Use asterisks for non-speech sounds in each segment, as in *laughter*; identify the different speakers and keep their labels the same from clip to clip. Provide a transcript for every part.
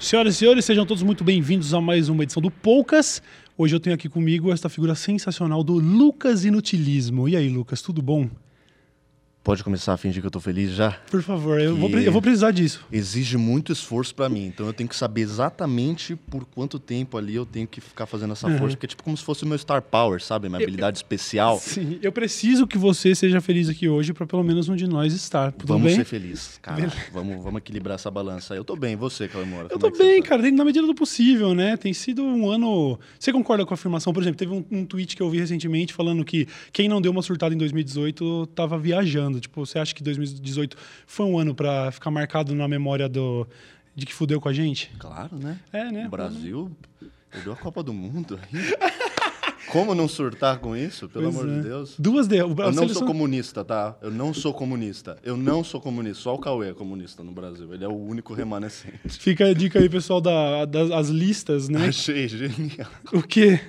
Speaker 1: Senhoras e senhores, sejam todos muito bem-vindos a mais uma edição do Poucas. Hoje eu tenho aqui comigo esta figura sensacional do Lucas Inutilismo. E aí, Lucas, tudo bom?
Speaker 2: Pode começar a fingir que eu tô feliz já?
Speaker 1: Por favor, eu, vou, eu vou precisar disso.
Speaker 2: Exige muito esforço pra mim, então eu tenho que saber exatamente por quanto tempo ali eu tenho que ficar fazendo essa força, porque é tipo como se fosse o meu star power, sabe? Minha habilidade especial.
Speaker 1: Sim, eu preciso que você seja feliz aqui hoje para pelo menos um de nós estar. Tudo
Speaker 2: Vamos
Speaker 1: bem?
Speaker 2: ser felizes, cara. Vamos, vamos equilibrar essa balança aí. Eu tô bem, você, Calamora?
Speaker 1: Eu
Speaker 2: Como
Speaker 1: tô
Speaker 2: é
Speaker 1: bem,
Speaker 2: tá?
Speaker 1: cara, dentro da medida do possível, né? Tem sido um ano. Você concorda com a afirmação? Por exemplo, teve um, um tweet que eu vi recentemente falando que quem não deu uma surtada em 2018 tava viajando. Tipo, você acha que 2018 foi um ano pra ficar marcado na memória do de que fudeu com a gente?
Speaker 2: Claro, né?
Speaker 1: É, né?
Speaker 2: O Brasil perdeu a Copa do Mundo. *laughs* Como não surtar com isso? Pelo
Speaker 1: Pois
Speaker 2: amor
Speaker 1: é.
Speaker 2: de Deus.
Speaker 1: Duas de...
Speaker 2: Eu não
Speaker 1: seleção-
Speaker 2: sou comunista, tá? Eu não sou comunista. Eu não sou comunista. Só o Cauê é comunista no Brasil. Ele é o único remanescente.
Speaker 1: Fica a dica aí, pessoal, da, das as listas, né?
Speaker 2: Achei genial.
Speaker 1: o quê?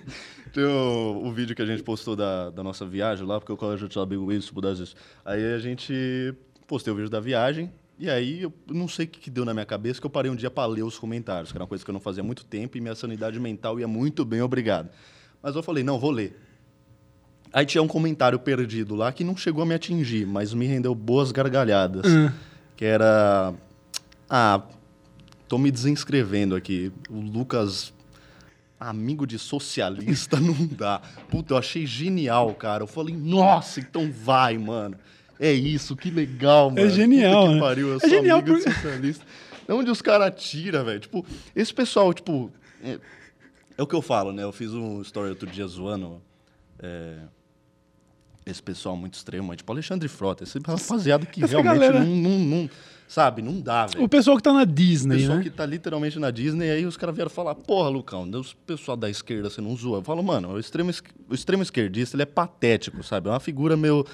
Speaker 2: Tem o, o vídeo que a gente postou da, da nossa viagem lá, porque o colégio já sabia isso, por isso. Aí a gente postei o vídeo da viagem, e aí eu não sei o que, que deu na minha cabeça, que eu parei um dia para ler os comentários, que era uma coisa que eu não fazia há muito tempo, e minha sanidade mental ia muito bem, obrigado. Mas eu falei, não, vou ler. Aí tinha um comentário perdido lá que não chegou a me atingir, mas me rendeu boas gargalhadas.
Speaker 1: Ah.
Speaker 2: Que era. Ah, tô me desinscrevendo aqui. O Lucas. Amigo de socialista *laughs* não dá. Puta, eu achei genial, cara. Eu falei, nossa, então vai, mano. É isso, que legal, mano.
Speaker 1: genial,
Speaker 2: Puta que
Speaker 1: né?
Speaker 2: pariu, eu
Speaker 1: É
Speaker 2: sou
Speaker 1: genial
Speaker 2: amigo de
Speaker 1: por-
Speaker 2: socialista. É onde os caras tiram, velho. Tipo, esse pessoal, tipo. É, é o que eu falo, né? Eu fiz um story outro dia zoando. é, esse pessoal muito extremo, tipo Alexandre Frota, esse rapaziada que
Speaker 1: Essa
Speaker 2: realmente
Speaker 1: galera-
Speaker 2: não, não, não- Sabe, não dá, velho.
Speaker 1: O pessoal que tá na
Speaker 2: O
Speaker 1: Disney,
Speaker 2: pessoal
Speaker 1: né?
Speaker 2: que tá literalmente na Disney, aí os caras vieram falar, porra, Lucão, o pessoal da esquerda você não zoa. Eu falo, mano, o extremo, o extremo esquerdista, ele é patético, sabe? É uma figura meio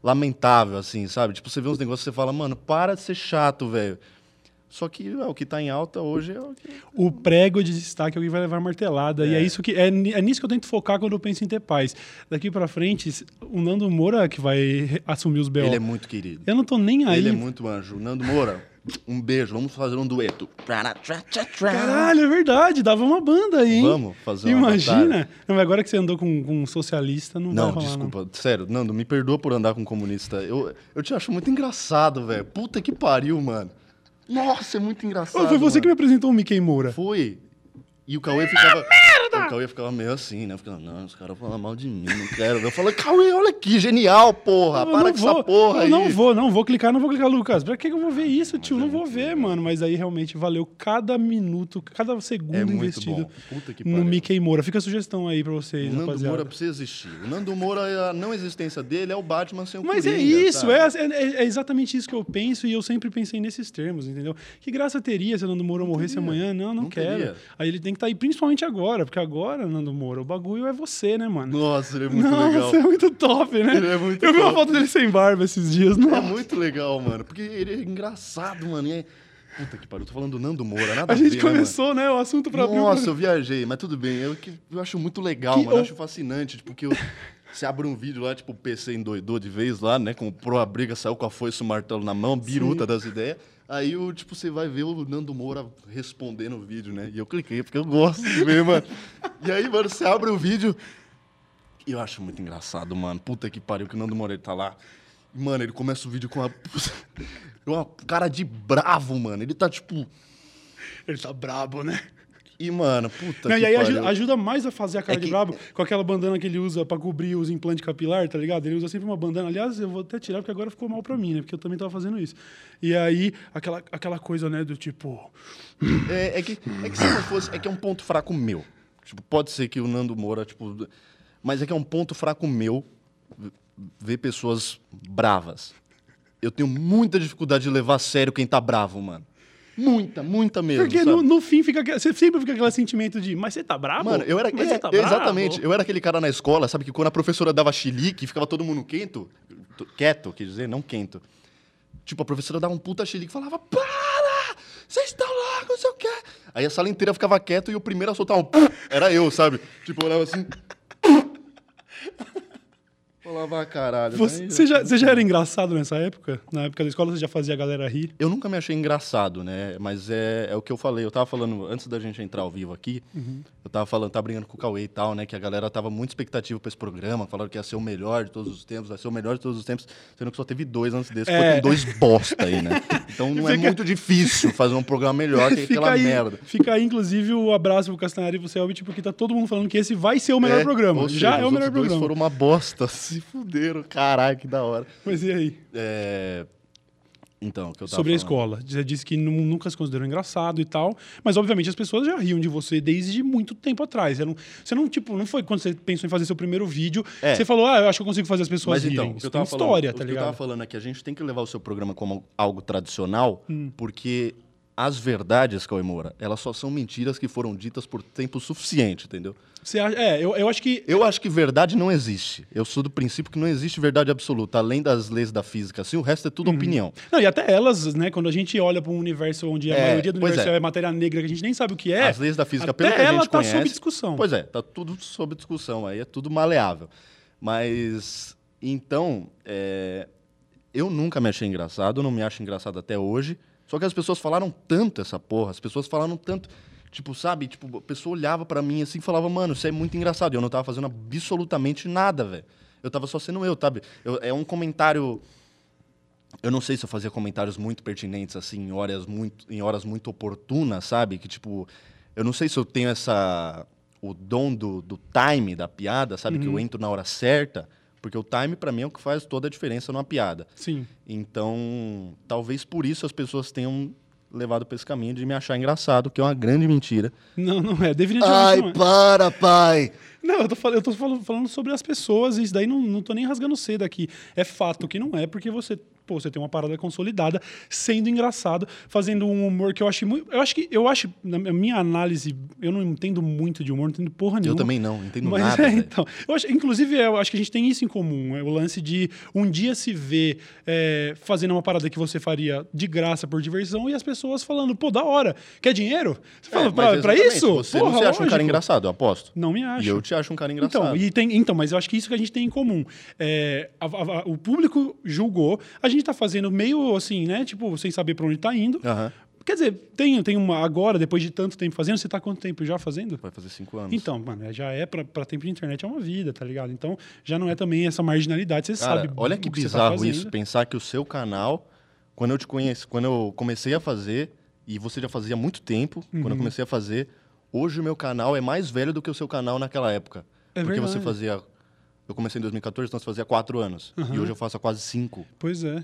Speaker 2: lamentável, assim, sabe? Tipo, você vê uns negócios e você fala, mano, para de ser chato, velho. Só que é, o que tá em alta hoje é o que...
Speaker 1: O prego de destaque é o que vai levar martelada. E é
Speaker 2: É.
Speaker 1: isso que é, é nisso que eu tento focar quando eu penso em ter paz. Daqui pra frente, o Nando Moura que vai assumir os BO.
Speaker 2: Ele é muito querido.
Speaker 1: Eu não tô nem aí.
Speaker 2: Ele é muito anjo. Nando Moura, um beijo, vamos fazer um dueto.
Speaker 1: Caralho, é verdade, dava uma banda aí, hein?
Speaker 2: Vamos fazer uma
Speaker 1: Imagina. Não, mas agora que você andou com, com um socialista, não,
Speaker 2: Não, desculpa, sério, Nando, me perdoa por andar com comunista. Eu, eu te acho muito engraçado, velho. Puta que pariu, mano. Nossa, é muito engraçado.
Speaker 1: Ô, foi você que me
Speaker 2: mano.
Speaker 1: apresentou o Mickey Moura.
Speaker 2: Foi. E o Cauê ficava. O Cauê ficava meio assim, né? Ficava, não, os caras falam mal de mim, não quero. Eu falei, Cauê, olha aqui, genial, porra.
Speaker 1: Eu
Speaker 2: Para
Speaker 1: não
Speaker 2: com
Speaker 1: vou,
Speaker 2: essa porra
Speaker 1: eu
Speaker 2: aí.
Speaker 1: não vou, não vou clicar, não vou clicar, Lucas. Pra que eu vou ver isso, tio?
Speaker 2: é
Speaker 1: não vou
Speaker 2: muito
Speaker 1: ver,
Speaker 2: legal.
Speaker 1: mano. Mas aí realmente valeu cada minuto, cada segundo
Speaker 2: É
Speaker 1: investido no. Mickey Moura. Fica a sugestão aí pra vocês,
Speaker 2: O Nando
Speaker 1: rapaziada.
Speaker 2: Moura precisa existir. O Nando Moura, a não existência dele é o Batman sem o
Speaker 1: Mas é
Speaker 2: Coringa,
Speaker 1: isso,
Speaker 2: sabe?
Speaker 1: é, é- é exatamente isso que eu penso e eu sempre pensei nesses termos, entendeu? Que graça teria se o Nando Moura morresse
Speaker 2: teria.
Speaker 1: amanhã? Não, não,
Speaker 2: Não
Speaker 1: quero.
Speaker 2: teria.
Speaker 1: Aí ele tem que estar aí, principalmente agora, porque agora, Nando Moura, o bagulho é você, né, mano?
Speaker 2: Nossa, ele é muito
Speaker 1: Nossa,
Speaker 2: legal.
Speaker 1: é muito top, né?
Speaker 2: Ele é muito
Speaker 1: eu vi uma
Speaker 2: top.
Speaker 1: foto dele sem barba esses dias,
Speaker 2: É muito legal, mano. Porque ele é engraçado, mano. E é... Puta que pariu, tô falando do Nando Moura, nada
Speaker 1: A
Speaker 2: a,
Speaker 1: gente
Speaker 2: ver, né, mano?
Speaker 1: começou, né, o assunto pra abrir o
Speaker 2: Nossa, eu viajei, mas tudo bem. Eu, que- eu acho muito legal,
Speaker 1: Que-
Speaker 2: mano. Eu
Speaker 1: eu-
Speaker 2: acho fascinante, tipo, que eu- você abre um vídeo lá, tipo, o PC endoidou de vez lá, né? Comprou a briga, saiu com a foice e o martelo na mão, biruta das ideias. Aí, o, tipo, você vai ver o Nando Moura respondendo o vídeo, né? E eu cliquei, porque eu gosto de ver, mano. E aí, mano, você abre o vídeo... E eu acho muito engraçado, mano. Puta que pariu, que o Nando Moura ele tá lá. Mano, ele começa o vídeo com uma... *laughs* uma cara de bravo, mano. Ele tá, tipo...
Speaker 1: Ele tá brabo, né?
Speaker 2: E, mano, puta
Speaker 1: Não, e aí ajuda, ajuda mais a fazer a cara
Speaker 2: É
Speaker 1: de
Speaker 2: que-
Speaker 1: brabo com aquela bandana que ele usa pra cobrir os implantes capilar, tá ligado? Ele usa sempre uma bandana. Aliás, eu vou até tirar porque agora ficou mal pra mim, né? Porque eu também tava fazendo isso. E aí, aquela, aquela coisa, né, do tipo.
Speaker 2: É, é que, é que se não fosse. É que é um ponto fraco meu. Tipo, pode ser que o Nando Moura, tipo. Mas é que é um ponto fraco meu ver pessoas bravas. Eu tenho muita dificuldade de levar a sério quem tá bravo, mano. Muita, muita mesmo.
Speaker 1: Porque no, no fim fica. Você sempre fica aquele sentimento de, mas você tá brabo?
Speaker 2: Mano, eu era. É,
Speaker 1: você tá
Speaker 2: exatamente. Eu era aquele cara na escola, sabe, que quando a professora dava chilique, ficava todo mundo quieto. Quieto, quer dizer, não quento. Tipo, a professora dava um puta chilique e falava: Para! Vocês estão lá, não sei o quê. Aí a sala inteira ficava quieto e o primeiro a soltar um. *laughs* Era eu, sabe? Tipo, eu olhava assim. Falava, Falava, "Ah, caralho.
Speaker 1: Você, você já, você já era engraçado nessa época? Na época da escola você já fazia a galera rir?
Speaker 2: Eu nunca me achei engraçado, né? Mas é, é o que eu falei. Eu tava falando, antes da gente entrar ao vivo aqui,
Speaker 1: Uhum.
Speaker 2: eu tava falando, tava brincando com o Cauê e tal, né? Que a galera tava muito expectativa pra esse programa, falaram que ia ser o melhor de todos os tempos, vai ser o melhor de todos os tempos, sendo que só teve dois antes desse,
Speaker 1: É.
Speaker 2: foi dois bosta aí, né? *laughs* Então não é
Speaker 1: Fica-
Speaker 2: muito difícil fazer um programa melhor que *laughs* aquela
Speaker 1: aí,
Speaker 2: merda.
Speaker 1: fica aí, inclusive, o abraço pro Castanhari e pro Selbit, porque tá todo mundo falando que esse vai ser o melhor
Speaker 2: É,
Speaker 1: programa.
Speaker 2: ou
Speaker 1: Já
Speaker 2: seja,
Speaker 1: é o melhor programa.
Speaker 2: foram uma bosta, se fuderam. Caralho, que da hora.
Speaker 1: Mas e aí?
Speaker 2: É... Então, o que eu tava
Speaker 1: Sobre a
Speaker 2: falando.
Speaker 1: escola. Você disse que nu- nunca se considerou engraçado e tal, mas obviamente as pessoas já riam de você desde muito tempo atrás. Você não, você não, tipo, não foi quando você pensou em fazer seu primeiro vídeo,
Speaker 2: É.
Speaker 1: você falou, ah, eu acho que eu consigo fazer as pessoas
Speaker 2: Mas então,
Speaker 1: rirem.
Speaker 2: o que
Speaker 1: Isso
Speaker 2: eu
Speaker 1: tem
Speaker 2: tava falando,
Speaker 1: história,
Speaker 2: o
Speaker 1: tá
Speaker 2: que eu tava
Speaker 1: ligado?
Speaker 2: falando é que a gente tem que levar o seu programa como algo tradicional,
Speaker 1: Hum.
Speaker 2: porque as verdades, Cauê Moura, elas só são mentiras que foram ditas por tempo suficiente, entendeu?
Speaker 1: Você acha, é, eu, eu acho que
Speaker 2: Eu acho que verdade não existe. Eu sou do princípio que não existe verdade absoluta, além das leis da física, assim, o resto é tudo
Speaker 1: Uhum.
Speaker 2: opinião.
Speaker 1: Não, e até elas, né, quando a gente olha para um universo onde a
Speaker 2: É,
Speaker 1: maioria do universo é.
Speaker 2: é.
Speaker 1: matéria negra, que a gente nem sabe o que é.
Speaker 2: As leis da física,
Speaker 1: até
Speaker 2: pelo que a
Speaker 1: ela
Speaker 2: gente
Speaker 1: tá
Speaker 2: conhece...
Speaker 1: sob discussão.
Speaker 2: Pois é, tá tudo sob discussão, aí é tudo maleável. Mas, então, é, eu nunca me achei engraçado, não me acho engraçado até hoje, só que as pessoas falaram tanto essa porra, as pessoas falaram tanto, tipo, sabe, tipo, a pessoa olhava pra mim assim e falava, mano, isso é muito engraçado, e eu não tava fazendo absolutamente nada, velho. Eu tava só sendo eu, sabe? Eu- é um comentário... Eu não sei se eu fazia comentários muito pertinentes, assim, em horas muito, em horas muito oportunas, sabe? Que, tipo, eu não sei se eu tenho essa... O dom do, do time da piada, sabe? Que eu entro na hora certa. Porque o time, pra mim, é o que faz toda a diferença numa piada.
Speaker 1: Sim.
Speaker 2: Então, talvez por isso as pessoas tenham levado pra esse caminho de me achar engraçado, que é uma grande mentira.
Speaker 1: Não, não é. Definitivamente
Speaker 2: Ai,
Speaker 1: não é.
Speaker 2: para, pai!
Speaker 1: Não, eu tô, fal- eu tô falando, falando sobre as pessoas, e isso daí não, não tô nem rasgando cedo aqui. É fato que não é, porque você, pô, você tem uma parada consolidada, sendo engraçado, fazendo um humor que eu acho muito. Eu acho que, eu acho, na minha análise, eu não entendo muito de humor, não entendo porra nenhuma.
Speaker 2: Eu também não, não entendo
Speaker 1: Mas
Speaker 2: nada, *laughs*
Speaker 1: é, então. Eu acho, inclusive, eu acho que a gente tem isso em comum. É o lance de um dia se ver é, fazendo uma parada que você faria de graça por diversão e as pessoas falando, pô, da hora. Quer dinheiro? Você fala,
Speaker 2: É,
Speaker 1: pra, pra isso?
Speaker 2: Você
Speaker 1: Porra,
Speaker 2: não se acha um cara
Speaker 1: lógico.
Speaker 2: engraçado, eu aposto.
Speaker 1: Não me acho.
Speaker 2: E eu te acho um cara engraçado.
Speaker 1: Então, e tem, então, mas eu acho que isso que a gente tem em comum. É, a- a- a- o público julgou, a gente tá fazendo meio assim, né? Tipo, sem saber pra onde tá indo.
Speaker 2: Aham.
Speaker 1: Quer dizer, tem, tem uma. Agora, depois de tanto tempo fazendo, você tá quanto tempo já fazendo?
Speaker 2: Vai fazer cinco anos.
Speaker 1: Então, mano, já é pra tempo de internet, é uma vida, tá ligado? Então, já não é também essa marginalidade, você
Speaker 2: Cara,
Speaker 1: sabe.
Speaker 2: olha que
Speaker 1: você tá
Speaker 2: bizarro
Speaker 1: fazendo.
Speaker 2: isso, pensar que o seu canal, quando eu te conheci, quando eu comecei a fazer, e você já fazia muito tempo, quando
Speaker 1: Uhum.
Speaker 2: eu comecei a fazer, hoje o meu canal é mais velho do que o seu canal naquela época.
Speaker 1: É
Speaker 2: porque você
Speaker 1: verdade.
Speaker 2: fazia. Eu comecei em 2014, então você fazia quatro anos. E hoje eu faço há quase cinco.
Speaker 1: Pois é.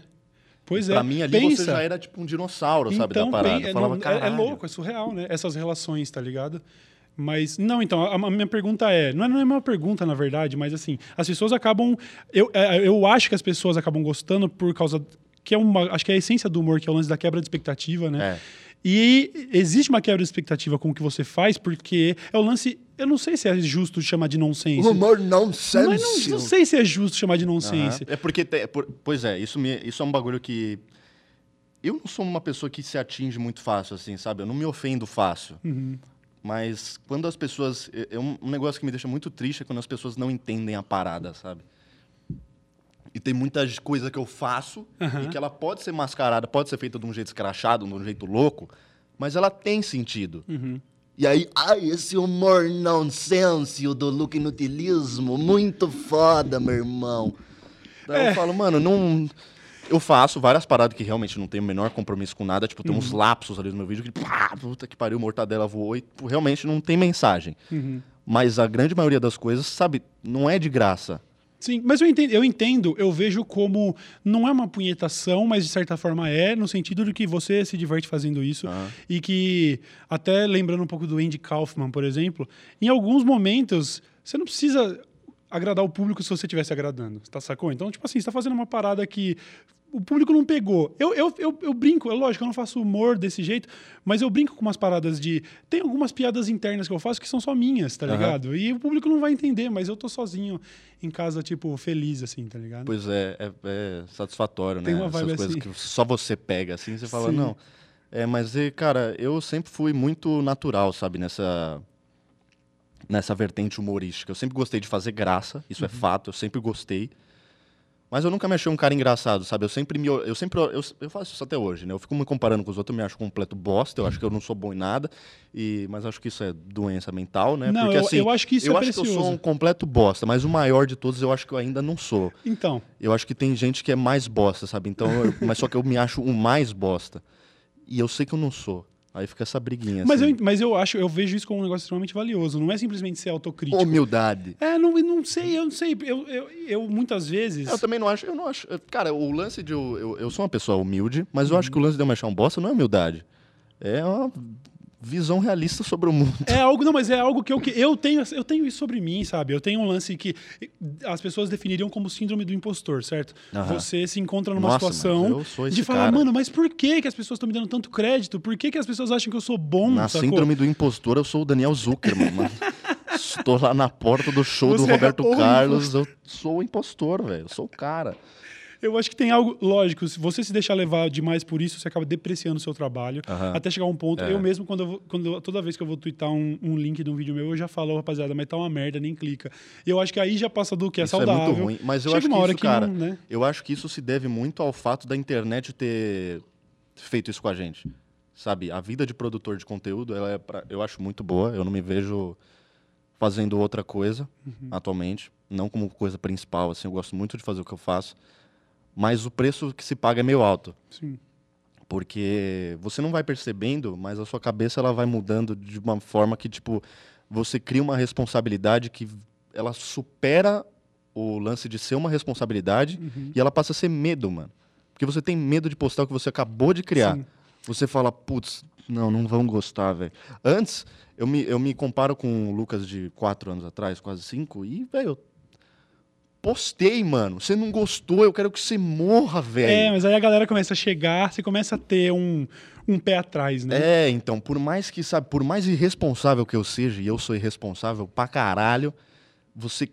Speaker 1: Pois é.
Speaker 2: Pra mim ali
Speaker 1: Pensa.
Speaker 2: você já era tipo um dinossauro, sabe,
Speaker 1: Então,
Speaker 2: da parada.
Speaker 1: bem, é,
Speaker 2: falava,
Speaker 1: não, é- é, louco, é surreal, né? Essas relações, tá ligado? Mas, não, então, a, a minha pergunta é, não é, não é uma pergunta, na verdade, mas assim, as pessoas acabam, eu, é, eu acho que as pessoas acabam gostando por causa, que é uma, acho que é a essência do humor, que é o lance da quebra de expectativa, né?
Speaker 2: É.
Speaker 1: E existe uma quebra de expectativa com o que você faz, porque é o lance, eu não sei se é justo chamar de nonsense.
Speaker 2: Humor
Speaker 1: Mas não,
Speaker 2: nonsense.
Speaker 1: não sei se é justo chamar de nonsense.
Speaker 2: Aham. É porque, te- por- pois é, isso, me, isso é um bagulho que. Eu não sou uma pessoa que se atinge muito fácil, assim, sabe? Eu não me ofendo fácil.
Speaker 1: Uhum. É
Speaker 2: Mas quando as pessoas. É é um, um negócio que me deixa muito triste é quando as pessoas não entendem a parada, sabe? E tem muita j- coisa que eu faço
Speaker 1: Aham.
Speaker 2: e que ela pode ser mascarada, pode ser feita de um jeito escrachado, de um jeito louco, mas ela tem sentido.
Speaker 1: Uhum.
Speaker 3: E aí, ai, esse humor nonsense o do look inutilismo, muito foda, meu irmão.
Speaker 1: É.
Speaker 2: eu falo, mano, não. Eu faço várias paradas que realmente não tenho o menor compromisso com nada. Tipo, tem
Speaker 1: Uhum.
Speaker 2: uns lapsos ali no meu vídeo que, pá, puta que pariu, mortadela voou. E tipo, realmente não tem mensagem.
Speaker 1: Uhum.
Speaker 2: Mas a grande maioria das coisas, sabe, não é de graça.
Speaker 1: Sim, mas eu entendo, eu entendo, eu vejo como não é uma punhetação, mas de certa forma é, no sentido de que você se diverte fazendo isso
Speaker 2: Aham.
Speaker 1: e que, até lembrando um pouco do Andy Kaufman, por exemplo, em alguns momentos você não precisa agradar o público se você estivesse agradando, tá sacou? Então, tipo assim, você tá fazendo uma parada que o público não pegou. Eu, eu, eu, eu brinco, é lógico, eu não faço humor desse jeito, mas eu brinco com umas paradas de. Tem algumas piadas internas que eu faço que são só minhas, tá
Speaker 2: Aham.
Speaker 1: ligado? E o público não vai entender, mas eu tô sozinho em casa, tipo, feliz, assim, tá ligado?
Speaker 2: Pois é, é, é satisfatório,
Speaker 1: Tem
Speaker 2: né?
Speaker 1: uma vibe
Speaker 2: Essas coisas
Speaker 1: assim.
Speaker 2: que só você pega, assim, você fala,
Speaker 1: Sim.
Speaker 2: não. É, mas, cara, eu sempre fui muito natural, sabe, nessa. Nessa vertente humorística. Eu sempre gostei de fazer graça, isso é
Speaker 1: Uhum.
Speaker 2: fato, eu sempre gostei. Mas eu nunca me achei um cara engraçado, sabe? Eu sempre me. Eu sempre. Eu, eu faço isso até hoje, né? Eu fico me comparando com os outros, eu me acho completo bosta, eu acho que eu não sou bom em nada. E, mas acho que isso é doença mental, né?
Speaker 1: Não,
Speaker 2: Porque
Speaker 1: eu-
Speaker 2: assim.
Speaker 1: eu acho que isso
Speaker 2: eu
Speaker 1: é
Speaker 2: acho que eu sou
Speaker 1: precioso.
Speaker 2: um completo bosta, mas o maior de todos eu acho que eu ainda não sou.
Speaker 1: Então,
Speaker 2: Eu acho que tem gente que é mais bosta, sabe? Então, eu- mas só que eu me acho o mais bosta. E eu sei que eu não sou. Aí fica essa briguinha.
Speaker 1: mas,
Speaker 2: assim.
Speaker 1: eu, mas eu acho, eu vejo isso como um negócio extremamente valioso. Não é simplesmente ser autocrítico.
Speaker 2: Humildade.
Speaker 1: É, não, não sei, eu não sei. Eu, eu, eu muitas vezes.
Speaker 2: Eu também não acho, eu não acho. Cara, o lance de. Eu, eu, eu sou uma pessoa humilde, mas eu acho que o lance de eu me achar um bosta não é humildade. É uma visão realista sobre o mundo.
Speaker 1: É algo, não, mas é algo que eu, que eu tenho, eu tenho isso sobre mim, sabe? Eu tenho um lance que as pessoas definiriam como síndrome do impostor, certo? Você se encontra numa
Speaker 2: Nossa,
Speaker 1: situação de falar,
Speaker 2: cara.
Speaker 1: mano, mas por que, que as pessoas estão me dando tanto crédito? Por que, que as pessoas acham que eu sou bom?
Speaker 2: Na
Speaker 1: sacou?
Speaker 2: síndrome do impostor, eu sou o Daniel Zuckerman, mano. Estou lá na porta do show do
Speaker 1: Você é
Speaker 2: Roberto
Speaker 1: o
Speaker 2: Carlos. Eu sou o impostor, velho. Eu sou o cara.
Speaker 1: Eu acho que tem algo lógico. Se você se deixar levar demais por isso, você acaba depreciando o seu trabalho. Até chegar um ponto.
Speaker 2: É.
Speaker 1: Eu mesmo, quando, eu vou- quando eu- toda vez que eu vou twittar um, um link de um vídeo meu, eu já falo, "Ô, rapaziada, mas tá uma merda, nem clica. E eu acho que aí já passa do que é
Speaker 2: isso
Speaker 1: saudável.
Speaker 2: é muito ruim. Mas eu
Speaker 1: Chega
Speaker 2: acho que isso,
Speaker 1: que
Speaker 2: cara,
Speaker 1: não, né?
Speaker 2: eu acho que isso se deve muito ao fato da internet ter feito isso com a gente. Sabe, a vida de produtor de conteúdo, ela é pra- eu acho muito boa. Eu não me vejo fazendo outra coisa
Speaker 1: Uhum.
Speaker 2: atualmente, não como coisa principal, assim, eu gosto muito de fazer o que eu faço, mas o preço que se paga é meio alto.
Speaker 1: Sim.
Speaker 2: Porque você não vai percebendo, mas a sua cabeça ela vai mudando de uma forma que, tipo, você cria uma responsabilidade que ela supera o lance de ser uma responsabilidade
Speaker 1: Uhum.
Speaker 2: e ela passa a ser medo, mano. Porque você tem medo de postar o que você acabou de criar.
Speaker 1: Sim.
Speaker 2: Você fala, putz, não, não vão gostar, velho. Antes, eu me, eu me comparo com o Lucas de quatro anos atrás, quase cinco, e, velho, eu postei, mano. Você não gostou, eu quero que você morra, velho.
Speaker 1: É, mas aí a galera começa a chegar, você começa a ter um, um pé atrás, né?
Speaker 2: É, então, por mais que, sabe, por mais irresponsável que eu seja, e eu sou irresponsável pra caralho, você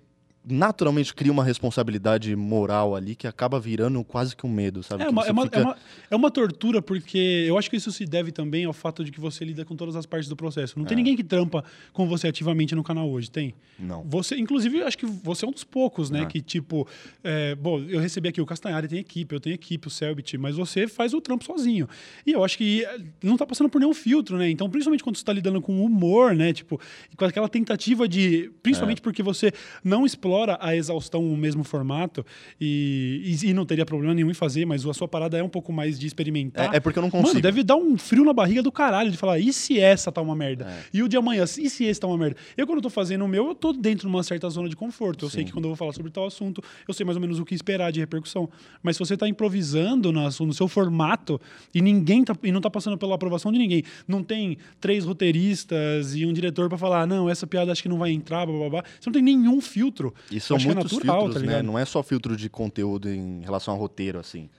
Speaker 2: naturalmente cria uma responsabilidade moral ali que acaba virando quase que um medo, sabe?
Speaker 1: É uma, é, uma,
Speaker 2: fica-
Speaker 1: é, uma, é uma tortura, porque eu acho que isso se deve também ao fato de que você lida com todas as partes do processo. Não tem
Speaker 2: É.
Speaker 1: ninguém que trampa com você ativamente no canal hoje, tem?
Speaker 2: Não.
Speaker 1: Você, inclusive, eu acho que você é um dos poucos, né?
Speaker 2: É.
Speaker 1: Que, tipo, é, bom, eu recebi aqui o Castanhari, tem equipe, eu tenho equipe, o Selbit, mas você faz o trampo sozinho. E eu acho que não tá passando por nenhum filtro, né? Então, principalmente quando você tá lidando com humor, né? Tipo, com aquela tentativa de. Principalmente porque você não explora a exaustão o mesmo formato e, e, e não teria problema nenhum em fazer, mas a sua parada é um pouco mais de experimentar.
Speaker 2: É, é porque eu não consigo.
Speaker 1: Mano, deve dar um frio na barriga do caralho de falar, e se essa tá uma merda?
Speaker 2: É.
Speaker 1: E o de amanhã, e se esse tá uma merda? Eu, quando eu tô fazendo o meu, eu tô dentro de uma certa zona de conforto. Eu sei
Speaker 2: Sim.
Speaker 1: que quando eu vou falar sobre tal assunto, eu sei mais ou menos o que esperar de repercussão. Mas se você tá improvisando na- no seu formato e ninguém tá, e não tá passando pela aprovação de ninguém, não tem três roteiristas e um diretor pra falar, não, essa piada acho que não vai entrar, blá, blá, blá. Você não tem nenhum filtro.
Speaker 2: E são
Speaker 1: é
Speaker 2: muitos
Speaker 1: natural,
Speaker 2: filtros,
Speaker 1: tá
Speaker 2: né? Não é só filtro de conteúdo em relação ao roteiro, assim.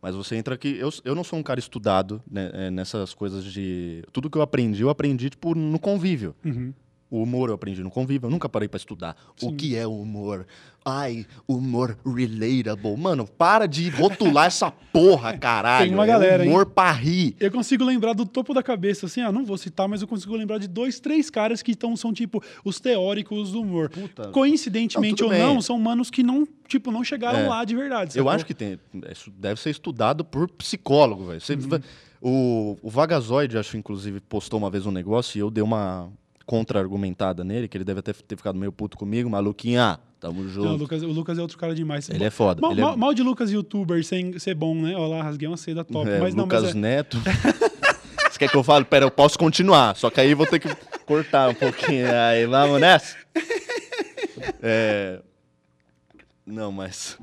Speaker 2: Mas você entra aqui. Eu, eu não sou um cara estudado né, é, nessas coisas de. Tudo que eu aprendi, eu aprendi, tipo, no convívio.
Speaker 1: Uhum.
Speaker 2: O humor eu aprendi no convívio, eu nunca parei pra estudar. O que é humor? Ai, humor relatable. Mano, para de rotular essa porra, *laughs* caralho.
Speaker 1: Tem uma galera,
Speaker 2: é
Speaker 1: hein?
Speaker 2: humor pra rir.
Speaker 1: Eu consigo lembrar do topo da cabeça, assim, ah, não vou citar, mas eu consigo lembrar de dois, três caras que tão, são, tipo, os teóricos do humor.
Speaker 2: Puta.
Speaker 1: Coincidentemente
Speaker 2: Não,
Speaker 1: ou
Speaker 2: tudo
Speaker 1: não,
Speaker 2: bem.
Speaker 1: são manos que não, tipo, não chegaram
Speaker 2: É.
Speaker 1: lá de verdade.
Speaker 2: Eu
Speaker 1: sacou?
Speaker 2: acho que tem. Isso deve ser estudado por psicólogo, velho. Vai- O, o Vagazoide, acho, inclusive, postou uma vez um negócio e eu dei uma contra-argumentada nele, que ele deve até ter ficado meio puto comigo. Maluquinha, tamo
Speaker 1: Não, o
Speaker 2: junto.
Speaker 1: Lucas, o Lucas é outro cara demais.
Speaker 2: Ele é foda.
Speaker 1: Mal,
Speaker 2: ele é-
Speaker 1: mal- mal de Lucas youtuber sem ser bom, né? Olha lá, rasguei uma seda top.
Speaker 2: é,
Speaker 1: mas não,
Speaker 2: Lucas
Speaker 1: mas é,
Speaker 2: Neto. *laughs* Você quer que eu fale? Pera, eu posso continuar. Só que aí vou ter que cortar um pouquinho. Aí, vamos nessa? É... Não, mas...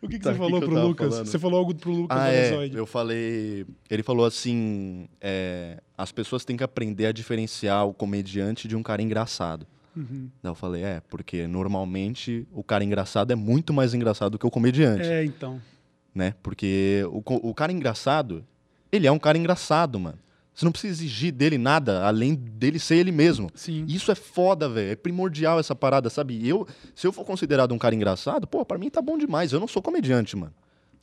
Speaker 1: o que, que
Speaker 2: Tá,
Speaker 1: você falou
Speaker 2: que
Speaker 1: pro Lucas?
Speaker 2: falando?
Speaker 1: Você falou algo pro Lucas
Speaker 2: Ah, é. Eu falei. Ele falou assim: é, as pessoas têm que aprender a diferenciar o comediante de um cara engraçado.
Speaker 1: Uhum.
Speaker 2: Daí eu falei: é, porque normalmente o cara engraçado é muito mais engraçado do que o comediante,
Speaker 1: É, então.
Speaker 2: né? Porque o, o cara engraçado, ele é um cara engraçado, mano. Você não precisa exigir dele nada além dele ser ele mesmo.
Speaker 1: Sim.
Speaker 2: Isso é foda, velho. É primordial essa parada, sabe? Eu, se eu for considerado um cara engraçado, pô, pra mim tá bom demais. Eu não sou comediante, mano.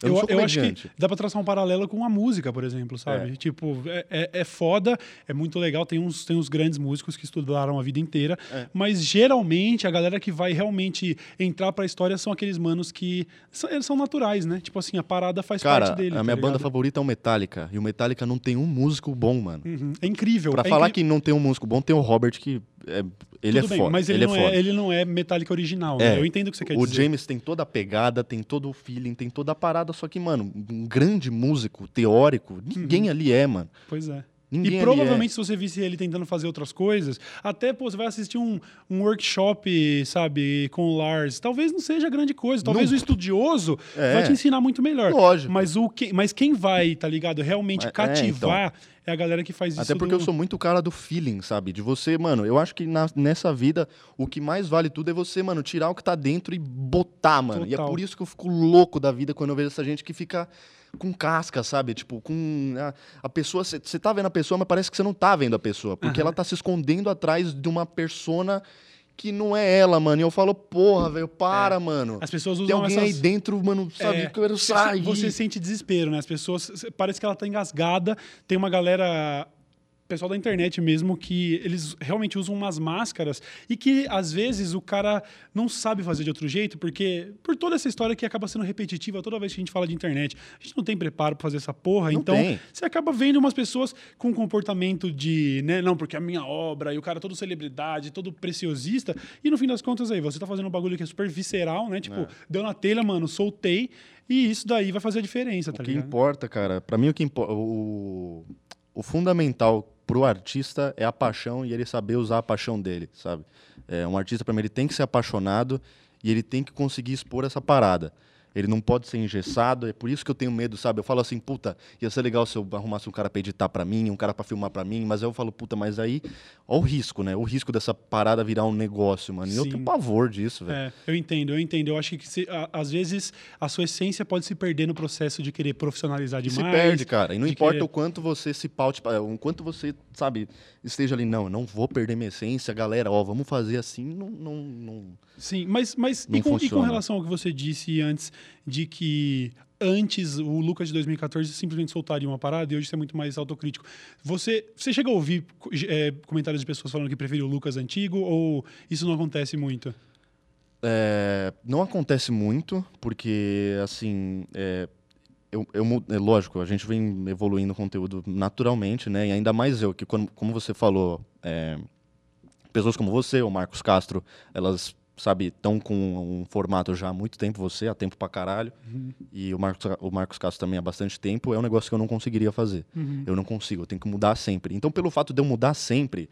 Speaker 2: Eu, sou
Speaker 1: eu acho que dá pra traçar um paralelo com a música, por exemplo, sabe?
Speaker 2: É.
Speaker 1: Tipo, é, é, é foda, é muito legal, tem uns, tem uns grandes músicos que estudaram a vida inteira,
Speaker 2: É.
Speaker 1: mas geralmente a galera que vai realmente entrar pra história são aqueles manos que são, eles são naturais, né? Tipo assim, a parada faz
Speaker 2: Cara,
Speaker 1: parte dele.
Speaker 2: a
Speaker 1: tá
Speaker 2: minha banda
Speaker 1: ligado?
Speaker 2: favorita é o Metallica. E o Metallica não tem um músico bom, mano.
Speaker 1: Uhum. É incrível.
Speaker 2: Pra
Speaker 1: é
Speaker 2: falar
Speaker 1: incri-
Speaker 2: que não tem um músico bom, tem o Robert, que é- ele
Speaker 1: Tudo
Speaker 2: é
Speaker 1: bem,
Speaker 2: foda.
Speaker 1: mas ele,
Speaker 2: é
Speaker 1: não
Speaker 2: foda.
Speaker 1: é, ele não é Metallica original,
Speaker 2: É.
Speaker 1: né? Eu entendo o que você quer
Speaker 2: o
Speaker 1: dizer.
Speaker 2: James tem toda a pegada, tem todo o feeling, tem toda a parada, só que, mano, um grande músico, teórico, ninguém ali é, mano.
Speaker 1: Pois é.
Speaker 2: Ninguém
Speaker 1: e
Speaker 2: ali
Speaker 1: provavelmente, se você visse ele tentando fazer outras coisas, até, pô, você vai assistir um, um workshop, sabe, com o Lars. Talvez não seja grande coisa. Talvez
Speaker 2: Não.
Speaker 1: o estudioso
Speaker 2: É.
Speaker 1: vai te ensinar muito melhor.
Speaker 2: Lógico.
Speaker 1: Mas, o que, mas quem vai, tá ligado, realmente
Speaker 2: É, é,
Speaker 1: cativar é, a galera que faz isso.
Speaker 2: Até porque
Speaker 1: do-
Speaker 2: eu sou muito cara do feeling, sabe? De você, mano, eu acho que na- nessa vida o que mais vale tudo é você, mano, tirar o que tá dentro e botar, mano. E é
Speaker 1: Total.
Speaker 2: por isso que eu fico louco da vida quando eu vejo essa gente que fica com casca, sabe? Tipo, com a, a pessoa, você tá vendo a pessoa, mas parece que você não tá vendo a pessoa, porque ela tá se escondendo atrás de uma persona que não é ela, mano. E eu falo, porra, velho, para, mano.
Speaker 1: As pessoas
Speaker 2: Tem
Speaker 1: usam
Speaker 2: alguém
Speaker 1: essas...
Speaker 2: aí dentro, mano, sabe?
Speaker 1: É,
Speaker 2: que eu quero sair.
Speaker 1: Você sente desespero, né? As pessoas. Parece que ela tá engasgada. Tem uma galera. Pessoal da internet mesmo, que eles realmente usam umas máscaras e que às vezes o cara não sabe fazer de outro jeito, porque por toda essa história que acaba sendo repetitiva toda vez que a gente fala de internet. A gente não tem preparo pra fazer essa porra,
Speaker 2: Não
Speaker 1: então
Speaker 2: tem.
Speaker 1: você acaba vendo umas pessoas com um comportamento de, né, não, porque é a minha obra, e o cara todo celebridade, todo preciosista, e no fim das contas aí, você tá fazendo um bagulho que é super visceral, né? Tipo, deu na telha, mano, soltei, e isso daí vai fazer a diferença, tá
Speaker 2: O que
Speaker 1: ligado?
Speaker 2: importa, cara, pra mim o que importa. O, o fundamental pro artista é a paixão e ele saber usar a paixão dele, sabe? É, um artista, pra mim, ele tem que ser apaixonado e ele tem que conseguir expor essa parada. Ele não pode ser engessado, é por isso que eu tenho medo, sabe? Eu falo assim, puta, ia ser legal se eu arrumasse um cara pra editar pra mim, um cara pra filmar pra mim, mas aí eu falo, puta, mas aí, ó o risco, né? O risco dessa parada virar um negócio, mano. E eu tenho pavor disso, velho.
Speaker 1: É, eu entendo, eu entendo. Eu acho que se- a- às vezes a sua essência pode se perder no processo de querer profissionalizar
Speaker 2: E se
Speaker 1: demais.
Speaker 2: perde, cara. E não importa
Speaker 1: querer-
Speaker 2: o quanto você se paute, pa- o quanto você, sabe, esteja ali, não, eu não vou perder minha essência, galera, ó, vamos fazer assim, não, não, não-
Speaker 1: Sim, mas, mas
Speaker 2: Não
Speaker 1: e, com, e com relação ao que você disse antes de que antes o Lucas de 2014 simplesmente soltaria uma parada e hoje você é muito mais autocrítico. Você, você chega a ouvir é, comentários de pessoas falando que preferiu o Lucas antigo ou isso não acontece muito?
Speaker 2: É, não acontece muito, porque, assim, é, eu, eu é lógico, a gente vem evoluindo o conteúdo naturalmente, né? E ainda mais eu, que quando, como você falou, é, pessoas como você, o Marcos Castro, elas, sabe, estão com um formato já há muito tempo, você, há tempo pra caralho, e o Marcos, o Marcos Castro também há bastante tempo, é um negócio que eu não conseguiria fazer. Eu não consigo, eu tenho que mudar sempre. Então, pelo fato de eu mudar sempre,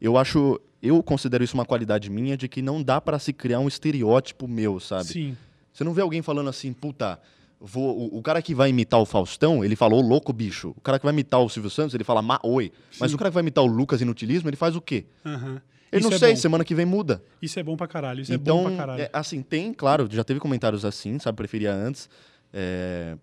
Speaker 2: eu acho, eu considero isso uma qualidade minha de que não dá pra se criar um estereótipo meu, sabe?
Speaker 1: Sim.
Speaker 2: Você não vê alguém falando assim, puta, vou, o, o cara que vai imitar o Faustão, ele falou louco bicho. O cara que vai imitar o Silvio Santos, ele fala ma oi. Mas
Speaker 1: Sim.
Speaker 2: o cara que vai imitar o Lucas Inutilismo, ele faz o quê?
Speaker 1: aham.
Speaker 2: Eu não
Speaker 1: é
Speaker 2: sei,
Speaker 1: bom.
Speaker 2: semana que vem muda.
Speaker 1: Isso é bom pra caralho. Isso é
Speaker 2: então,
Speaker 1: bom pra caralho.
Speaker 2: é, assim, tem, claro, já teve comentários assim, sabe, preferia antes. é,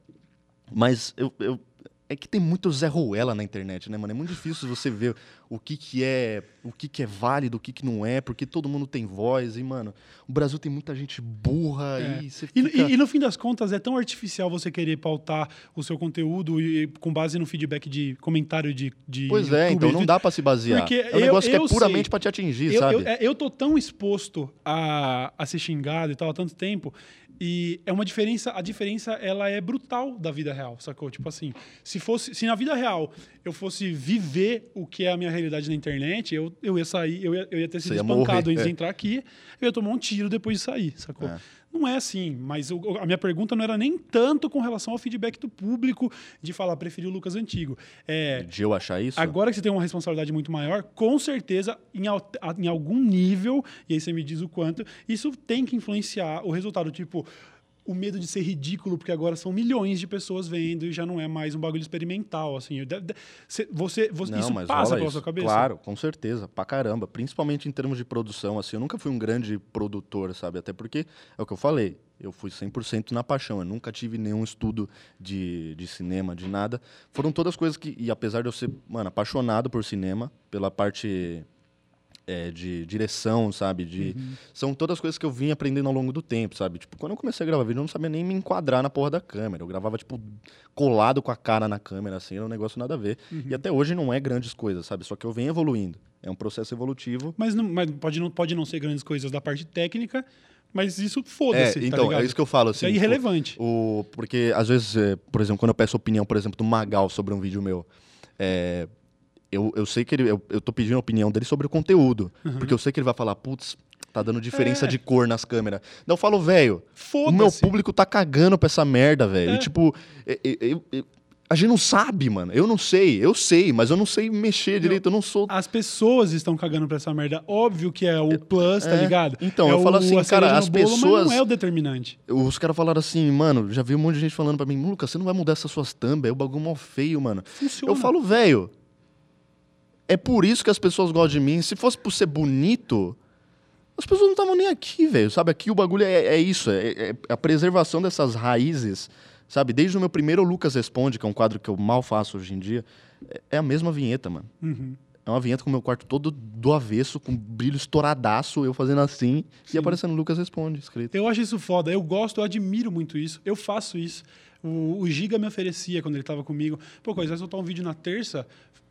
Speaker 2: mas eu, eu- é que tem muito Zé Ruela na internet, né, mano? É muito difícil você ver o que que é, o que que é válido, o que que não é, porque todo mundo tem voz e, mano, o Brasil tem muita gente burra
Speaker 1: É.
Speaker 2: e você fica...
Speaker 1: e- e no fim das contas, é tão artificial você querer pautar o seu conteúdo e, com base no feedback de comentário de. de
Speaker 2: Pois é,
Speaker 1: YouTube,
Speaker 2: então não dá pra se basear.
Speaker 1: Porque
Speaker 2: é um
Speaker 1: eu-
Speaker 2: negócio que é puramente pra te atingir,
Speaker 1: Eu,
Speaker 2: sabe?
Speaker 1: eu, é, eu tô tão exposto a, a ser xingado e tal há tanto tempo. E é uma diferença, a diferença ela é brutal da vida real, sacou? Tipo assim, se fosse, se na vida real eu fosse viver o que é a minha realidade na internet, eu, eu ia sair, eu ia, eu ia ter sido espancado
Speaker 2: morrer,
Speaker 1: antes de
Speaker 2: é.
Speaker 1: entrar aqui, eu ia tomar um tiro depois de sair, sacou?
Speaker 2: É.
Speaker 1: Não é assim, mas a minha pergunta não era nem tanto com relação ao feedback do público de falar preferi o Lucas antigo. É,
Speaker 2: De eu achar isso?
Speaker 1: Agora que você tem uma responsabilidade muito maior, com certeza, em, em algum nível, e aí você me diz o quanto, isso tem que influenciar o resultado. Tipo, o medo de ser ridículo, porque agora são milhões de pessoas vendo e já não é mais um bagulho experimental. Assim, você, você-
Speaker 2: Não,
Speaker 1: isso
Speaker 2: mas
Speaker 1: passa pela
Speaker 2: isso.
Speaker 1: sua cabeça?
Speaker 2: Claro, com certeza, pra caramba. Principalmente em termos de produção, assim, eu nunca fui um grande produtor, sabe? Até porque, é o que eu falei, eu fui 100% na paixão, eu nunca tive nenhum estudo de, de cinema, de nada. Foram todas coisas que, e apesar de eu ser, mano, apaixonado por cinema, pela parte é, de direção, sabe? De, São todas coisas que eu vim aprendendo ao longo do tempo, sabe? Tipo, quando eu comecei a gravar vídeo, eu não sabia nem me enquadrar na porra da câmera. Eu gravava, tipo, colado com a cara na câmera, assim, era um negócio nada a ver. E até hoje não é grandes coisas, sabe? Só que eu venho evoluindo. É um processo evolutivo.
Speaker 1: Mas, não, mas pode, não, pode não ser grandes coisas da parte técnica, mas isso
Speaker 2: É,
Speaker 1: foda-se, tá
Speaker 2: então,
Speaker 1: ligado?
Speaker 2: é isso que eu falo, assim.
Speaker 1: Isso é
Speaker 2: tipo,
Speaker 1: irrelevante.
Speaker 2: O, porque, às vezes, é, por exemplo, quando eu peço opinião, por exemplo, do Magal sobre um vídeo meu, é, eu, eu sei que ele. Eu, eu tô pedindo a opinião dele sobre o conteúdo. Porque eu sei que ele vai falar, putz, tá dando diferença
Speaker 1: É.
Speaker 2: de cor nas câmeras. Então eu falo, velho, o meu público tá cagando pra essa merda, velho.
Speaker 1: É.
Speaker 2: E, tipo, é- é- é- a gente não sabe, mano. Eu não sei, eu sei, mas eu não sei mexer direito, eu não sou.
Speaker 1: As pessoas estão cagando pra essa merda. Óbvio que é o plus, tá
Speaker 2: É.
Speaker 1: ligado?
Speaker 2: Então,
Speaker 1: é
Speaker 2: eu falo
Speaker 1: o-
Speaker 2: assim,
Speaker 1: a cereja
Speaker 2: cara, as
Speaker 1: bolo,
Speaker 2: pessoas-
Speaker 1: Mas não é o determinante.
Speaker 2: Os caras falaram assim, mano, já vi um monte de gente falando pra mim, Lucas, você não vai mudar essas suas thumb, é o bagulho mó feio, mano.
Speaker 1: Funciona.
Speaker 2: Eu falo, velho, é por isso que as pessoas gostam de mim. Se fosse por ser bonito, as pessoas não estavam nem aqui, velho. Sabe, aqui o bagulho é, é isso, é, é a preservação dessas raízes, sabe? Desde o meu primeiro Lucas Responde, que é um quadro que eu mal faço hoje em dia, é- é a mesma vinheta, mano.
Speaker 1: Uhum.
Speaker 2: É uma vinheta com o meu quarto todo do avesso, com brilho estouradaço, eu fazendo assim, e aparecendo Lucas Responde, escrito.
Speaker 1: Eu acho isso foda. Eu gosto, eu admiro muito isso. Eu faço isso. O, o Giga me oferecia quando ele tava comigo. Pô, coisa, vai soltar um vídeo na terça.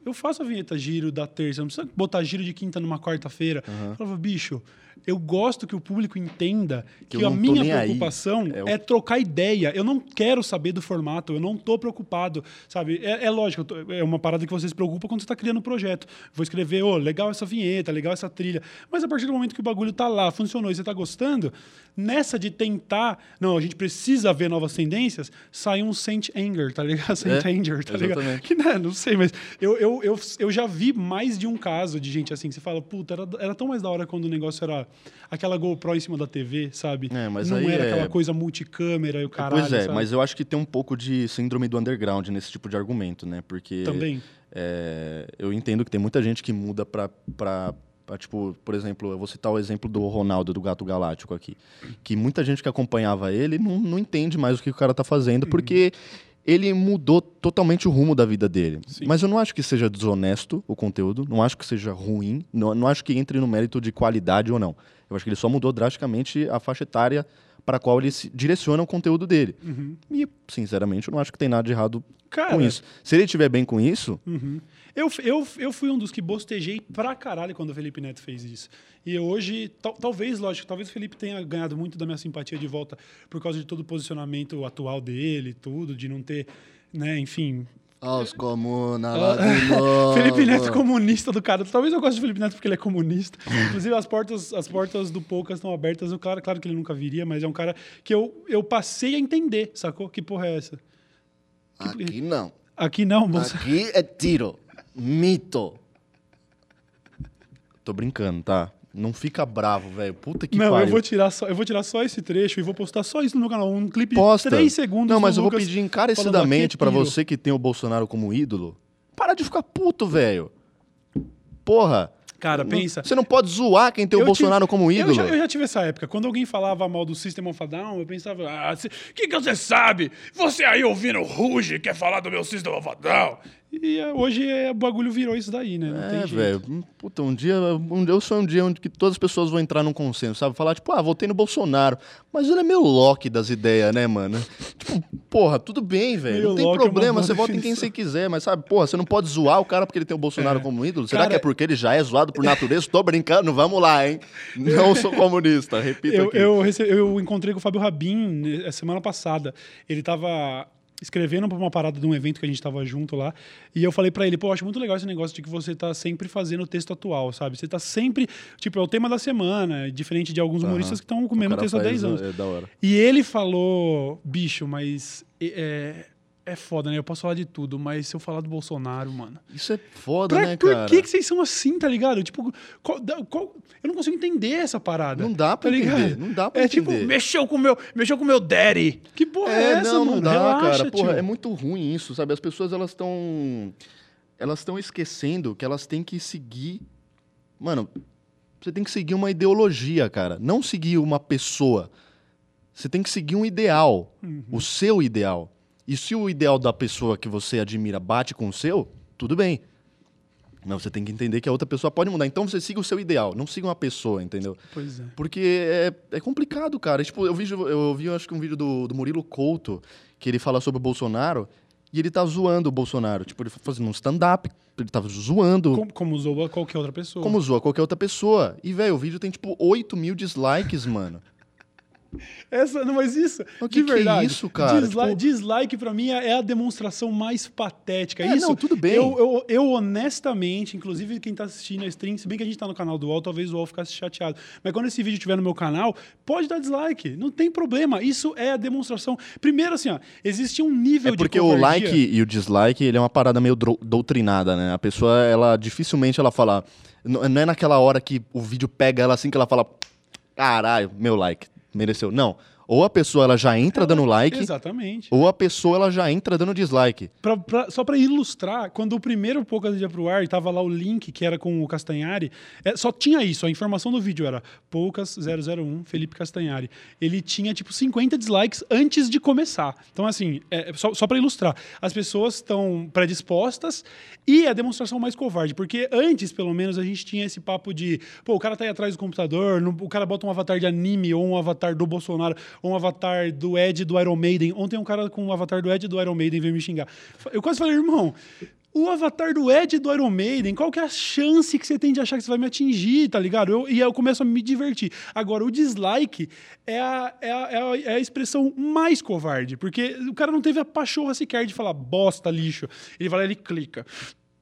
Speaker 1: Eu faço a vinheta giro da terça. Não precisa botar giro de quinta numa quarta-feira. Eu falava, bicho, eu gosto que o público entenda que,
Speaker 2: Que
Speaker 1: a minha preocupação
Speaker 2: É o-
Speaker 1: é trocar ideia. Eu não quero saber do formato, eu não tô preocupado, sabe? É, é lógico, tô- é uma parada que você se preocupa quando você tá criando um projeto. Vou escrever, ô, legal essa vinheta, legal essa trilha. Mas a partir do momento que o bagulho tá lá, funcionou e você tá gostando, nessa de tentar, não, a gente precisa ver novas tendências, sai um Saint Anger, tá ligado? *laughs* Saint
Speaker 2: É,
Speaker 1: Anger, tá ligado?
Speaker 2: exatamente.
Speaker 1: Que né, não sei, mas eu, eu, eu, eu já vi mais de um caso de gente assim, que você fala, puta, era, era tão mais da hora quando o negócio era aquela GoPro em cima da TV, sabe?
Speaker 2: É, mas
Speaker 1: não
Speaker 2: aí
Speaker 1: era
Speaker 2: é-
Speaker 1: aquela coisa multicâmera e o caralho.
Speaker 2: pois é,
Speaker 1: sabe?
Speaker 2: mas eu acho que tem um pouco de síndrome do underground nesse tipo de argumento, né? Porque
Speaker 1: Também.
Speaker 2: é, eu entendo que tem muita gente que muda pra, tipo, por exemplo, eu vou citar o exemplo do Ronaldo, do Gato Galáctico aqui. Que muita gente que acompanhava ele não, não entende mais o que o cara tá fazendo,
Speaker 1: Uhum.
Speaker 2: Ele mudou totalmente o rumo da vida dele.
Speaker 1: Sim.
Speaker 2: Mas eu não acho que seja desonesto o conteúdo, não acho que seja ruim, não, não acho que entre no mérito de qualidade ou não. Eu acho que ele só mudou drasticamente a faixa etária para a qual ele se direciona o conteúdo dele. E, sinceramente, eu não acho que tem nada de errado
Speaker 1: Cara,
Speaker 2: com isso. Se ele estiver bem com isso,
Speaker 1: Uhum. Eu, eu, eu fui um dos que bostejei pra caralho quando o Felipe Neto fez isso. E hoje, tal- talvez, lógico, talvez o Felipe tenha ganhado muito da minha simpatia de volta por causa de todo o posicionamento atual dele, tudo, de não ter, né, enfim.
Speaker 3: Aos comunas lá de novo. *laughs*
Speaker 1: Felipe Neto comunista do cara. Talvez eu goste do Felipe Neto porque ele é comunista. Inclusive, as portas, as portas do Poucas estão abertas. Eu, claro, claro que ele nunca viria, mas é um cara que eu, eu passei a entender, sacou? Que porra é essa?
Speaker 3: Aqui não.
Speaker 1: Aqui não, moça.
Speaker 3: Aqui é tiro. Mito.
Speaker 2: tô brincando, tá? Não fica bravo, velho. Puta que
Speaker 1: não,
Speaker 2: pariu.
Speaker 1: eu vou, tirar só, eu vou tirar só esse trecho e vou postar só isso no meu canal. Um clipe
Speaker 2: Posta.
Speaker 1: de 3 segundos.
Speaker 2: Não, mas eu vou
Speaker 1: Lucas
Speaker 2: pedir
Speaker 1: falando,
Speaker 2: encarecidamente
Speaker 1: "Aqui é
Speaker 2: pra
Speaker 1: tiro".
Speaker 2: você que tem o Bolsonaro como ídolo, para de ficar puto, velho. Porra.
Speaker 1: Cara,
Speaker 2: Não-
Speaker 1: pensa.
Speaker 2: Você não pode zoar quem tem o
Speaker 1: Eu
Speaker 2: Bolsonaro
Speaker 1: tive-
Speaker 2: como ídolo.
Speaker 1: Eu já, eu já tive essa época. Quando alguém falava mal do System of a Down, eu pensava, ah, o que, que você sabe? Você aí ouvindo Ruge quer falar do meu System of a Down? E é, hoje é, o bagulho virou isso daí, né? Não
Speaker 2: É, velho. Hum, Puta, um dia. Um, eu sou um dia onde que todas as pessoas vão entrar num consenso, sabe? Falar, tipo, ah, votei no Bolsonaro. Mas ele é meio Loki das ideias, né, mano? tipo, porra, tudo bem, velho. Não tem
Speaker 1: Loki é
Speaker 2: problema,
Speaker 1: boa
Speaker 2: você vota em quem você quiser, mas sabe, porra, você não pode zoar o cara porque ele tem o Bolsonaro
Speaker 1: É.
Speaker 2: como ídolo? Será
Speaker 1: Cara-
Speaker 2: que é porque ele já é zoado por natureza? Tô brincando, vamos lá, hein? Não sou comunista, repito
Speaker 1: Eu,
Speaker 2: aqui.
Speaker 1: eu, rece- eu encontrei com o Fábio Rabin eh, semana passada. Ele tava escrevendo pra uma parada de um evento que a gente tava junto lá. E eu falei pra ele, pô, acho muito legal esse negócio de que você tá sempre fazendo o texto atual, sabe? Você tá sempre. Tipo, é o tema da semana, diferente de alguns humoristas que estão com o mesmo texto há
Speaker 2: faz,
Speaker 1: 10 anos.
Speaker 2: É da hora.
Speaker 1: E ele falou, bicho, mas é, é foda, né? Eu posso falar de tudo, mas se eu falar do Bolsonaro, mano.
Speaker 2: Isso é foda,
Speaker 1: Pra,
Speaker 2: né,
Speaker 1: por
Speaker 2: cara?
Speaker 1: que, que vocês são assim, tá ligado? Tipo, qual- qual- eu não consigo entender essa parada.
Speaker 2: Não dá pra
Speaker 1: tá ligado?
Speaker 2: entender, não dá pra
Speaker 1: É
Speaker 2: entender.
Speaker 1: tipo, mexeu com o meu, mexeu com meu daddy. Que porra é,
Speaker 2: É,
Speaker 1: essa,
Speaker 2: não,
Speaker 1: mano?
Speaker 2: não dá,
Speaker 1: Relaxa,
Speaker 2: cara. Porra,
Speaker 1: tio.
Speaker 2: é muito ruim isso, sabe? As pessoas elas estão elas estão esquecendo que elas têm que seguir, mano, você tem que seguir uma ideologia, cara, não seguir uma pessoa. Você tem que seguir um ideal,
Speaker 1: Uhum.
Speaker 2: o seu ideal. E se o ideal da pessoa que você admira bate com o seu, tudo bem. Mas você tem que entender que a outra pessoa pode mudar. Então você siga o seu ideal, não siga uma pessoa, entendeu?
Speaker 1: Pois é.
Speaker 2: Porque é, é complicado, cara. Tipo, eu vi, eu vi, acho que um vídeo do, do Murilo Couto, que ele fala sobre o Bolsonaro, e ele tá zoando o Bolsonaro. Tipo, ele fazendo um stand-up, ele tava zoando.
Speaker 1: Como, como zoa qualquer outra pessoa.
Speaker 2: Como zoa qualquer outra pessoa. E, velho, o vídeo tem, tipo, 8 mil dislikes, mano.
Speaker 1: Essa, não, mas isso,
Speaker 2: O
Speaker 1: de
Speaker 2: que que é
Speaker 1: verdade.
Speaker 2: isso, cara? Tipo-
Speaker 1: Dislike pra mim é a demonstração mais patética.
Speaker 2: É,
Speaker 1: isso,
Speaker 2: não, tudo bem.
Speaker 1: Eu, eu, eu, honestamente, inclusive quem tá assistindo a stream, se bem que a gente tá no canal do UOL, talvez o UOL ficasse chateado. Mas quando esse vídeo estiver no meu canal, pode dar dislike. Não tem problema. Isso é a demonstração. Primeiro, assim, ó, existe um nível
Speaker 2: É
Speaker 1: de
Speaker 2: porque o like e o dislike, ele é uma parada meio doutrinada, né? A pessoa, ela dificilmente ela fala. Não é naquela hora que o vídeo pega ela assim que ela fala. Caralho, meu like, mereceu. Não. Ou a pessoa ela já entra dando like,
Speaker 1: Exatamente.
Speaker 2: ou a pessoa ela já entra dando dislike.
Speaker 1: Pra- pra- só para ilustrar, quando o primeiro Poucas ia pro ar, tava lá o link que era com o Castanhari, é, só tinha isso, a informação do vídeo era Poucas 001, Felipe Castanhari. Ele tinha tipo 50 dislikes antes de começar. Então, assim, é, só, só para ilustrar, as pessoas estão predispostas e a demonstração mais covarde, porque antes, pelo menos, a gente tinha esse papo de, pô, o cara tá aí atrás do computador, no- o cara bota um avatar de anime ou um avatar do Bolsonaro um avatar do Ed do Iron Maiden. Ontem um cara com um avatar do Ed do Iron Maiden veio me xingar. Eu quase falei, irmão, o avatar do Ed do Iron Maiden, qual que é a chance que você tem de achar que você vai me atingir, tá ligado? Eu, e aí eu começo a me divertir. Agora, o dislike é a, é, a, é, a, é a expressão mais covarde, porque o cara não teve a pachorra sequer de falar bosta, lixo. Ele vai lá e ele clica.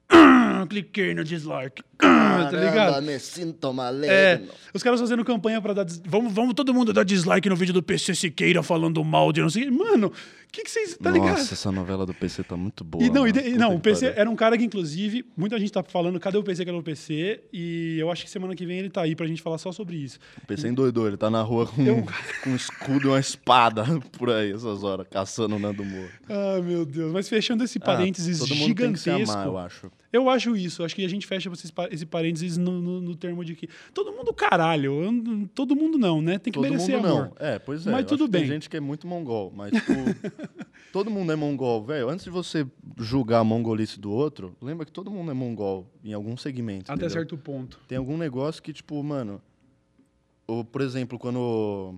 Speaker 1: *coughs* Cliquei no dislike. *coughs* tá ligado?
Speaker 3: Caramba, me sinto
Speaker 1: É, os caras fazendo campanha pra dar. dis- Vamos, vamos todo mundo dar dislike no vídeo do PC Siqueira falando mal de não sei. Mano, o que que vocês. Tá ligado?
Speaker 2: Nossa, essa novela do PC tá muito boa.
Speaker 1: E não, e de- não o PC era um cara que, inclusive, muita gente tá falando, cadê o PC, cadê o PC? E eu acho que semana que vem ele tá aí pra gente falar só sobre isso.
Speaker 2: O PC endoidou, ele tá na rua com,
Speaker 1: Eu-
Speaker 2: com um escudo e uma espada *laughs* por aí, essas horas, caçando o Nando Moura.
Speaker 1: Ah, meu Deus. Mas fechando esse parênteses
Speaker 2: Ah, todo mundo tem que se
Speaker 1: gigantesco.
Speaker 2: amar, eu acho.
Speaker 1: Eu acho isso. Acho que a gente fecha esse, pa- esse parênteses no, no- no termo de que todo mundo caralho. Eu todo mundo não, né? Tem que
Speaker 2: Todo
Speaker 1: merecer
Speaker 2: mundo
Speaker 1: amor.
Speaker 2: não. É, pois é.
Speaker 1: Mas tudo
Speaker 2: que Tem
Speaker 1: bem.
Speaker 2: gente que é muito mongol, mas tipo, *laughs* todo mundo é mongol, velho. Antes de você julgar a mongolice do outro, lembra que todo mundo é mongol em algum segmento.
Speaker 1: Até
Speaker 2: entendeu?
Speaker 1: certo ponto.
Speaker 2: Tem algum negócio que, tipo, mano. Ou, por exemplo, quando.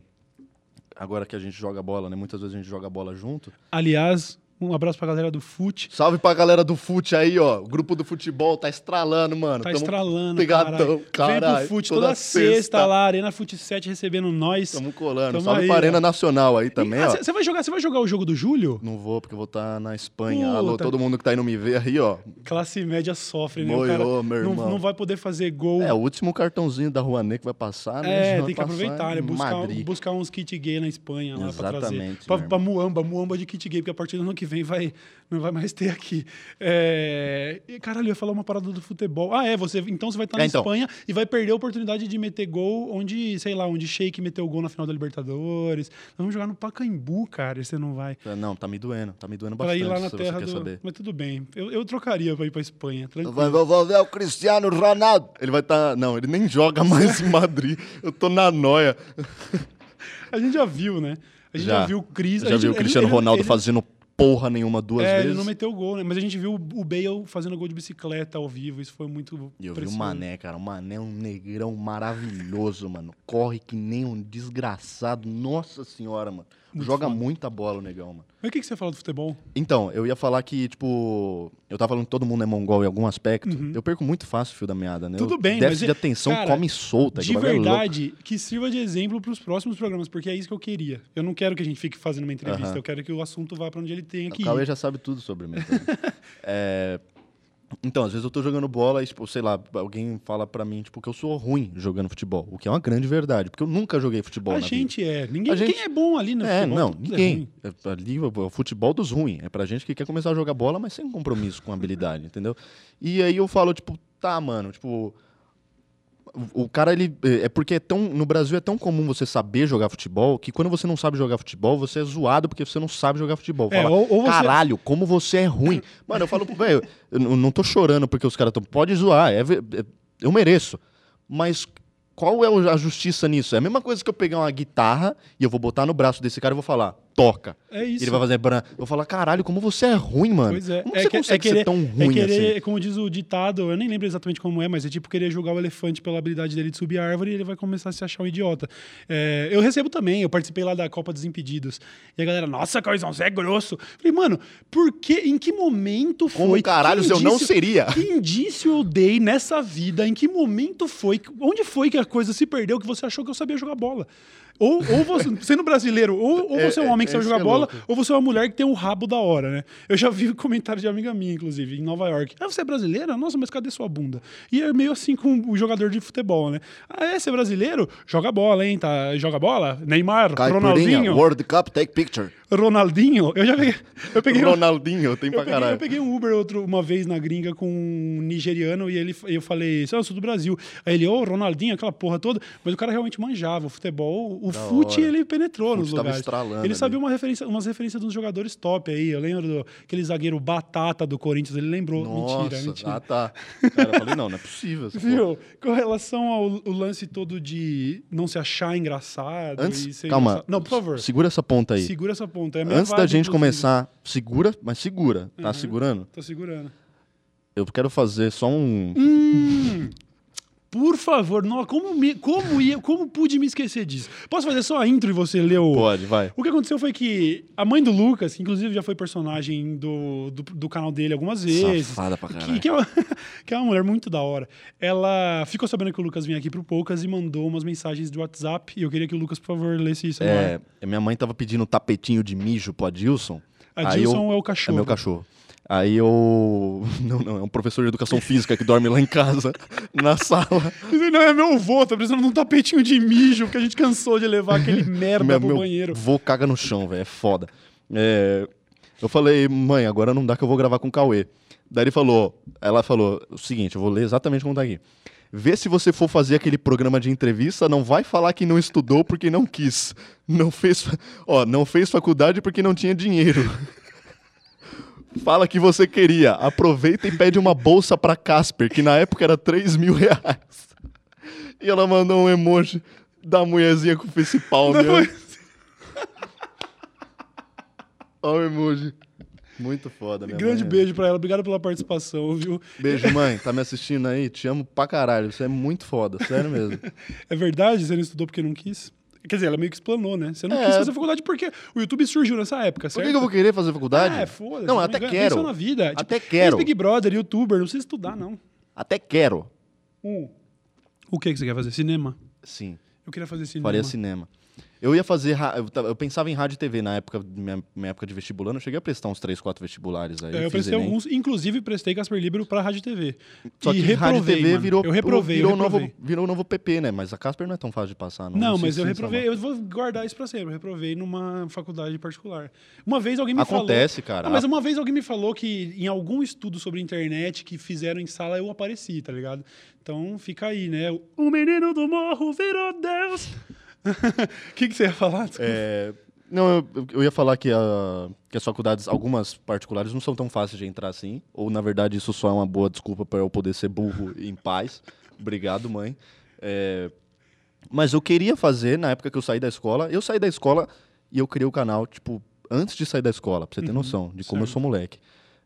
Speaker 2: Agora que a gente joga bola, né? Muitas vezes a gente joga bola junto.
Speaker 1: Aliás, um abraço pra galera do FUT.
Speaker 2: Salve pra galera do fute aí, ó. O grupo do futebol tá estralando, mano.
Speaker 1: Tá
Speaker 2: Tamo
Speaker 1: estralando,
Speaker 2: pegadão,
Speaker 1: caralho. Vem
Speaker 2: caralho.
Speaker 1: pro FUT toda, sexta lá, Arena FUT 7 recebendo nós.
Speaker 2: Tamo colando.
Speaker 1: Tamo
Speaker 2: Salve
Speaker 1: aí,
Speaker 2: pra Arena
Speaker 1: ó.
Speaker 2: Nacional aí também, ó.
Speaker 1: Você vai jogar, você vai jogar o jogo do Júlio?
Speaker 2: Não vou, porque eu vou estar na Espanha.
Speaker 1: Puta.
Speaker 2: Alô, todo mundo que tá indo me ver aí, ó.
Speaker 1: Classe média sofre, né?
Speaker 2: Moiô,
Speaker 1: cara
Speaker 2: meu
Speaker 1: não,
Speaker 2: irmão.
Speaker 1: não vai poder fazer gol.
Speaker 2: É, o último cartãozinho da Rouanet que vai passar, né?
Speaker 1: É, tem que aproveitar, né? Buscar, buscar uns kit gay na Espanha lá pra trazer.
Speaker 2: Exatamente,
Speaker 1: Pra,
Speaker 2: meu
Speaker 1: pra
Speaker 2: irmão.
Speaker 1: Muamba, Muamba de kit gay, porque a partir do ano que vem vai, não vai mais ter aqui. É... e, Caralho, eu ia falar uma parada do futebol. Ah, é, você, então você vai estar na
Speaker 2: É, então.
Speaker 1: Espanha e vai perder a oportunidade de meter gol onde, sei lá, onde Sheik meteu gol na final da Libertadores. Nós vamos jogar no Pacaembu, cara, e você não vai.
Speaker 2: Não, tá me doendo. Tá me doendo
Speaker 1: Pra
Speaker 2: bastante,
Speaker 1: ir lá na terra
Speaker 2: você quer
Speaker 1: do.
Speaker 2: saber.
Speaker 1: Mas tudo bem. Eu, eu trocaria pra ir pra Espanha, tranquilo.
Speaker 3: Vai, ver o Cristiano Ronaldo.
Speaker 2: Ele vai estar... Não, ele nem joga mais em Madrid. Eu tô na noia. *laughs*
Speaker 1: A gente já viu, né? A gente já, viu o Cris.
Speaker 2: Já
Speaker 1: gente-
Speaker 2: viu o Cristiano
Speaker 1: ele-
Speaker 2: Ronaldo
Speaker 1: ele-
Speaker 2: fazendo porra nenhuma duas
Speaker 1: é,
Speaker 2: vezes.
Speaker 1: ele não meteu gol, né? Mas a gente viu o Bale fazendo gol de bicicleta ao vivo. Isso foi muito.
Speaker 2: E eu vi o. Mané, cara. O Mané é um negrão maravilhoso, mano. Corre que nem um desgraçado. Nossa senhora, mano.
Speaker 1: Muito
Speaker 2: Joga
Speaker 1: foda.
Speaker 2: muita bola o negão, mano.
Speaker 1: Mas o que, que você fala do futebol?
Speaker 2: Então, eu ia falar que, tipo, eu tava falando que todo mundo é mongol em algum aspecto. Eu perco muito fácil o fio da meada, né?
Speaker 1: Uhum. Tudo
Speaker 2: Eu-
Speaker 1: bem, mas,
Speaker 2: de atenção
Speaker 1: cara,
Speaker 2: come solta.
Speaker 1: de
Speaker 2: é
Speaker 1: verdade, que sirva de exemplo para os próximos programas, porque é isso que eu queria. Eu não quero que a gente fique fazendo uma entrevista,
Speaker 2: Aham.
Speaker 1: eu quero que o assunto vá para onde ele tenha que
Speaker 2: O Cauê já sabe tudo sobre mim. *laughs* É, Então, às vezes eu tô jogando bola e, tipo, sei lá, alguém fala pra mim, tipo, que eu sou ruim jogando futebol. O que é uma grande verdade, porque eu nunca joguei futebol
Speaker 1: A gente é. Ninguém,
Speaker 2: A gente-
Speaker 1: Quem é bom ali no
Speaker 2: É,
Speaker 1: futebol?
Speaker 2: não,
Speaker 1: é
Speaker 2: ninguém.
Speaker 1: ruim.
Speaker 2: É, ali é o futebol dos ruins. É pra gente que quer começar a jogar bola, mas sem compromisso com habilidade, *laughs* entendeu? E aí eu falo, tipo, tá, mano, tipo. O- cara, ele. É porque é tão. No Brasil é tão comum você saber jogar futebol que quando você não sabe jogar futebol, você é zoado porque você não sabe jogar futebol.
Speaker 1: É,
Speaker 2: Fala,
Speaker 1: ou- ou você-
Speaker 2: Caralho, como você é ruim. Mano, eu falo, velho, eu não tô chorando porque os caras estão. Pode zoar, é é- eu mereço. Mas qual é a justiça nisso? É a mesma coisa que eu pegar uma guitarra e eu vou botar no braço desse cara e vou falar: toca.
Speaker 1: É isso.
Speaker 2: Ele vai fazer. bran- Eu vou falar, caralho, como você é ruim, mano.
Speaker 1: Pois é.
Speaker 2: Como
Speaker 1: é
Speaker 2: você
Speaker 1: que-
Speaker 2: consegue
Speaker 1: é querer,
Speaker 2: ser tão ruim
Speaker 1: é querer,
Speaker 2: assim?
Speaker 1: como diz o ditado, eu nem lembro exatamente como é, mas é tipo querer julgar o elefante pela habilidade dele de subir a árvore e ele vai começar a se achar um idiota. É, eu recebo também, eu participei lá da Copa dos Impedidos. E a galera, nossa, Coisão, você é grosso. Falei, mano, por que, em que momento foi?
Speaker 2: Como caralhos
Speaker 1: que
Speaker 2: eu não seria?
Speaker 1: Que indício eu dei nessa vida? Em que momento foi? Onde foi que a coisa se perdeu que você achou que eu sabia jogar bola? Ou, ou você, *laughs* sendo brasileiro, ou, ou
Speaker 2: É,
Speaker 1: você é um homem que
Speaker 2: é,
Speaker 1: sabe jogar
Speaker 2: é
Speaker 1: bola, ou você é uma mulher que tem um rabo da hora, né? Eu já vi *laughs* comentário de amiga minha, inclusive, em Nova York. Ah, você é brasileira? Nossa, mas cadê sua bunda? E é meio assim com o jogador de futebol, né? Ah, é? Você é brasileiro? Joga bola, hein? Tá, joga bola? Neymar,
Speaker 3: Caipirinha,
Speaker 1: Ronaldinho.
Speaker 3: World Cup, take picture.
Speaker 1: Ronaldinho. Eu já peguei. Eu peguei um-
Speaker 2: Ronaldinho, tem pra
Speaker 1: eu peguei, eu
Speaker 2: caralho.
Speaker 1: peguei um Uber outro, uma vez na gringa com um nigeriano e ele, eu falei, "Você é, eu sou do Brasil. Aí ele, ô, Ronaldinho, aquela porra toda. Mas o cara realmente manjava o futebol. O fute,
Speaker 2: hora.
Speaker 1: ele penetrou nos lugares.
Speaker 2: estralando
Speaker 1: Ele
Speaker 2: ali.
Speaker 1: sabia uma referência, umas referências dos jogadores top aí. Eu lembro do aquele zagueiro Batata do Corinthians, ele lembrou.
Speaker 2: Nossa,
Speaker 1: mentira, mentira.
Speaker 2: ah tá. Cara, eu falei, não, não é possível. essa porra.
Speaker 1: Viu? Com relação ao o lance todo de não se achar engraçado e
Speaker 2: Antes,
Speaker 1: ser
Speaker 2: calma.
Speaker 1: engraçado. Não, por favor.
Speaker 2: Segura essa ponta aí.
Speaker 1: Segura essa ponta. É a minha
Speaker 2: Antes da gente
Speaker 1: inclusive.
Speaker 2: começar, segura, mas segura. Tá
Speaker 1: Uhum.
Speaker 2: segurando?
Speaker 1: Tô segurando.
Speaker 2: Eu quero fazer só um.
Speaker 1: Hum, por favor, não, como, me, como, ia, como pude me esquecer disso? Posso fazer só a intro e você ler o.
Speaker 2: Pode, vai.
Speaker 1: O que aconteceu foi que a mãe do Lucas, que inclusive já foi personagem do, do, do canal dele algumas vezes.
Speaker 2: Safada pra
Speaker 1: Que,
Speaker 2: caralho.
Speaker 1: que, é uma, *laughs* que é uma mulher muito da hora. Ela ficou sabendo que o Lucas vinha aqui pro Poucas e mandou umas mensagens de WhatsApp. E eu queria que o Lucas, por favor, lesse isso.
Speaker 2: É, minha mãe tava pedindo tapetinho de mijo pro Adilson.
Speaker 1: Adilson
Speaker 2: eu-
Speaker 1: é o
Speaker 2: É
Speaker 1: cachorro.
Speaker 2: meu cachorro. Aí eu. *laughs* Não, não, é um professor de educação física que dorme lá em casa, *laughs* na sala.
Speaker 1: Não, é meu avô, tá precisando de um tapetinho de mijo, porque a gente cansou de levar aquele *laughs* merda
Speaker 2: meu,
Speaker 1: pro
Speaker 2: meu
Speaker 1: banheiro.
Speaker 2: vô caga no chão, velho. É foda. É, eu falei, mãe, agora não dá que eu vou gravar com o Cauê. Daí ele falou, ela falou o seguinte, eu vou ler exatamente como tá aqui. Vê se você for fazer aquele programa de entrevista, não vai falar que não estudou porque não quis. Não fez, ó, não fez faculdade porque não tinha dinheiro. Fala que você queria. Aproveita e pede uma bolsa pra Casper, que na época era 3 mil reais. E ela mandou um emoji da mulherzinha com face palm.
Speaker 1: Não,
Speaker 2: Olha o emoji. Muito foda, minha
Speaker 1: Grande
Speaker 2: mãe.
Speaker 1: beijo pra ela, obrigado pela participação, viu?
Speaker 2: Beijo, mãe. *laughs* Tá me assistindo aí? Te amo pra caralho. Você é muito foda, sério mesmo.
Speaker 1: É verdade? Você não estudou porque não quis? Quer dizer, ela meio que explanou, né? Você não
Speaker 2: É.
Speaker 1: quis fazer faculdade porque o YouTube surgiu nessa época,
Speaker 2: Por
Speaker 1: certo?
Speaker 2: que, que eu vou querer fazer faculdade?
Speaker 1: Ah, é, foda-se.
Speaker 2: Não,
Speaker 1: me
Speaker 2: até quero.
Speaker 1: Na vida.
Speaker 2: Até
Speaker 1: Tipo,
Speaker 2: quero.
Speaker 1: Big Brother, youtuber, não precisa estudar, não.
Speaker 2: Até quero.
Speaker 1: O que, que você quer fazer? Cinema?
Speaker 2: Sim,
Speaker 1: Eu queria fazer cinema.
Speaker 2: faria cinema. Eu ia fazer. Eu, pensava em rádio e TV na época, minha, minha época de vestibulando. Eu cheguei a prestar uns 3, 4 vestibulares aí.
Speaker 1: É, eu prestei alguns, inclusive prestei Casper Libero pra Rádio e TV.
Speaker 2: Só que rádio e
Speaker 1: reprovei,
Speaker 2: TV
Speaker 1: mano.
Speaker 2: virou,
Speaker 1: Eu reprovei,
Speaker 2: virou,
Speaker 1: eu reprovei.
Speaker 2: Novo, virou novo PP, né? Mas a Casper não é tão fácil de passar. Não,
Speaker 1: Não,
Speaker 2: Não
Speaker 1: mas eu reprovei,
Speaker 2: salvar.
Speaker 1: eu vou guardar isso pra sempre. Eu reprovei numa faculdade particular. Uma vez alguém me falou.
Speaker 2: Acontece, cara.
Speaker 1: Mas uma vez alguém me falou que em algum estudo sobre internet que fizeram em sala eu apareci, tá ligado? Então fica aí, né? O menino do morro virou Deus. O *laughs* que, que você ia falar?
Speaker 2: É, não, eu, eu ia falar que, a- que as faculdades, algumas particulares, não são tão fáceis de entrar assim. Ou, na verdade, isso só é uma boa desculpa para eu poder ser burro *laughs* em paz. Obrigado, mãe. É, mas eu queria fazer, na época que eu saí da escola, eu saí da escola e eu criei o canal, tipo, antes de sair da escola, pra você ter noção de como eu
Speaker 1: certo.
Speaker 2: sou moleque.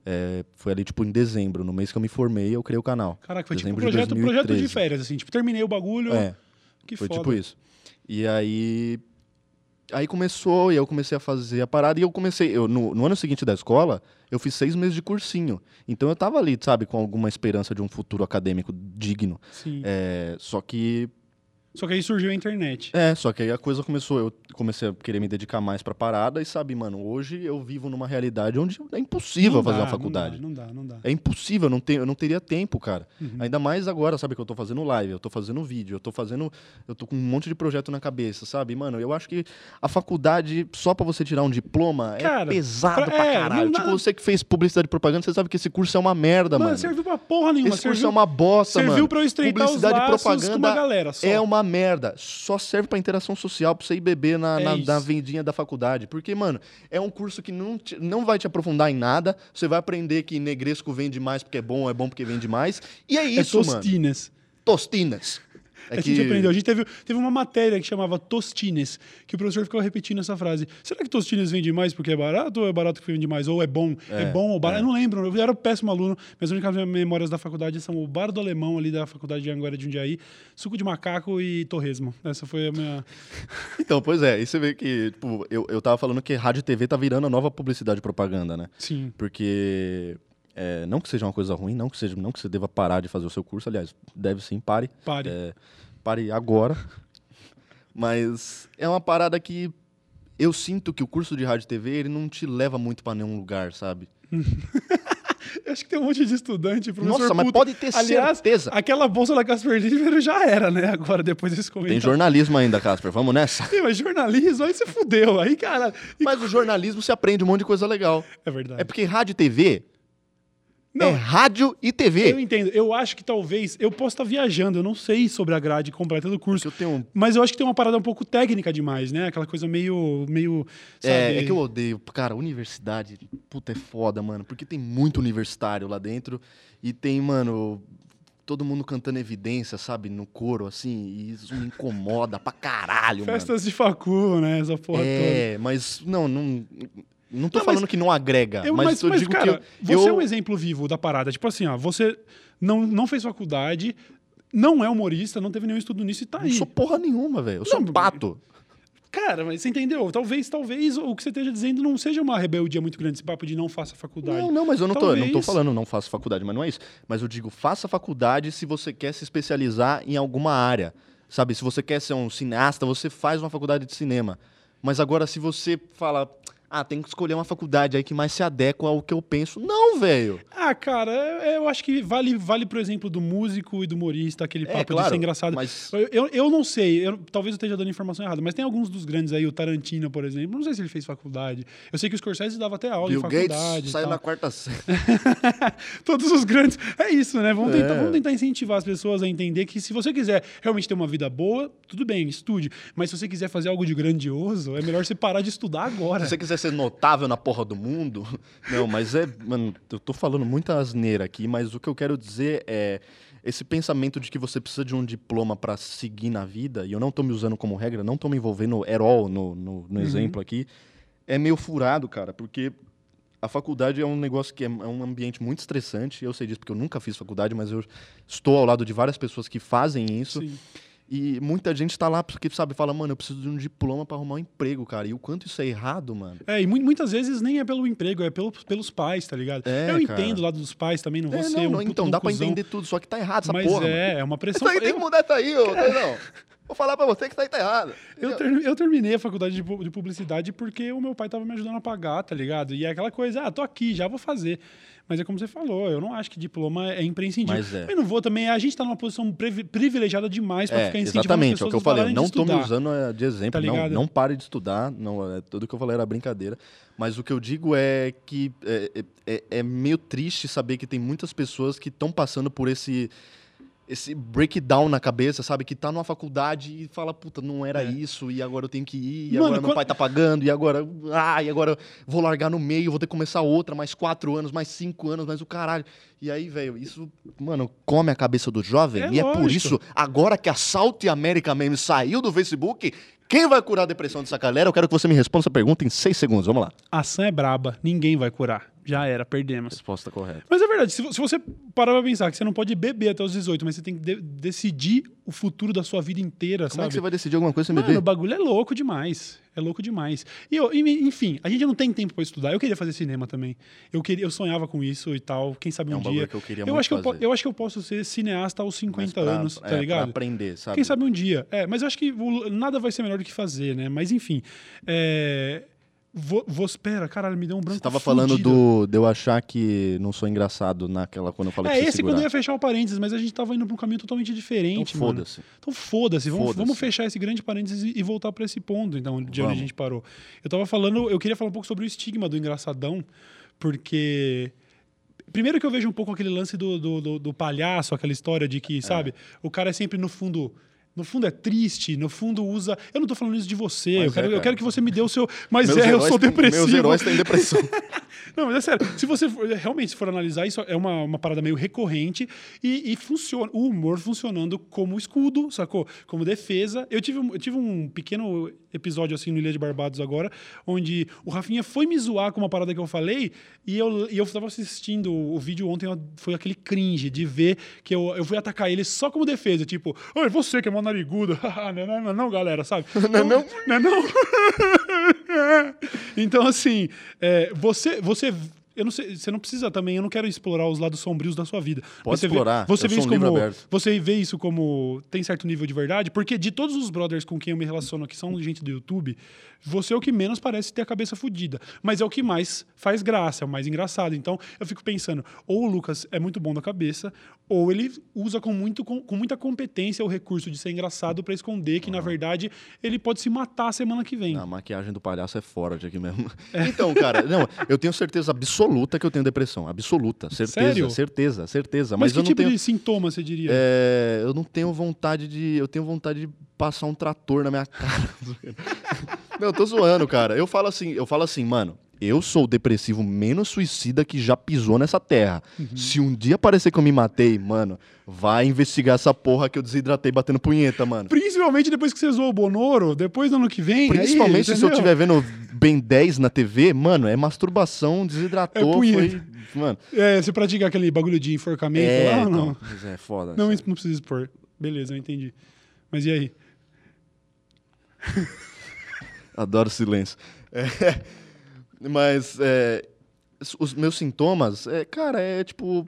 Speaker 2: É, foi ali, tipo, em dezembro, no mês que eu me formei, eu criei o canal.
Speaker 1: Caraca, foi tipo um
Speaker 2: dezembro de
Speaker 1: projeto, projeto de
Speaker 2: 2013.
Speaker 1: férias, assim. Tipo, terminei o bagulho.
Speaker 2: É.
Speaker 1: Que
Speaker 2: Foi
Speaker 1: foda.
Speaker 2: tipo isso. E aí. Aí começou, e eu comecei a fazer a parada, e eu comecei. Eu, no, no ano seguinte da escola, eu fiz seis meses de cursinho. Então eu tava ali, sabe, com alguma esperança de um futuro acadêmico digno.
Speaker 1: Sim.
Speaker 2: É, só que.
Speaker 1: Só que aí surgiu a internet.
Speaker 2: É, só que aí a coisa começou. Eu comecei a querer me dedicar mais pra parada, e sabe, mano, hoje eu vivo numa realidade onde é impossível
Speaker 1: Não
Speaker 2: fazer
Speaker 1: dá,
Speaker 2: uma faculdade.
Speaker 1: Não dá, não dá. Não dá.
Speaker 2: É impossível, eu não, tenho, eu não teria tempo, cara.
Speaker 1: Uhum.
Speaker 2: Ainda mais agora, sabe, que eu tô fazendo live, eu tô fazendo vídeo, eu tô fazendo. Eu tô com um monte de projeto na cabeça, sabe? Mano, eu acho que a faculdade, só pra você tirar um diploma,
Speaker 1: Cara,
Speaker 2: é pesado
Speaker 1: pra-
Speaker 2: pra
Speaker 1: é,
Speaker 2: caralho. Tipo, você que fez publicidade e propaganda, você sabe que esse curso é uma merda,
Speaker 1: Mano,
Speaker 2: mano.
Speaker 1: serviu pra porra nenhuma.
Speaker 2: Esse curso
Speaker 1: serviu,
Speaker 2: é uma bosta,
Speaker 1: serviu
Speaker 2: mano.
Speaker 1: pra eu estreitar os
Speaker 2: Publicidade e
Speaker 1: laços
Speaker 2: propaganda
Speaker 1: com uma galera só.
Speaker 2: É uma merda. Só serve pra interação social, pra você ir beber na,
Speaker 1: É
Speaker 2: na, na vendinha da faculdade. Porque, mano, é um curso que não, te- não vai te aprofundar em nada. Você vai aprender que negresco vende mais porque é bom, é bom porque vende mais. E é
Speaker 1: É
Speaker 2: isso, mano.
Speaker 1: tostinas.
Speaker 2: Tostinas. É
Speaker 1: a gente
Speaker 2: que-
Speaker 1: aprendeu. A gente teve, teve uma matéria que chamava Tostines, que o professor ficava repetindo essa frase. Será que Tostines vende mais porque é barato ou é barato que vende mais? Ou é bom? É, bom ou barato? Eu não lembro. Eu era um péssimo aluno. Minhas únicas memórias da faculdade são o bar do alemão ali da faculdade de Anguera de Jundiaí, suco de macaco e torresmo. Essa foi a minha... *laughs*
Speaker 2: Então, pois é, e você vê que, tipo, eu, eu tava falando que rádio e TV tá virando a nova publicidade e propaganda, né?
Speaker 1: Sim.
Speaker 2: Porque é, não que seja uma coisa ruim, não que, seja, não que você deva parar de fazer o seu curso, aliás, deve sim, pare.
Speaker 1: Pare.
Speaker 2: É, pare agora. Mas é uma parada que eu sinto que o curso de rádio e TV ele não te leva muito pra nenhum lugar, sabe? *laughs*
Speaker 1: Eu acho que tem um monte de estudante, professor
Speaker 2: Nossa, mas
Speaker 1: puto.
Speaker 2: pode ter
Speaker 1: Aliás,
Speaker 2: certeza.
Speaker 1: aquela bolsa da Casper Liver já era, né? Agora, depois desse
Speaker 2: Tem
Speaker 1: comentário.
Speaker 2: jornalismo ainda, Casper, vamos nessa.
Speaker 1: Mas jornalismo, aí você fudeu. Aí, cara...
Speaker 2: Mas o jornalismo você aprende um monte de coisa legal.
Speaker 1: É verdade.
Speaker 2: É porque rádio e TV
Speaker 1: Não,
Speaker 2: é rádio e TV.
Speaker 1: Eu entendo. Eu acho que talvez. Eu posso estar viajando, eu não sei sobre a grade completa do curso.
Speaker 2: Porque eu tenho
Speaker 1: Mas eu acho que tem uma parada um pouco técnica demais, né? Aquela coisa meio. meio sabe?
Speaker 2: É, é que eu odeio. Cara, universidade, puta, é foda, mano. Porque tem muito universitário lá dentro. E tem, mano, todo mundo cantando evidência, sabe? No coro, assim. E isso me incomoda pra caralho, *laughs* mano.
Speaker 1: Festas de facu, né? Essa porra
Speaker 2: É, mas não, não. Não tô
Speaker 1: Não,
Speaker 2: falando que não agrega.
Speaker 1: Eu,
Speaker 2: mas,
Speaker 1: mas,
Speaker 2: eu
Speaker 1: mas,
Speaker 2: digo
Speaker 1: cara,
Speaker 2: que eu.
Speaker 1: você
Speaker 2: eu-
Speaker 1: é um exemplo vivo da parada. Tipo assim, ó, você não, não fez faculdade, não é humorista, não teve nenhum estudo nisso e tá
Speaker 2: não
Speaker 1: aí.
Speaker 2: sou porra nenhuma, velho. Eu sou
Speaker 1: Não,
Speaker 2: um pato.
Speaker 1: Cara, mas você entendeu? Talvez, talvez o que você esteja dizendo não seja uma rebeldia muito grande, esse papo de não faça faculdade.
Speaker 2: Não, não, mas eu não tô, eu não tô
Speaker 1: Talvez-
Speaker 2: falando não faça faculdade, mas não é isso. Mas eu digo, faça faculdade se você quer se especializar em alguma área. Sabe, se você quer ser um cineasta, você faz uma faculdade de cinema. Mas agora, se você fala, ah, tem que escolher uma faculdade aí que mais se adequa ao que eu penso. Não, velho.
Speaker 1: Ah, cara, é- eu acho que vale, vale pro exemplo do músico e do humorista, aquele
Speaker 2: É,
Speaker 1: papo de
Speaker 2: claro,
Speaker 1: ser engraçado.
Speaker 2: mas-
Speaker 1: Eu, eu, eu não sei, eu- talvez eu esteja dando informação errada, mas tem alguns dos grandes aí, o Tarantino, por exemplo, não sei se ele fez faculdade. Eu sei que o Scorsese dava até aula
Speaker 2: Bill
Speaker 1: em faculdade.
Speaker 2: Gates saiu na quarta série. *laughs*
Speaker 1: Todos os grandes. É isso, né? Vamos, tentar,
Speaker 2: É.
Speaker 1: vamos tentar incentivar as pessoas a entender que se você quiser realmente ter uma vida boa, tudo bem, estude. Mas se você quiser fazer algo de grandioso, é melhor você parar de estudar agora.
Speaker 2: Se você quiser ser notável na porra do mundo. Não, mas é. Mano, eu tô falando muita asneira aqui, mas o que eu quero dizer é. Esse pensamento de que você precisa de um diploma pra seguir na vida, e eu não tô me usando como regra, não tô me envolvendo at all no, no, no exemplo aqui, é meio furado, cara, porque a faculdade é um negócio que é, é um ambiente muito estressante. Eu sei disso porque eu nunca fiz faculdade, mas eu estou ao lado de várias pessoas que fazem isso.
Speaker 1: Sim.
Speaker 2: E muita gente tá lá porque, sabe, fala, mano, eu preciso de um diploma pra arrumar um emprego, cara. E o quanto isso é errado, mano.
Speaker 1: É, e mu- muitas vezes nem é pelo emprego, é pelo, pelos pais, tá ligado?
Speaker 2: É,
Speaker 1: eu
Speaker 2: cara.
Speaker 1: entendo o lado dos pais também, não vou
Speaker 2: É,
Speaker 1: ser
Speaker 2: não,
Speaker 1: um
Speaker 2: então dá pra entender tudo, só que tá errado essa
Speaker 1: Mas
Speaker 2: porra. mano.
Speaker 1: é, é uma *laughs* pressão.
Speaker 2: Isso aí tem
Speaker 1: eu,
Speaker 2: que mudar isso aí, ô. *laughs* Não. Vou falar pra você que isso aí tá errado.
Speaker 1: eu, ter- eu terminei a faculdade de, de publicidade porque o meu pai tava me ajudando a pagar, tá ligado? E é aquela coisa, ah, tô aqui, já vou fazer. Mas é como você falou, eu não acho que diploma é imprescindível.
Speaker 2: Mas é.
Speaker 1: Mas não vou também, a gente tá numa posição privi- privilegiada demais pra
Speaker 2: É,
Speaker 1: ficar incentivando
Speaker 2: exatamente,
Speaker 1: as
Speaker 2: é o que eu falei. Não tô me usando é, de exemplo,
Speaker 1: Tá
Speaker 2: não, não pare de estudar. Não, é, tudo que eu falei era brincadeira. Mas o que eu digo é que é, é- é meio triste saber que tem muitas pessoas que estão passando por esse esse breakdown na cabeça, sabe? Que tá numa faculdade e fala, puta, não era isso, e agora eu tenho que ir, e
Speaker 1: Mano,
Speaker 2: agora meu
Speaker 1: quando-
Speaker 2: pai tá pagando, e agora, ah, e agora eu vou largar no meio, vou ter que começar outra, mais quatro anos, mais cinco anos, mais o caralho. E aí, velho, isso, mano, come a cabeça do jovem,
Speaker 1: É
Speaker 2: e é por
Speaker 1: lógico.
Speaker 2: isso, agora que a Salt America Meme saiu do Facebook, quem vai curar a depressão dessa galera? Eu quero que você me responda essa pergunta em seis segundos, vamos lá.
Speaker 1: A Sam é braba, ninguém vai curar. Já era, perdemos.
Speaker 2: Resposta correta.
Speaker 1: Mas é verdade, se, vo- se você parar pra pensar que você não pode beber até os 18, mas você tem que de- decidir o futuro da sua vida inteira,
Speaker 2: Como é
Speaker 1: sabe?
Speaker 2: que você vai decidir alguma coisa sem
Speaker 1: Mano,
Speaker 2: beber?
Speaker 1: o bagulho é louco demais. É louco demais. E, eu- enfim, a gente não tem tempo pra estudar. Eu queria fazer cinema também. Eu, queria, eu sonhava com isso e tal. Quem sabe
Speaker 2: É
Speaker 1: um,
Speaker 2: um bagulho
Speaker 1: dia.
Speaker 2: que eu queria
Speaker 1: eu
Speaker 2: muito
Speaker 1: acho que eu, eu acho que eu posso ser cineasta aos
Speaker 2: Mas
Speaker 1: 50
Speaker 2: pra-
Speaker 1: anos,
Speaker 2: é,
Speaker 1: tá
Speaker 2: Pra
Speaker 1: ligado?
Speaker 2: aprender, sabe?
Speaker 1: Quem sabe um dia. É, mas eu acho que nada vai ser melhor do que fazer, né? Mas enfim. É. Vou, vou, espera, caralho, me deu um branco.
Speaker 2: Você tava falando do, de eu achar que não sou engraçado naquela quando eu falei
Speaker 1: É,
Speaker 2: pra você
Speaker 1: esse
Speaker 2: segurar.
Speaker 1: quando eu ia fechar o parênteses, mas a gente tava indo pra um caminho totalmente diferente,
Speaker 2: Então foda-se.
Speaker 1: Então foda-se, vamos,
Speaker 2: Foda-se.
Speaker 1: vamos fechar esse grande parênteses e, e voltar pra esse ponto, então, de onde
Speaker 2: Vamos.
Speaker 1: a gente parou. Eu tava falando, eu queria falar um pouco sobre o estigma do engraçadão, porque. Primeiro que eu vejo um pouco aquele lance do, do, do- do palhaço, aquela história de que,
Speaker 2: É.
Speaker 1: sabe, o cara é sempre no fundo. No fundo é triste, no fundo usa. Eu não tô falando isso de você, eu quero,
Speaker 2: é,
Speaker 1: eu quero que você me dê o seu. Mas
Speaker 2: Meus
Speaker 1: é, eu sou depressivo.
Speaker 2: Meus heróis têm depressão. *laughs*
Speaker 1: Não, mas é sério. Se você for- realmente se for analisar, isso é uma, uma parada meio recorrente e, e funciona. O humor funcionando como escudo, sacou? Como defesa. Eu tive, um- eu tive um pequeno episódio assim no Ilha de Barbados agora, onde o Rafinha foi me zoar com uma parada que eu falei e eu, e eu tava assistindo o vídeo ontem, foi aquele cringe de ver que eu, eu fui atacar ele só como defesa. Tipo, oi, você que é mó narigudo. *laughs* não, não, não, não, galera, sabe? *laughs* Não, não, não. não. *laughs* então, assim, é, você, você. Eu não sei, você não precisa também, eu não quero explorar os lados sombrios da sua vida.
Speaker 2: Pode
Speaker 1: você
Speaker 2: explorar,
Speaker 1: Vê, você vê isso
Speaker 2: um
Speaker 1: como. Você vê isso como. Tem certo nível de verdade? Porque de todos os brothers com quem eu me relaciono, que são gente do YouTube, você é o que menos parece ter a cabeça fodida. Mas é o que mais faz graça, é o mais engraçado. Então, eu fico pensando, ou o Lucas é muito bom da cabeça, ou ele usa com, muito, com, com muita competência o recurso de ser engraçado pra esconder que, na verdade, ele pode se matar semana que vem.
Speaker 2: A maquiagem do palhaço é fora de aqui mesmo. Então, cara, não, eu tenho certeza absoluta que eu tenho depressão. Absoluta. Certeza,
Speaker 1: Sério?
Speaker 2: certeza, certeza.
Speaker 1: Mas,
Speaker 2: Mas,
Speaker 1: que
Speaker 2: eu não
Speaker 1: tipo
Speaker 2: tenho.
Speaker 1: de sintoma você diria?
Speaker 2: é, eu não tenho vontade de. Eu tenho vontade de passar um trator na minha *laughs* cara. não, eu tô zoando, cara. Eu falo assim, eu falo assim, mano. Eu sou o depressivo menos suicida que já pisou nessa terra.
Speaker 1: Uhum.
Speaker 2: Se um dia parecer que eu me matei, mano, vai investigar essa porra que eu desidratei batendo punheta, mano.
Speaker 1: Principalmente depois que você zoou o Bonoro, depois do ano que vem.
Speaker 2: Principalmente
Speaker 1: aí,
Speaker 2: se eu estiver vendo Ben 10 na TV, mano, é masturbação,
Speaker 1: É
Speaker 2: desidratou,
Speaker 1: punheta.
Speaker 2: foi. Mano.
Speaker 1: É, você pratica aquele bagulho de enforcamento
Speaker 2: É,
Speaker 1: lá ou
Speaker 2: então,
Speaker 1: não?
Speaker 2: mas é foda.
Speaker 1: Não, isso não precisa expor. Beleza, eu entendi. Mas e aí?
Speaker 2: Adoro silêncio. É, mas é, os meus sintomas, é, cara, é tipo.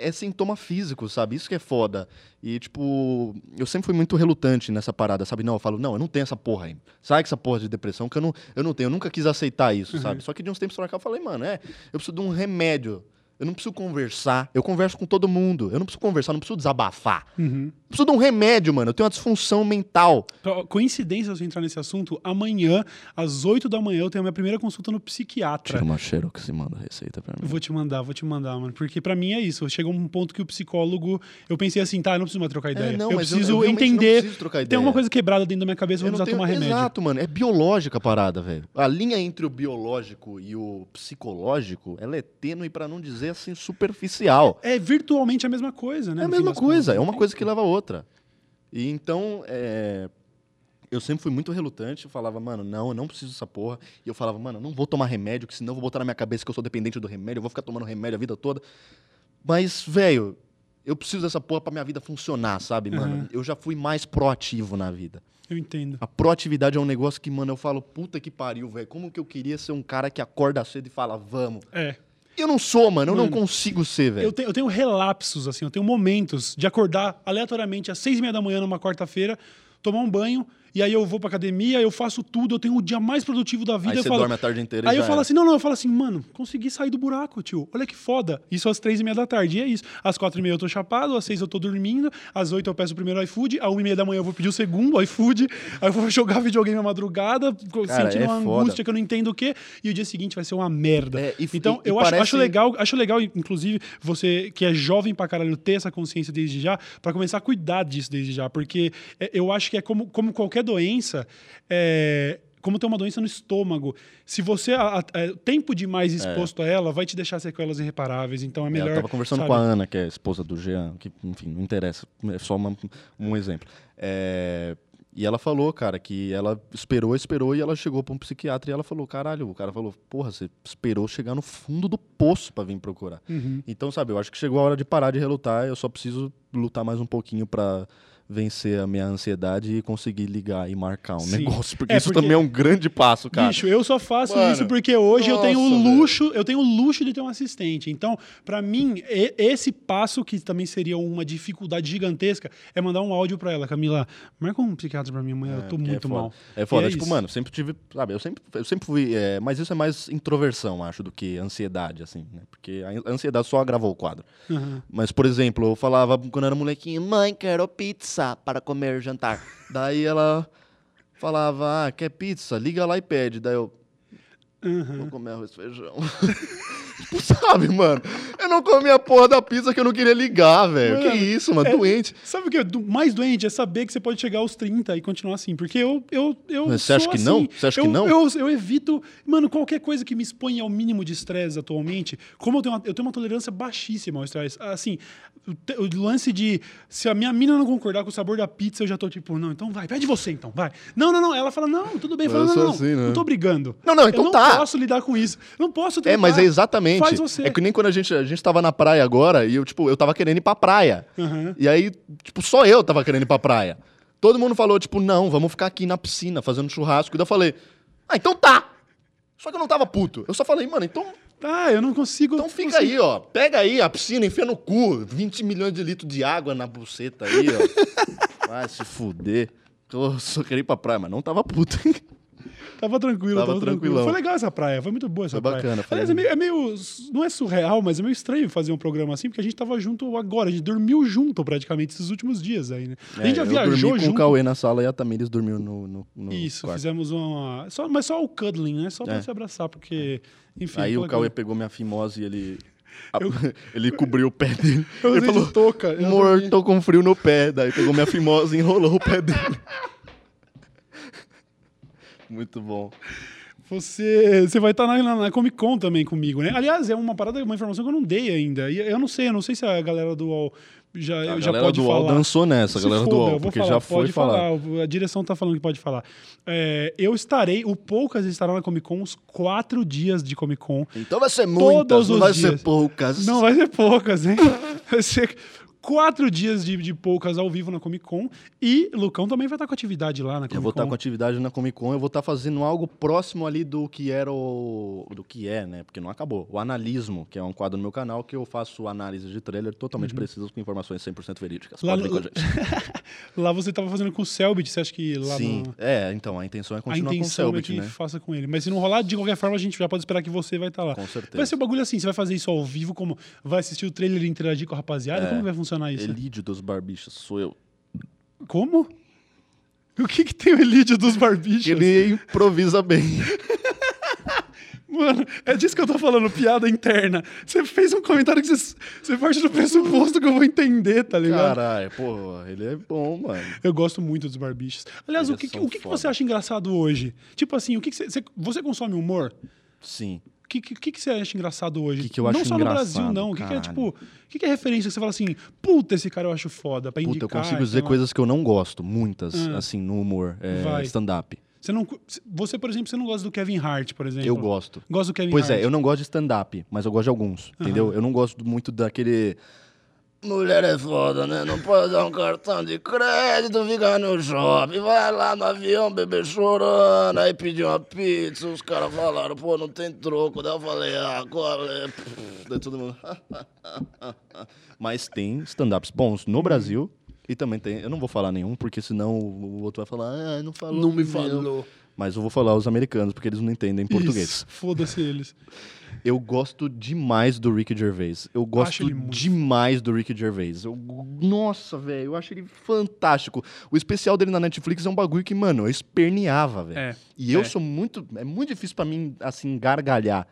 Speaker 2: É sintoma físico, sabe? Isso que é foda. E, tipo, eu sempre fui muito relutante nessa parada, sabe? Não, eu falo, não, eu não tenho essa porra aí. Sai com essa porra de depressão, que eu não, eu não tenho. Eu nunca quis aceitar isso,
Speaker 1: Uhum.
Speaker 2: sabe? Só que de uns tempos pra cá eu falei, mano, é, eu preciso de um remédio. Eu não preciso conversar. Eu converso com todo mundo. Eu não preciso conversar, eu não preciso desabafar.
Speaker 1: Uhum.
Speaker 2: Eu preciso de um remédio, mano. Eu tenho uma disfunção mental.
Speaker 1: Pra- Coincidência você entrar nesse assunto, amanhã, às 8 da manhã, eu tenho a minha primeira consulta no psiquiatra.
Speaker 2: uma xerox e manda a receita pra
Speaker 1: Eu vou te mandar, vou te mandar, mano. Porque pra mim é isso. Chegou um ponto que o psicólogo. Eu pensei assim, tá, eu não preciso mais trocar ideia.
Speaker 2: É, não,
Speaker 1: eu
Speaker 2: mas eu-
Speaker 1: preciso
Speaker 2: eu realmente não
Speaker 1: entender.
Speaker 2: preciso trocar
Speaker 1: Tem
Speaker 2: ideia.
Speaker 1: alguma coisa quebrada dentro da minha cabeça, eu
Speaker 2: Eu
Speaker 1: vou
Speaker 2: não
Speaker 1: precisar
Speaker 2: tenho...
Speaker 1: tomar remédio.
Speaker 2: Exato, mano. É biológica a parada, velho. A linha entre o biológico e o psicológico, ela é tênue pra não dizer assim superficial.
Speaker 1: É virtualmente a mesma coisa, né?
Speaker 2: É a mesma coisa,
Speaker 1: contas.
Speaker 2: é uma coisa que leva a outra. E então, é, eu sempre fui muito relutante, eu falava, mano, não, eu não preciso dessa porra. E eu falava, mano, eu não vou tomar remédio, que senão eu vou botar na minha cabeça que eu sou dependente do remédio, eu vou ficar tomando remédio a vida toda. Mas, velho, eu preciso dessa porra pra minha vida funcionar, sabe, mano?
Speaker 1: Uhum.
Speaker 2: Eu já fui mais proativo na vida.
Speaker 1: Eu entendo.
Speaker 2: A proatividade é um negócio que, mano, eu falo, puta que pariu, velho. Como que eu queria ser um cara que acorda cedo e fala, vamos.
Speaker 1: É.
Speaker 2: Eu não sou, mano, eu
Speaker 1: Mano,
Speaker 2: não consigo ser, velho.
Speaker 1: Eu tenho, eu tenho relapsos, assim, eu tenho momentos de acordar aleatoriamente às seis e meia da manhã numa quarta-feira, tomar um banho, e aí eu vou pra academia, eu faço tudo, eu tenho o dia mais produtivo da vida.
Speaker 2: Aí
Speaker 1: eu
Speaker 2: você
Speaker 1: falo,
Speaker 2: dorme a tarde inteira e
Speaker 1: Aí eu falo assim, não, não, eu falo assim, mano, consegui sair do buraco, tio. Olha que foda. Isso às três e meia da tarde. E é isso. Às quatro e meia eu tô chapado, às seis eu tô dormindo, às oito eu peço o primeiro iFood, às uma e meia da manhã eu vou pedir o segundo iFood, *laughs* aí eu vou jogar videogame à madrugada,
Speaker 2: Cara,
Speaker 1: sentindo
Speaker 2: é
Speaker 1: uma
Speaker 2: foda.
Speaker 1: angústia que eu não entendo o quê, e o dia seguinte vai ser uma merda.
Speaker 2: É, e
Speaker 1: então,
Speaker 2: e- e
Speaker 1: eu acho,
Speaker 2: parece-
Speaker 1: acho legal, acho legal, inclusive, você que é jovem pra caralho ter essa consciência desde já, pra começar a cuidar disso desde já, porque é, eu acho que é como, como qualquer doença, é, como ter uma doença no estômago, se você a, a- é, tempo demais exposto a ela, vai te deixar sequelas irreparáveis, então é
Speaker 2: É,
Speaker 1: melhor.
Speaker 2: eu tava conversando
Speaker 1: sabe?
Speaker 2: com a Ana, que é a esposa do Jean, que, enfim, não interessa, é só uma- um exemplo. É, e ela falou, cara, que ela esperou, esperou, e ela chegou pra um psiquiatra e ela falou, caralho, o cara falou, porra, você esperou chegar no fundo do poço pra vir procurar.
Speaker 1: Uhum.
Speaker 2: Então, sabe, eu acho que chegou a hora de parar de relutar, eu só preciso lutar mais um pouquinho pra vencer a minha ansiedade e conseguir ligar e marcar um
Speaker 1: Sim.
Speaker 2: negócio, porque
Speaker 1: É,
Speaker 2: isso
Speaker 1: porque-
Speaker 2: também é um grande passo, cara.
Speaker 1: Bicho, eu só faço
Speaker 2: Mano,
Speaker 1: isso porque hoje eu tenho o
Speaker 2: nossa, velho.
Speaker 1: luxo, eu tenho o luxo de ter um assistente. Então, pra mim, esse passo que também seria uma dificuldade gigantesca é mandar um áudio pra ela, Camila, marca um psiquiatra pra mim amanhã, eu tô
Speaker 2: porque
Speaker 1: muito
Speaker 2: é
Speaker 1: mal.
Speaker 2: É foda,
Speaker 1: é
Speaker 2: tipo,
Speaker 1: isso.
Speaker 2: mano, sempre tive, sabe, eu sempre, eu sempre fui, é, mas isso é mais introversão, acho, do que ansiedade, assim, né? Porque a ansiedade só agravou o quadro.
Speaker 1: Aham.
Speaker 2: Mas, por exemplo, eu falava quando era molequinho,
Speaker 3: Mãe, quero pizza para comer jantar.
Speaker 2: daí ela falava, ah, quer pizza? Liga lá e pede. Daí eu,
Speaker 1: Aham.
Speaker 2: vou comer arroz e feijão. *laughs* Tipo, *laughs* sabe, mano? Eu não comi a porra da pizza que eu não queria ligar, velho. Que isso, mano?
Speaker 1: é-
Speaker 2: Doente.
Speaker 1: Sabe o que é do- mais doente? É saber que você pode chegar aos 30 e continuar assim. Porque eu. eu, eu
Speaker 2: Mas você acha que
Speaker 1: assim.
Speaker 2: não? Você acha
Speaker 1: eu,
Speaker 2: que não?
Speaker 1: Eu, eu evito. Mano, qualquer coisa que me exponha ao mínimo de estresse atualmente. Como eu tenho, uma, eu tenho uma tolerância baixíssima ao estresse. Assim, o, o lance de. Se a minha mina não concordar com o sabor da pizza, eu já tô tipo, não, então vai, pede você então, vai. Não, não, não. Ela fala, não, tudo bem. Eu
Speaker 2: Eu
Speaker 1: falo, não, não,
Speaker 2: assim, né?
Speaker 1: não tô brigando.
Speaker 2: Não, não, então
Speaker 1: eu não
Speaker 2: tá.
Speaker 1: posso lidar com isso. Eu Não posso
Speaker 2: É, mas é
Speaker 1: tentar.
Speaker 2: Exatamente.
Speaker 1: Faz você.
Speaker 2: É que nem quando a gente, a gente tava na praia agora e eu, tipo, eu tava querendo ir pra praia.
Speaker 1: Aham.
Speaker 2: E aí, tipo, só eu tava querendo ir pra praia. Todo mundo falou, tipo, não, vamos ficar aqui na piscina fazendo churrasco. E daí eu falei, ah, então tá. Só que eu não tava puto. Eu só falei, mano, então,
Speaker 1: Tá, eu não consigo.
Speaker 2: então fica aí, ó. Pega aí a piscina, enfia no cu. 20 milhões de litros de água na buceta aí, ó. *laughs* Vai se fuder. Eu só queria ir pra praia, mas não tava puto.
Speaker 1: Tava tranquilo,
Speaker 2: Tava
Speaker 1: tava, tranquilo. Foi legal essa praia, foi muito boa essa
Speaker 2: Foi
Speaker 1: praia.
Speaker 2: bacana, foi
Speaker 1: Aliás, é meio, é meio- Não é surreal, mas é meio estranho fazer um programa assim, porque a gente tava junto agora, a gente dormiu junto praticamente esses últimos dias aí, né? A gente já
Speaker 2: É, eu
Speaker 1: viajou
Speaker 2: dormi com
Speaker 1: junto.
Speaker 2: o Cauê na sala e a Tamires dormiu no, no, no
Speaker 1: Isso,
Speaker 2: quarto.
Speaker 1: fizemos uma. Só, mas só o cuddling, né? Só pra
Speaker 2: É.
Speaker 1: se abraçar, porque. Enfim.
Speaker 2: Aí o Cauê
Speaker 1: coisa.
Speaker 2: pegou minha fimose e ele. *laughs* ele cobriu o pé dele.
Speaker 1: Eu
Speaker 2: ele falou:
Speaker 1: de touca. eu
Speaker 2: tô com frio no pé. Daí pegou minha fimose e enrolou o pé dele. *laughs* Muito bom.
Speaker 1: Você, você vai estar na, na- na Comic Con também comigo, né? Aliás, é uma parada, uma informação que eu não dei ainda. E eu não sei, eu não sei se a galera do UOL já,
Speaker 2: A
Speaker 1: já
Speaker 2: galera
Speaker 1: pode
Speaker 2: do UOL
Speaker 1: falar.
Speaker 2: dançou nessa, a galera do
Speaker 1: foda,
Speaker 2: UOL,
Speaker 1: eu vou
Speaker 2: porque
Speaker 1: falar,
Speaker 2: já foi
Speaker 1: pode
Speaker 2: falar.
Speaker 1: A direção tá falando que pode falar. É, eu estarei, o Poucas estará na Comic Con uns quatro dias de Comic Con.
Speaker 2: Então vai ser muitas, não
Speaker 1: os
Speaker 2: vai
Speaker 1: dias.
Speaker 2: ser poucas.
Speaker 1: Não vai ser poucas, hein? *laughs* Vai ser quatro dias de, de poucas ao vivo na Comic Con. E Lucão também vai estar com atividade lá na Comic Con.
Speaker 2: Eu vou estar com atividade na Comic Con, eu vou estar fazendo algo próximo ali do que era o. do que é, né? Porque não acabou. O Analismo, que é um quadro no meu canal que eu faço análise de trailer totalmente precisas com informações 100% verídicas.
Speaker 1: Uhum. Lá
Speaker 2: Pode vir com.
Speaker 1: Lá você estava fazendo com o Selbit, você acha que lá
Speaker 2: Sim,
Speaker 1: no...
Speaker 2: é, então, a intenção é
Speaker 1: A
Speaker 2: continuar com o
Speaker 1: intenção é
Speaker 2: Selbit,
Speaker 1: que
Speaker 2: né?
Speaker 1: faça com ele. Mas se não rolar, de qualquer forma, a gente já pode esperar que você vai estar lá.
Speaker 2: Com certeza.
Speaker 1: Vai ser um bagulho assim, você vai fazer isso ao vivo, como vai assistir o trailer e interagir com a rapaziada?
Speaker 2: É.
Speaker 1: Como vai funcionar isso?
Speaker 2: Elídio dos Barbichos, sou eu.
Speaker 1: Como? O que que tem o Elídio dos barbichos?
Speaker 2: Ele improvisa bem. *laughs*
Speaker 1: Mano, é disso que eu tô falando, piada interna. Você fez um comentário que você, você parte do pressuposto que eu vou entender, tá ligado?
Speaker 2: Caralho, pô, ele é bom, mano.
Speaker 1: Eu gosto muito dos barbichos. Aliás, o que, o que, que você acha engraçado hoje? Tipo assim, o que, que você, você, você consome humor?
Speaker 2: Sim.
Speaker 1: O que, que, que você acha engraçado hoje?
Speaker 2: Que que
Speaker 1: Não só no Brasil, não. O que, que é, tipo, o que, que é referência que você fala assim, puta, esse cara eu acho foda, pra
Speaker 2: Puta,
Speaker 1: indicar.
Speaker 2: eu consigo dizer coisas que eu não gosto, muitas,
Speaker 1: Ah.
Speaker 2: assim, no humor. É, stand-up.
Speaker 1: Você, não, você, por exemplo, você não gosta do Kevin Hart, por exemplo?
Speaker 2: Eu gosto.
Speaker 1: Gosta do Kevin
Speaker 2: Pois
Speaker 1: Hart.
Speaker 2: é, eu não gosto de stand-up, mas eu gosto de alguns, entendeu? Eu não gosto muito daquele. Mulher é foda, né? Não pode dar um cartão de crédito, ficar no shopping, vai lá no avião, bebê chorando, aí pedir uma pizza, os caras falaram, pô, não tem troco. Daí eu falei, ah, qual é? Daí todo mundo. *laughs* Mas tem stand-ups bons no Brasil e também tem. Eu não vou falar nenhum, porque senão o outro vai falar, ah, não falou.
Speaker 3: Não me
Speaker 2: meu."
Speaker 3: falou.
Speaker 2: Mas eu vou falar os americanos, porque eles não entendem português.
Speaker 1: Foda-se eles. *laughs*
Speaker 2: Eu gosto demais do Ricky Gervais. Eu gosto
Speaker 1: muito
Speaker 2: demais do Ricky Gervais. Eu- nossa, velho, eu acho ele fantástico. O especial dele na Netflix é um bagulho que, mano, eu esperneava, velho.
Speaker 1: É,
Speaker 2: E eu
Speaker 1: é.
Speaker 2: sou muito. É muito difícil pra mim, assim, gargalhar.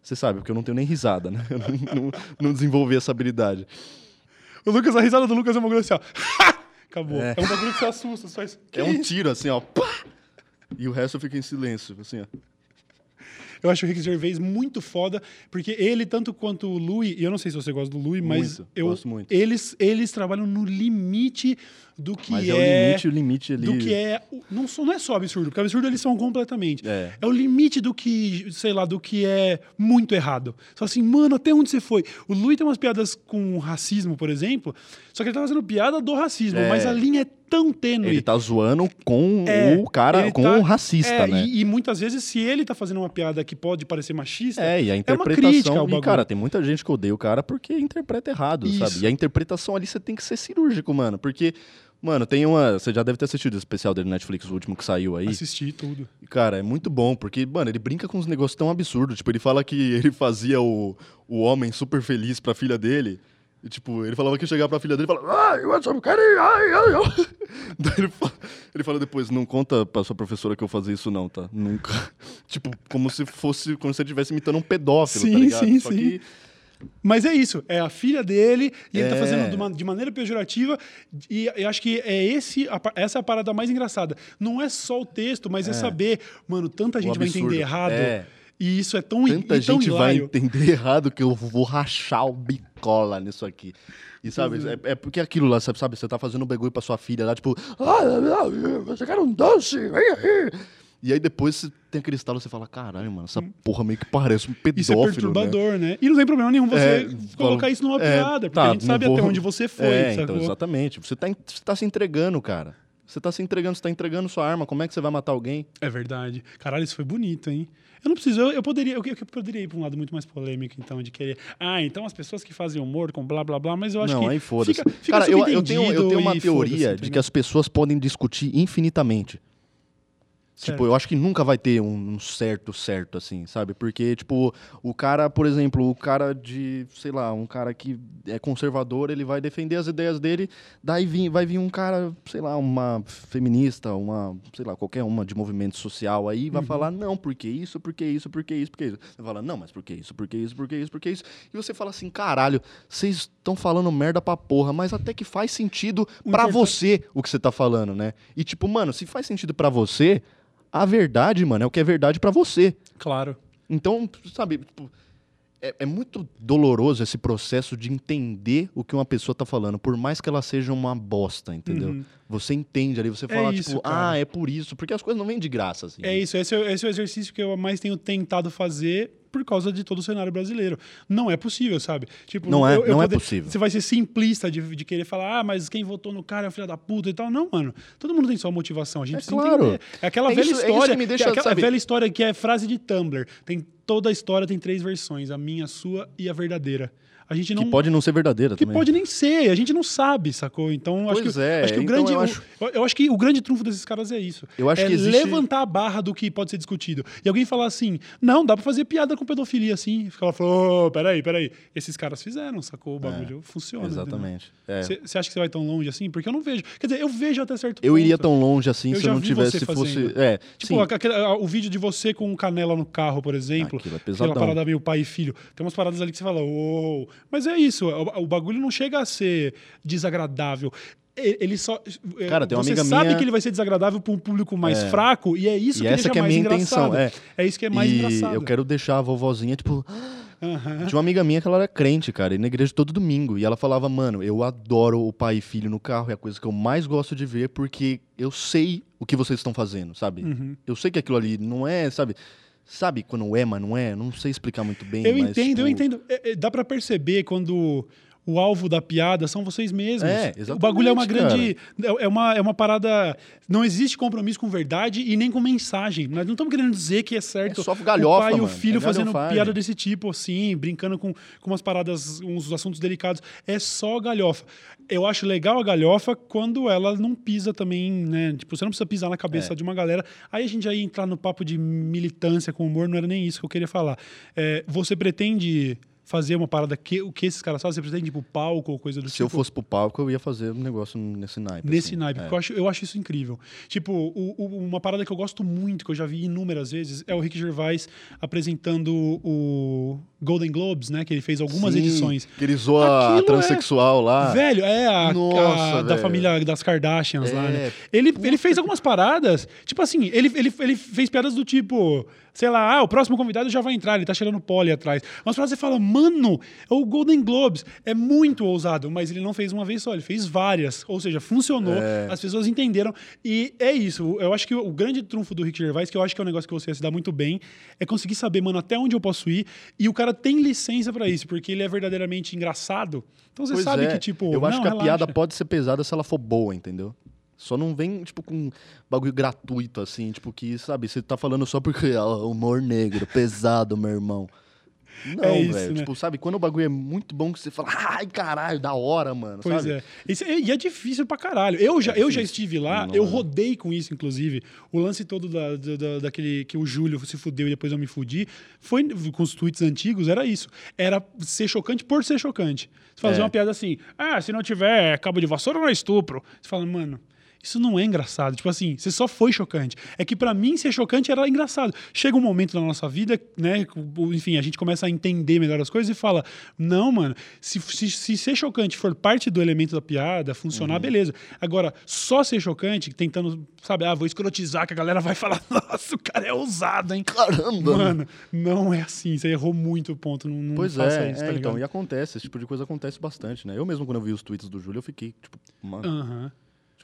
Speaker 2: Você sabe, porque eu não tenho nem risada, né? *laughs* Eu não, não- não desenvolvi essa habilidade.
Speaker 1: O Lucas, a risada do Lucas é um bagulho assim, ó. *laughs* Acabou. É.
Speaker 2: É.
Speaker 1: um bagulho que você assusta, só isso. Que
Speaker 2: é um tiro, assim, ó. pá! E o resto eu fico em silêncio, assim, ó.
Speaker 1: Eu acho o Rick Gervais muito foda, porque ele, tanto quanto o Louis, e eu não sei se você gosta do Louis, mas
Speaker 2: Muito,
Speaker 1: eu,
Speaker 2: gosto muito.
Speaker 1: Eles, eles trabalham no limite do que
Speaker 2: Mas
Speaker 1: é.
Speaker 2: é, o limite, o limite ali.
Speaker 1: do que é. Não, não é só absurdo, porque absurdo eles são completamente.
Speaker 2: É.
Speaker 1: o limite do que, sei lá, do que é muito errado. Só assim, mano, até onde você foi? O Louis tem umas piadas com racismo, por exemplo, só que ele tá fazendo piada do racismo,
Speaker 2: É.
Speaker 1: mas a linha é tão tênue.
Speaker 2: Ele tá zoando com
Speaker 1: É,
Speaker 2: o cara, com
Speaker 1: tá-
Speaker 2: o racista,
Speaker 1: é,
Speaker 2: né?
Speaker 1: E, e muitas vezes, se ele tá fazendo uma piada que pode parecer machista,
Speaker 2: É, e a
Speaker 1: uma
Speaker 2: interpretação.
Speaker 1: crítica ao
Speaker 2: e,
Speaker 1: bagulho.
Speaker 2: cara, tem muita gente que odeia o cara porque interpreta errado,
Speaker 1: Isso.
Speaker 2: sabe? E a interpretação ali você tem que ser cirúrgico, mano. Porque, mano, tem uma. Você já deve ter assistido o especial dele no Netflix, o último que saiu aí.
Speaker 1: Assisti tudo.
Speaker 2: Cara, é muito bom, porque, mano, ele brinca com uns negócios tão absurdos. Tipo, ele fala que ele fazia o, o homem super feliz pra filha dele. E, tipo, ele falava que ia chegar pra filha dele e falava, ai, eu sou carinho, ai, ai, ai. *laughs* Daí ele fala, ele fala depois, não conta pra sua professora que eu fazia isso não, tá? Nunca. *laughs* tipo, como se fosse, como se ele estivesse imitando um pedófilo,
Speaker 1: Sim,
Speaker 2: tá ligado?
Speaker 1: sim,
Speaker 2: Só
Speaker 1: sim.
Speaker 2: que
Speaker 1: Mas é isso, é a filha dele e ele tá
Speaker 2: É.
Speaker 1: fazendo de, uma- de maneira pejorativa e eu acho que é esse a essa é a parada mais engraçada. Não é só o texto, mas é, saber, mano, tanta gente vai entender errado.
Speaker 2: É.
Speaker 1: E isso é tão
Speaker 2: tanta
Speaker 1: tão
Speaker 2: gente vai entender errado que eu vou rachar o bicola nisso aqui. E sabe,
Speaker 1: Uhum.
Speaker 2: é, é porque aquilo lá, sabe, sabe, você tá fazendo um bagulho pra sua filha lá, tipo, ah, você quer um doce, vem aí. E aí depois você tem aquele estalo, você fala, caralho, mano, essa porra meio que parece um pedófilo,
Speaker 1: Isso é
Speaker 2: né?
Speaker 1: perturbador, né? E não tem problema nenhum você
Speaker 2: É,
Speaker 1: colocar isso numa
Speaker 2: é,
Speaker 1: piada, porque
Speaker 2: tá,
Speaker 1: a gente
Speaker 2: não
Speaker 1: sabe
Speaker 2: vou-
Speaker 1: até onde você *laughs* foi,
Speaker 2: É,
Speaker 1: sacou?
Speaker 2: então, exatamente. Você tá, você tá se entregando, cara. Você tá se entregando, você tá entregando sua arma. Como é que você vai matar alguém?
Speaker 1: É verdade. Caralho, isso foi bonito, hein? Eu não preciso, eu, eu poderia, eu, eu poderia ir pra um lado muito mais polêmico, então, de querer. Ah, então as pessoas que fazem humor com blá blá blá, mas eu acho
Speaker 2: não,
Speaker 1: que.
Speaker 2: aí foda-se. Cara, eu, eu, tenho, eu tenho uma teoria de que as pessoas podem discutir infinitamente.
Speaker 1: Certo.
Speaker 2: Tipo, eu acho que nunca vai ter um certo certo, assim, sabe? Porque, tipo, o cara, por exemplo, o cara de, sei lá, um cara que é conservador, ele vai defender as ideias dele, daí vim- vai vir um cara, sei lá, uma feminista, uma, sei lá, qualquer uma de movimento social aí,
Speaker 1: Uhum.
Speaker 2: vai falar, não, porque isso, porque isso, porque isso, porque isso. Você fala, não, mas por que isso, por que isso, por que isso, por que isso? E você fala assim, caralho, vocês estão falando merda pra porra, mas até que faz sentido
Speaker 1: importan-
Speaker 2: você o que você tá falando, né? E tipo, mano, se faz sentido pra você, a verdade, mano, é o que é verdade pra você.
Speaker 1: Claro.
Speaker 2: Então, sabe, tipo, é, é muito doloroso esse processo de entender o que uma pessoa tá falando, por mais que ela seja uma bosta, entendeu?
Speaker 1: Uhum.
Speaker 2: Você entende ali, você
Speaker 1: É
Speaker 2: fala,
Speaker 1: isso,
Speaker 2: tipo,
Speaker 1: cara.
Speaker 2: ah, é por isso, porque as coisas não vêm de graça, assim.
Speaker 1: É isso, esse é, esse é o exercício que eu mais tenho tentado fazer por causa de todo o cenário brasileiro. Não é possível, sabe? Tipo,
Speaker 2: Não é-
Speaker 1: eu- eu
Speaker 2: não é
Speaker 1: poder-
Speaker 2: possível.
Speaker 1: Você vai ser simplista de, de querer falar, ah, mas quem votou no cara é um filho da puta e tal. Não, mano. Todo mundo tem sua motivação. A gente
Speaker 2: É
Speaker 1: precisa
Speaker 2: claro.
Speaker 1: entender. É aquela
Speaker 2: É
Speaker 1: velha
Speaker 2: isso- é
Speaker 1: história.
Speaker 2: que me
Speaker 1: é
Speaker 2: deixa,
Speaker 1: aquela
Speaker 2: sabe-
Speaker 1: velha história que é frase de Tumblr. Tem toda a história tem três versões: a minha, a sua e a verdadeira. A gente não
Speaker 2: Que pode não ser verdadeira
Speaker 1: que
Speaker 2: também.
Speaker 1: pode nem ser, a gente não sabe, sacou? Então, acho
Speaker 2: Pois
Speaker 1: que,
Speaker 2: é,
Speaker 1: acho que o
Speaker 2: então
Speaker 1: grande.
Speaker 2: eu
Speaker 1: o-
Speaker 2: acho-
Speaker 1: Eu, eu acho que o grande trunfo desses caras é isso.
Speaker 2: Eu acho
Speaker 1: é
Speaker 2: que existe-
Speaker 1: levantar a barra do que pode ser discutido. E alguém falar assim: não, dá pra fazer piada com pedofilia assim. Ela falou: ô, peraí, peraí. Esses caras fizeram, sacou? O bagulho funciona.
Speaker 2: Exatamente. É.
Speaker 1: Você acha que você vai tão longe assim? Porque eu não vejo. Quer dizer, eu vejo até certo
Speaker 2: Eu
Speaker 1: ponto.
Speaker 2: iria tão longe assim
Speaker 1: Eu
Speaker 2: se eu não tivesse, fosse... É,
Speaker 1: Tipo, aquele- o vídeo de você com canela no carro, por exemplo.
Speaker 2: Aquilo é
Speaker 1: Aquela
Speaker 2: pesadão.
Speaker 1: parada meio pai e filho. Tem umas paradas ali que você fala, uou. Mas é isso, o, o bagulho não chega a ser desagradável. Ele só. é,
Speaker 2: Cara, tem uma
Speaker 1: você
Speaker 2: amiga
Speaker 1: sabe
Speaker 2: minha-
Speaker 1: que ele vai ser desagradável para um público mais
Speaker 2: É.
Speaker 1: fraco, e é isso
Speaker 2: E
Speaker 1: que
Speaker 2: essa que é a minha
Speaker 1: engraçado.
Speaker 2: intenção, é.
Speaker 1: isso que é mais
Speaker 2: e
Speaker 1: engraçado.
Speaker 2: eu quero deixar a vovozinha, tipo...
Speaker 1: Aham.
Speaker 2: Tinha uma amiga minha que ela era crente, cara, e na igreja todo domingo. E ela falava, mano, eu adoro o pai e filho no carro, é a coisa que eu mais gosto de ver, porque eu sei o que vocês estão fazendo, sabe?
Speaker 1: Uhum.
Speaker 2: Eu sei que aquilo ali não é, sabe? Sabe quando é, mas não é? Não sei explicar muito bem.
Speaker 1: Eu
Speaker 2: mas,
Speaker 1: entendo, eu
Speaker 2: tipo,
Speaker 1: entendo. É, é, dá pra perceber quando o alvo da piada são vocês mesmos.
Speaker 2: É,
Speaker 1: O
Speaker 2: exatamente,
Speaker 1: bagulho é uma grande. É é uma, é uma parada. Não existe compromisso com verdade e nem com mensagem. Nós não estamos querendo dizer que é certo
Speaker 2: É só galhofa,
Speaker 1: o pai e o filho
Speaker 2: É
Speaker 1: fazendo piada desse tipo, assim, brincando com, com umas paradas, uns assuntos delicados. É só galhofa. Eu acho legal a galhofa quando ela não pisa também, né? Tipo, você não precisa pisar na cabeça
Speaker 2: É.
Speaker 1: de uma galera. Aí a gente já ia entrar no papo de militância com humor, não era nem isso que eu queria falar. É, você pretende fazer uma parada que o que esses caras fazem? Você pretende ir pro palco ou coisa do
Speaker 2: Se
Speaker 1: tipo?
Speaker 2: eu fosse pro palco, eu ia fazer um negócio nesse naipe.
Speaker 1: Nesse
Speaker 2: assim.
Speaker 1: naipe,
Speaker 2: É.
Speaker 1: porque eu acho, eu acho isso incrível. Tipo, o- o- uma parada que eu gosto muito, que eu já vi inúmeras vezes, é o Rick Gervais apresentando o Golden Globes, né? Que ele fez algumas
Speaker 2: Sim,
Speaker 1: edições.
Speaker 2: Que ele zoa a
Speaker 1: é-
Speaker 2: transexual lá.
Speaker 1: Velho, é a,
Speaker 2: Nossa,
Speaker 1: a- da família das Kardashians lá,
Speaker 2: É,
Speaker 1: né? Ele, ele fez algumas paradas, tipo assim, ele, ele, ele fez piadas do tipo, sei lá, ah, o próximo convidado já vai entrar, ele tá cheirando pó ali atrás. Paradas que você fala, mano, é o Golden Globes. É muito ousado, mas ele não fez uma vez só, ele fez várias. Ou seja, funcionou,
Speaker 2: É.
Speaker 1: as pessoas entenderam. E é isso. Eu acho que o grande trunfo do Rick Gervais, que eu acho que é um negócio que você ia se dar muito bem, é conseguir saber, mano, até onde eu posso ir. E o cara tem licença pra isso, porque ele é verdadeiramente engraçado. Então você
Speaker 2: Pois
Speaker 1: sabe
Speaker 2: é.
Speaker 1: que, tipo.
Speaker 2: Eu acho
Speaker 1: não,
Speaker 2: que a
Speaker 1: relaxa.
Speaker 2: piada pode ser pesada se ela for boa, entendeu? Só não vem, tipo, com bagulho gratuito, assim, tipo, que, sabe, você tá falando só porque *laughs* é humor negro, pesado, meu irmão. Não,
Speaker 1: É isso,
Speaker 2: velho.
Speaker 1: né?
Speaker 2: Tipo, sabe, quando o bagulho é muito bom que você fala, ai, caralho, da hora, mano.
Speaker 1: Pois
Speaker 2: sabe?
Speaker 1: é. E é difícil pra caralho. Eu já, eu já estive lá,
Speaker 2: Não
Speaker 1: eu
Speaker 2: é.
Speaker 1: rodei com isso, inclusive. O lance todo da, da- da- daquele que o Júlio se fudeu e depois eu me fudi, foi com os tweets antigos, era isso. Era ser chocante por ser chocante. Você fazia
Speaker 2: É.
Speaker 1: uma piada assim, ah, se não tiver cabo de vassoura, não é estupro. Você fala, mano. Isso não é engraçado. Tipo assim, você só foi chocante. É que pra mim ser chocante era engraçado. Chega um momento na nossa vida, né? Enfim, a gente começa a entender melhor as coisas e fala: não, mano, se, se, se ser chocante for parte do elemento da piada, funcionar,
Speaker 2: Uhum.
Speaker 1: beleza. Agora, só ser chocante, tentando, sabe, ah, vou escrotizar, que a galera vai falar: *laughs* nossa, o cara é ousado, hein?
Speaker 3: Caramba!
Speaker 1: Mano, não é assim. Você errou muito o ponto. Não, não
Speaker 2: Pois é,
Speaker 1: isso,
Speaker 2: é,
Speaker 1: tá
Speaker 2: então,
Speaker 1: ligado?
Speaker 2: e acontece, esse tipo de coisa acontece bastante, né? Eu mesmo, quando eu vi os tweets do Júlio, eu fiquei, tipo, mano,
Speaker 1: Aham.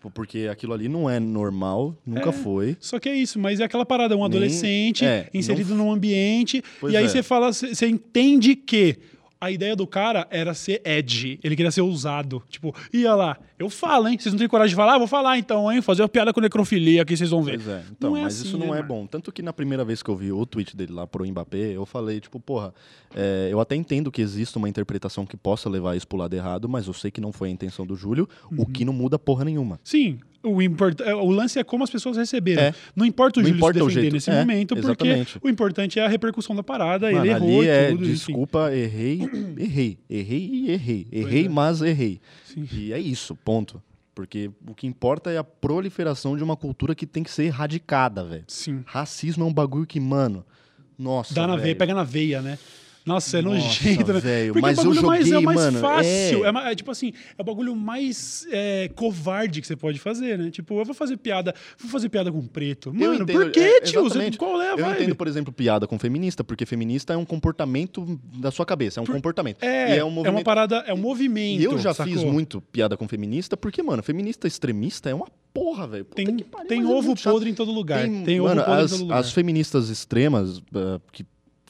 Speaker 2: Tipo, porque aquilo ali não é normal, nunca
Speaker 1: É.
Speaker 2: foi.
Speaker 1: Só que é isso, mas é aquela parada, um
Speaker 2: Nem-
Speaker 1: adolescente
Speaker 2: é,
Speaker 1: inserido num ambiente,
Speaker 2: Pois
Speaker 1: e aí
Speaker 2: é.
Speaker 1: você fala, você entende que a ideia do cara era ser edgy, ele queria ser ousado. Tipo, ia lá, eu falo, hein? Vocês não têm coragem de falar? Ah, vou falar então, hein? Fazer uma piada com necrofilia aqui, vocês vão ver.
Speaker 2: Pois é, então,
Speaker 1: Não é
Speaker 2: mas
Speaker 1: assim,
Speaker 2: isso não
Speaker 1: né,
Speaker 2: é bom. Tanto que na primeira vez que eu vi o tweet dele lá pro Mbappé, eu falei, tipo, porra, é, eu até entendo que existe uma interpretação que possa levar isso pro lado errado, mas eu sei que não foi a intenção do Júlio,
Speaker 1: Uhum.
Speaker 2: o que não muda porra nenhuma.
Speaker 1: Sim, o, import... é, o lance é como as pessoas receberam.
Speaker 2: É.
Speaker 1: Não importa o
Speaker 2: Não
Speaker 1: Júlio
Speaker 2: importa
Speaker 1: se defender nesse
Speaker 2: É,
Speaker 1: momento, porque
Speaker 2: exatamente.
Speaker 1: o importante é a repercussão da parada,
Speaker 2: Mano,
Speaker 1: ele errou
Speaker 2: é,
Speaker 1: tudo. enfim.
Speaker 2: desculpa, errei, *clears throat* errei, errei e errei. Errei,
Speaker 1: é.
Speaker 2: mas errei.
Speaker 1: Sim.
Speaker 2: E é isso, ponto. Porque o que importa é a proliferação de uma cultura que tem que ser erradicada, velho.
Speaker 1: Sim.
Speaker 2: Racismo é um bagulho que, mano, nossa,
Speaker 1: Dá na veia,
Speaker 2: velho.
Speaker 1: pega na veia, né? Nossa, é
Speaker 2: Nossa,
Speaker 1: nojento, né? Porque
Speaker 2: mas
Speaker 1: o
Speaker 2: eu
Speaker 1: bagulho mais, é o
Speaker 2: joguei,
Speaker 1: mais
Speaker 2: mano,
Speaker 1: fácil.
Speaker 2: é.
Speaker 1: É. é tipo assim, é o bagulho mais é, covarde que você pode fazer, né? Tipo, eu vou fazer piada, vou fazer piada com preto.
Speaker 2: Eu
Speaker 1: Mano,
Speaker 2: entendo,
Speaker 1: por quê,
Speaker 2: é,
Speaker 1: tio?
Speaker 2: Exatamente.
Speaker 1: Qual é a
Speaker 2: Eu
Speaker 1: vibe?
Speaker 2: entendo, por exemplo, piada com feminista, porque feminista é um comportamento da sua cabeça, é um comportamento.
Speaker 1: É,
Speaker 2: é um
Speaker 1: é
Speaker 2: movimento.
Speaker 1: uma parada, é um movimento.
Speaker 2: E eu já
Speaker 1: sacou?
Speaker 2: fiz muito piada com feminista, porque, mano, feminista extremista é uma porra, velho.
Speaker 1: Tem,
Speaker 2: que pariu,
Speaker 1: tem
Speaker 2: é
Speaker 1: ovo
Speaker 2: muito chato.
Speaker 1: podre em todo lugar. Tem,
Speaker 2: Tem,
Speaker 1: ovo
Speaker 2: mano,
Speaker 1: podre
Speaker 2: as,
Speaker 1: em todo lugar.
Speaker 2: as feministas extremas, ah, que,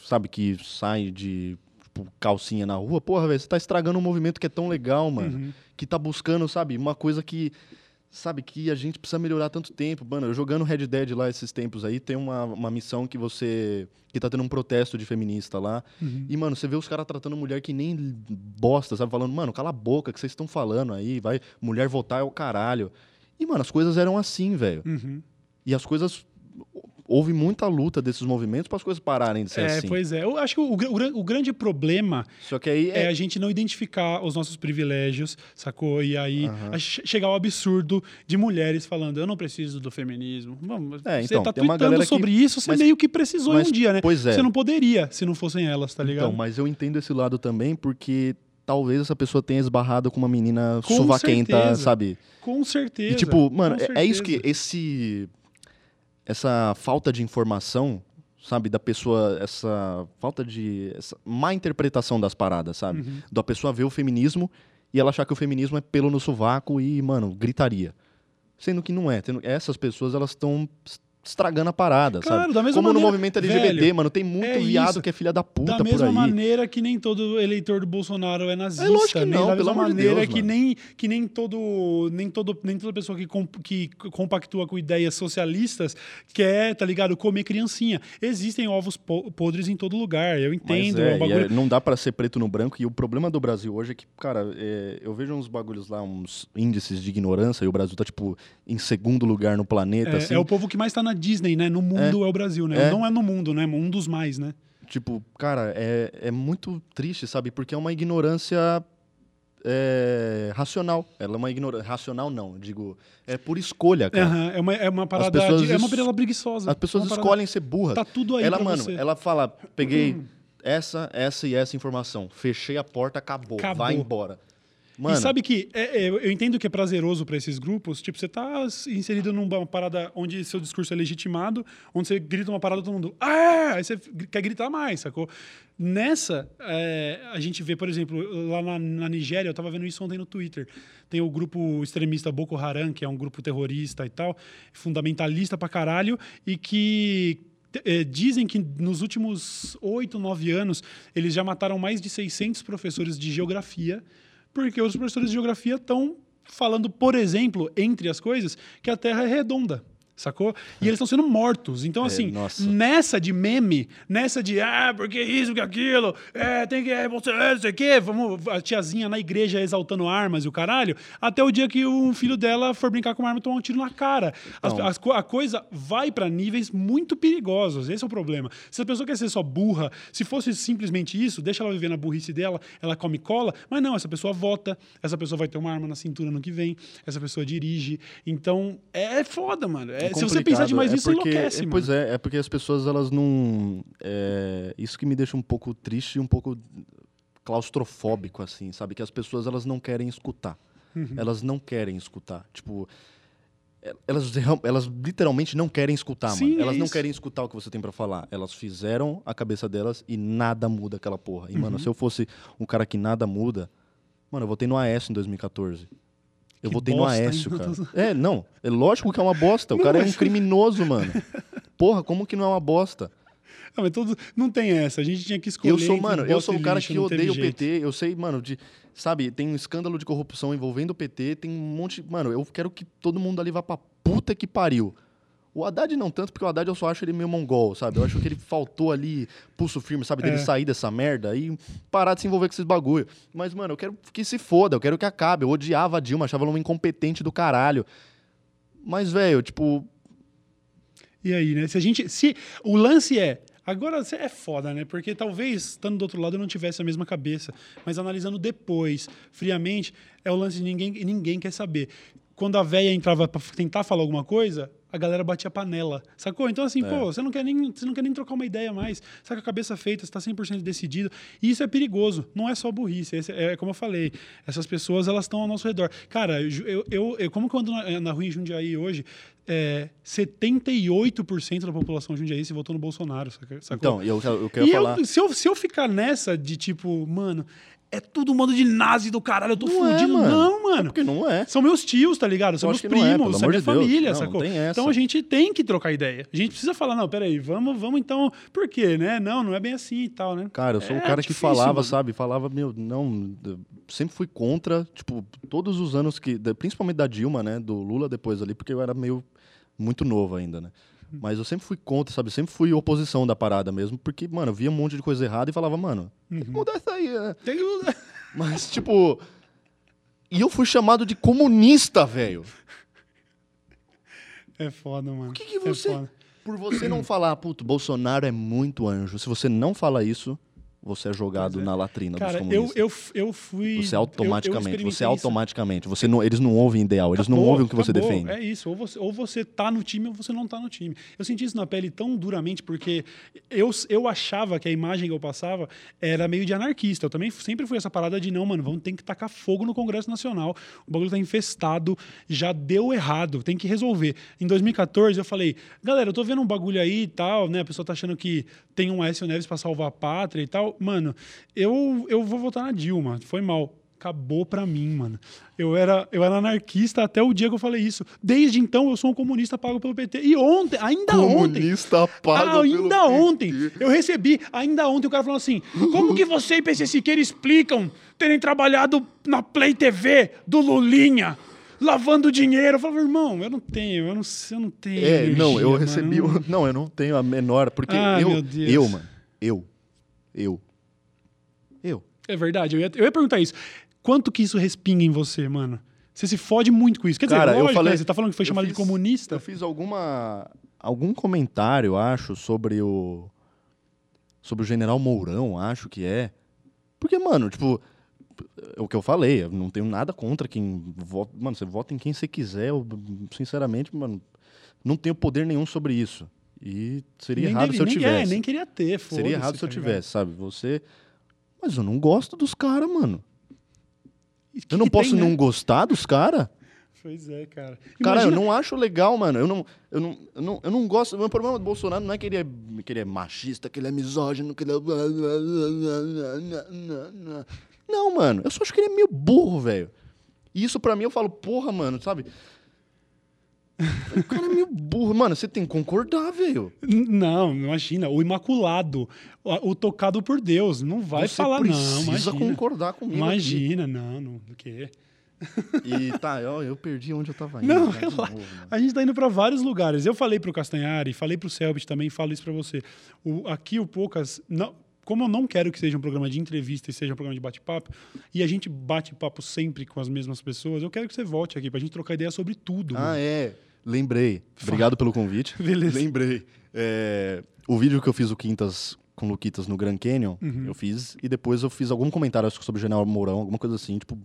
Speaker 2: sabe, que saem de tipo, calcinha na rua, porra, velho, você tá estragando um movimento que é tão legal, mano.
Speaker 1: Uhum.
Speaker 2: Que tá buscando, sabe, uma coisa que. Sabe, que a gente precisa melhorar tanto tempo. Mano, eu jogando Red Dead lá esses tempos aí, tem uma, uma missão que você. que tá tendo um protesto de feminista lá.
Speaker 1: Uhum.
Speaker 2: E, mano, você vê os caras tratando mulher que nem bosta, sabe? Falando, mano, cala a boca, que vocês estão falando aí, vai. Mulher votar é o caralho. E, mano, as coisas eram assim, velho.
Speaker 1: Uhum.
Speaker 2: E as coisas. Houve muita luta desses movimentos para as coisas pararem de ser
Speaker 1: É,
Speaker 2: assim.
Speaker 1: pois é. Eu acho que o, o o grande problema
Speaker 2: Só que aí
Speaker 1: é
Speaker 2: é.
Speaker 1: a gente não identificar os nossos privilégios, sacou? E aí che- chegar ao absurdo de mulheres falando, eu não preciso do feminismo. Vamos,
Speaker 2: É,
Speaker 1: você
Speaker 2: então,
Speaker 1: tá
Speaker 2: tem uma
Speaker 1: tweetando
Speaker 2: galera que-
Speaker 1: sobre isso, você
Speaker 2: mas-
Speaker 1: meio que precisou
Speaker 2: mas-
Speaker 1: um dia, né?
Speaker 2: pois é.
Speaker 1: Você não poderia se não fossem elas, tá ligado?
Speaker 2: Então, mas eu entendo esse lado também, porque talvez essa pessoa tenha esbarrado com uma menina
Speaker 1: Com
Speaker 2: suvaquenta,
Speaker 1: certeza.
Speaker 2: sabe?
Speaker 1: Com certeza.
Speaker 2: E tipo, mano, é, é isso que esse essa falta de informação, sabe, da pessoa, essa falta de essa má interpretação das paradas, sabe?
Speaker 1: Uhum.
Speaker 2: Da pessoa ver o feminismo e ela achar que o feminismo é pelo no sovaco e, mano, gritaria. Sendo que não é. Essas pessoas, elas estão estragando a parada,
Speaker 1: Claro,
Speaker 2: sabe?
Speaker 1: da mesma
Speaker 2: Como no
Speaker 1: maneira-
Speaker 2: movimento LGBT,
Speaker 1: velho,
Speaker 2: mano, tem muito
Speaker 1: é
Speaker 2: viado
Speaker 1: isso.
Speaker 2: que é filha da puta
Speaker 1: da
Speaker 2: por
Speaker 1: mesma
Speaker 2: aí.
Speaker 1: maneira que nem todo eleitor do Bolsonaro é nazista,
Speaker 2: É lógico que não,
Speaker 1: da mesma
Speaker 2: amor de
Speaker 1: maneira
Speaker 2: Deus,
Speaker 1: que
Speaker 2: mano.
Speaker 1: nem que nem todo nem todo nem toda pessoa que, com- que compactua com ideias socialistas quer, tá ligado, comer criancinha. Existem ovos po- podres em todo lugar. Eu entendo,
Speaker 2: é,
Speaker 1: é um bagulho
Speaker 2: é- não dá pra ser preto no branco. E o problema do Brasil hoje é que, cara, é, eu vejo uns bagulhos lá, uns índices de ignorância, e o Brasil tá, tipo, em segundo lugar no planeta,
Speaker 1: é,
Speaker 2: assim.
Speaker 1: é o povo que mais tá na Disney, né? No mundo é, o Brasil, né?
Speaker 2: É.
Speaker 1: Não é no mundo, né? Um dos mais, né?
Speaker 2: Tipo, cara, é, é muito triste, sabe? Porque é uma ignorância é, racional. Ela é uma ignorância. Racional não, digo. É por escolha, cara.
Speaker 1: Aham, é, uma, é uma parada. de- é uma parada preguiçosa.
Speaker 2: As pessoas
Speaker 1: É
Speaker 2: escolhem ser burras.
Speaker 1: Tá tudo aí
Speaker 2: ela, mano,
Speaker 1: você.
Speaker 2: ela fala, peguei *clears throat* essa, essa e essa informação. Fechei a porta, acabou.
Speaker 1: Acabou.
Speaker 2: Vai embora. Mano,
Speaker 1: E sabe que é, é, eu entendo que é prazeroso para esses grupos, tipo, você tá inserido numa parada onde seu discurso é legitimado, onde você grita uma parada todo mundo, ah! Aí você quer gritar mais, sacou? Nessa, é, a gente vê, por exemplo, lá na, na Nigéria, eu tava vendo isso ontem no Twitter, tem o grupo extremista Boko Haram, que é um grupo terrorista e tal, fundamentalista pra caralho, e que eh, dizem que nos últimos oito, nove anos, eles já mataram mais de 600 professores de geografia, porque os professores de geografia estão falando, por exemplo, entre as coisas, que a Terra é redonda. Sacou? E eles estão sendo mortos. Então, assim,
Speaker 2: nossa.
Speaker 1: nessa de meme, nessa de, ah, porque isso, porque aquilo, é, tem que, é, você, é, não sei o quê, vamos, a tiazinha na igreja exaltando armas e o caralho, até o dia que um filho dela for brincar com uma arma e tomar um tiro na cara. As- as a coisa vai pra níveis muito perigosos. Esse é o problema. Se a pessoa quer ser só burra, se fosse simplesmente isso, deixa ela viver na burrice dela, ela come cola, mas não, essa pessoa vota, essa pessoa vai ter uma arma na cintura no que vem, essa pessoa dirige. Então, é foda, mano. É- se você pensar demais
Speaker 2: é
Speaker 1: nisso,
Speaker 2: porque,
Speaker 1: enlouquece,
Speaker 2: é,
Speaker 1: mano.
Speaker 2: Pois é, é porque as pessoas, elas não... é, isso que me deixa um pouco triste e um pouco claustrofóbico, assim, sabe? Que as pessoas, elas não querem escutar.
Speaker 1: Uhum.
Speaker 2: Elas não querem escutar. Tipo, é- elas, elas literalmente não querem escutar,
Speaker 1: Sim,
Speaker 2: mano.
Speaker 1: é
Speaker 2: Elas não
Speaker 1: isso.
Speaker 2: querem escutar o que você tem pra falar. Elas fizeram a cabeça delas e nada muda aquela porra. E,
Speaker 1: Uhum.
Speaker 2: mano, se eu fosse um cara que nada muda, mano, eu votei no Aécio em 2014. Eu
Speaker 1: Que
Speaker 2: votei no? Aécio, cara. É, não. É lógico que é uma bosta. O cara é um
Speaker 1: mas-
Speaker 2: criminoso, mano. Porra, como que não é uma bosta?
Speaker 1: Não, mas todo- não tem essa. A gente tinha que escolher.
Speaker 2: Eu sou, mano, eu sou o cara
Speaker 1: lixo,
Speaker 2: que
Speaker 1: não
Speaker 2: odeia o. PT. Eu sei, mano, de. Sabe, tem um escândalo de corrupção envolvendo o PT, tem um monte. Mano, eu quero que todo mundo ali vá pra puta que pariu. O Haddad não tanto, porque o Haddad eu só acho ele meio mongol, sabe? Eu acho que ele faltou ali pulso firme, sabe? Dele
Speaker 1: É.
Speaker 2: sair dessa merda e parar de se envolver com esses bagulho. Mas, mano, eu quero que se foda, eu quero que acabe. Eu odiava a Dilma, achava ela uma incompetente do caralho. Mas, velho, tipo,
Speaker 1: E aí, né? Se a gente. Se, o lance é. Agora é foda, né? Porque talvez, estando do outro lado, eu não tivesse a mesma cabeça. Mas analisando depois, friamente, é o lance de ninguém, ninguém quer saber. Quando a véia entrava pra tentar falar alguma coisa, a galera batia panela. Sacou? Então, assim, pô, você não, quer nem, você não quer nem trocar uma ideia mais. Você tá a cabeça feita, você tá 100% decidido. E isso é perigoso. Não é só burrice. Esse é, como eu falei. Essas pessoas, elas estão ao nosso redor. Cara, eu, eu, eu- como que eu ando na, na rua em Jundiaí hoje, é, 78% da população jundiaí se votou no Bolsonaro, saca- sacou?
Speaker 2: então, eu, eu quero
Speaker 1: e
Speaker 2: falar.
Speaker 1: eu, se, eu, se eu ficar nessa de tipo, mano, é tudo um modo de nazi do caralho, eu tô
Speaker 2: Não é,
Speaker 1: fudido.
Speaker 2: mano.
Speaker 1: não, mano.
Speaker 2: Porque não é.
Speaker 1: São meus tios, tá ligado? São
Speaker 2: Eu
Speaker 1: meus
Speaker 2: que não é,
Speaker 1: primos,
Speaker 2: amor
Speaker 1: minha
Speaker 2: de
Speaker 1: família,
Speaker 2: Não, não
Speaker 1: sacou?
Speaker 2: essa.
Speaker 1: Então a gente tem que trocar ideia. A gente precisa falar, não, peraí, vamos, vamos então. Por quê, né? Não, não é bem assim e tal, né?
Speaker 2: Cara, eu sou
Speaker 1: É
Speaker 2: o cara que
Speaker 1: difícil,
Speaker 2: falava,
Speaker 1: mano.
Speaker 2: sabe? Falava, meu, não. Sempre fui contra, tipo, todos os anos que. Principalmente da Dilma, né? Do Lula depois ali, porque eu era meio. Muito novo ainda, né?
Speaker 1: Hum.
Speaker 2: Mas eu sempre fui contra, sabe? Sempre fui oposição da parada mesmo, porque, mano, eu via um monte de coisa errada e falava, mano, tem
Speaker 1: Uhum.
Speaker 2: que mudar isso aí, né?
Speaker 1: Tem que- *laughs*
Speaker 2: Mas, tipo. E eu fui chamado de comunista, velho.
Speaker 1: É foda, mano.
Speaker 2: O que, que
Speaker 1: É
Speaker 2: você.
Speaker 1: foda.
Speaker 2: por você não falar, puto, Bolsonaro é muito anjo. Se você não fala isso, você é jogado
Speaker 1: é.
Speaker 2: na latrina
Speaker 1: Cara,
Speaker 2: dos
Speaker 1: eu,
Speaker 2: comunistas.
Speaker 1: eu, eu fui.
Speaker 2: Você
Speaker 1: eu- eu
Speaker 2: automaticamente, você automaticamente, você não, eles não ouvem ideal, eles não
Speaker 1: Acabou,
Speaker 2: ouvem o que você
Speaker 1: acabou.
Speaker 2: defende.
Speaker 1: É isso, ou você, ou você tá no time ou você não tá no time. Eu senti isso na pele tão duramente porque eu, eu achava que a imagem que eu passava era meio de anarquista. Eu também sempre fui essa parada de não, mano, vamos ter que tacar fogo no Congresso Nacional. O bagulho tá infestado, já deu errado, tem que resolver. Em 2014 eu falei, galera, eu tô vendo um bagulho aí e tal, né? A pessoa tá achando que tem um Aécio Neves pra salvar a pátria e tal. Mano, eu, eu vou votar na Dilma. Foi mal acabou pra mim, mano. Eu era, eu era anarquista até o dia que eu falei isso. Desde então eu sou um comunista pago pelo PT. E ontem, ainda ontem,
Speaker 2: Comunista pago
Speaker 1: ainda
Speaker 2: pelo
Speaker 1: ontem,
Speaker 2: PT.
Speaker 1: eu recebi, ainda ontem o cara falou assim: como que você e PC Siqueira explicam terem trabalhado na Play TV do Lulinha? Lavando dinheiro. Eu falava, irmão, eu não tenho, eu não, eu não tenho.
Speaker 2: É, não, eu
Speaker 1: energia,
Speaker 2: recebi.
Speaker 1: mano.
Speaker 2: o- Não, eu não tenho a menor. Porque
Speaker 1: Ah,
Speaker 2: eu. Eu, mano. Eu. Eu. Eu.
Speaker 1: É verdade, eu ia, eu ia perguntar isso. Quanto que isso respinga em você, mano? Você se fode muito com isso. Quer dizer,
Speaker 2: Cara, eu
Speaker 1: lógico,
Speaker 2: falei-
Speaker 1: né? Você tá falando que foi
Speaker 2: eu
Speaker 1: chamado de
Speaker 2: fiz-
Speaker 1: comunista?
Speaker 2: Eu fiz alguma. algum comentário, eu acho, sobre o. Sobre o general Mourão, acho que é. Porque, mano, tipo. É o que eu falei, eu não tenho nada contra quem vota. Mano, você vota em quem você quiser. Eu, sinceramente, mano, não tenho poder nenhum sobre isso. E seria
Speaker 1: Nem
Speaker 2: errado
Speaker 1: deve-
Speaker 2: se eu
Speaker 1: nem,
Speaker 2: tivesse.
Speaker 1: É, nem queria ter,
Speaker 2: Seria
Speaker 1: foda-se,
Speaker 2: errado se eu
Speaker 1: tá ligado?
Speaker 2: tivesse, sabe? Você. Mas eu não gosto dos caras, mano. Eu não posso
Speaker 1: tem, né?
Speaker 2: não gostar dos caras.
Speaker 1: Pois é, cara.
Speaker 2: Cara,
Speaker 1: Imagina-
Speaker 2: eu não acho legal, mano. Eu não, eu não, eu não, eu não gosto. O meu problema do Bolsonaro não é que ele é, que ele é machista, que ele é misógino, que ele é. Não, mano. Eu só acho que ele é meio burro, velho. E isso pra mim eu falo, porra, mano, sabe? O cara é meio burro. Mano, você tem que concordar, velho.
Speaker 1: Não, imagina. O imaculado, o, o tocado por Deus. Não vai
Speaker 2: Você
Speaker 1: falar, não.
Speaker 2: precisa
Speaker 1: Imagina.
Speaker 2: concordar comigo. aqui.
Speaker 1: Imagina, não, não. Do quê?
Speaker 2: E tá, eu, eu perdi onde eu tava indo.
Speaker 1: Não,
Speaker 2: cara, novo, mano.
Speaker 1: A gente tá indo para vários lugares. Eu falei pro Castanhari, falei pro Selbit também, falo isso para você. O, aqui o Poucas, não, como eu não quero que seja um programa de entrevista e seja um programa de bate-papo, e a gente bate papo sempre com as mesmas pessoas, eu quero que você volte aqui pra gente trocar ideia sobre tudo.
Speaker 2: Ah,
Speaker 1: mano.
Speaker 2: é. Lembrei. Obrigado pelo convite. *laughs*
Speaker 1: Beleza.
Speaker 2: Lembrei. É, o vídeo que eu fiz o Quintas com o Luquitas no Grand Canyon,
Speaker 1: Uhum.
Speaker 2: eu fiz, e depois eu fiz algum comentário acho sobre o General Mourão, alguma coisa assim, tipo,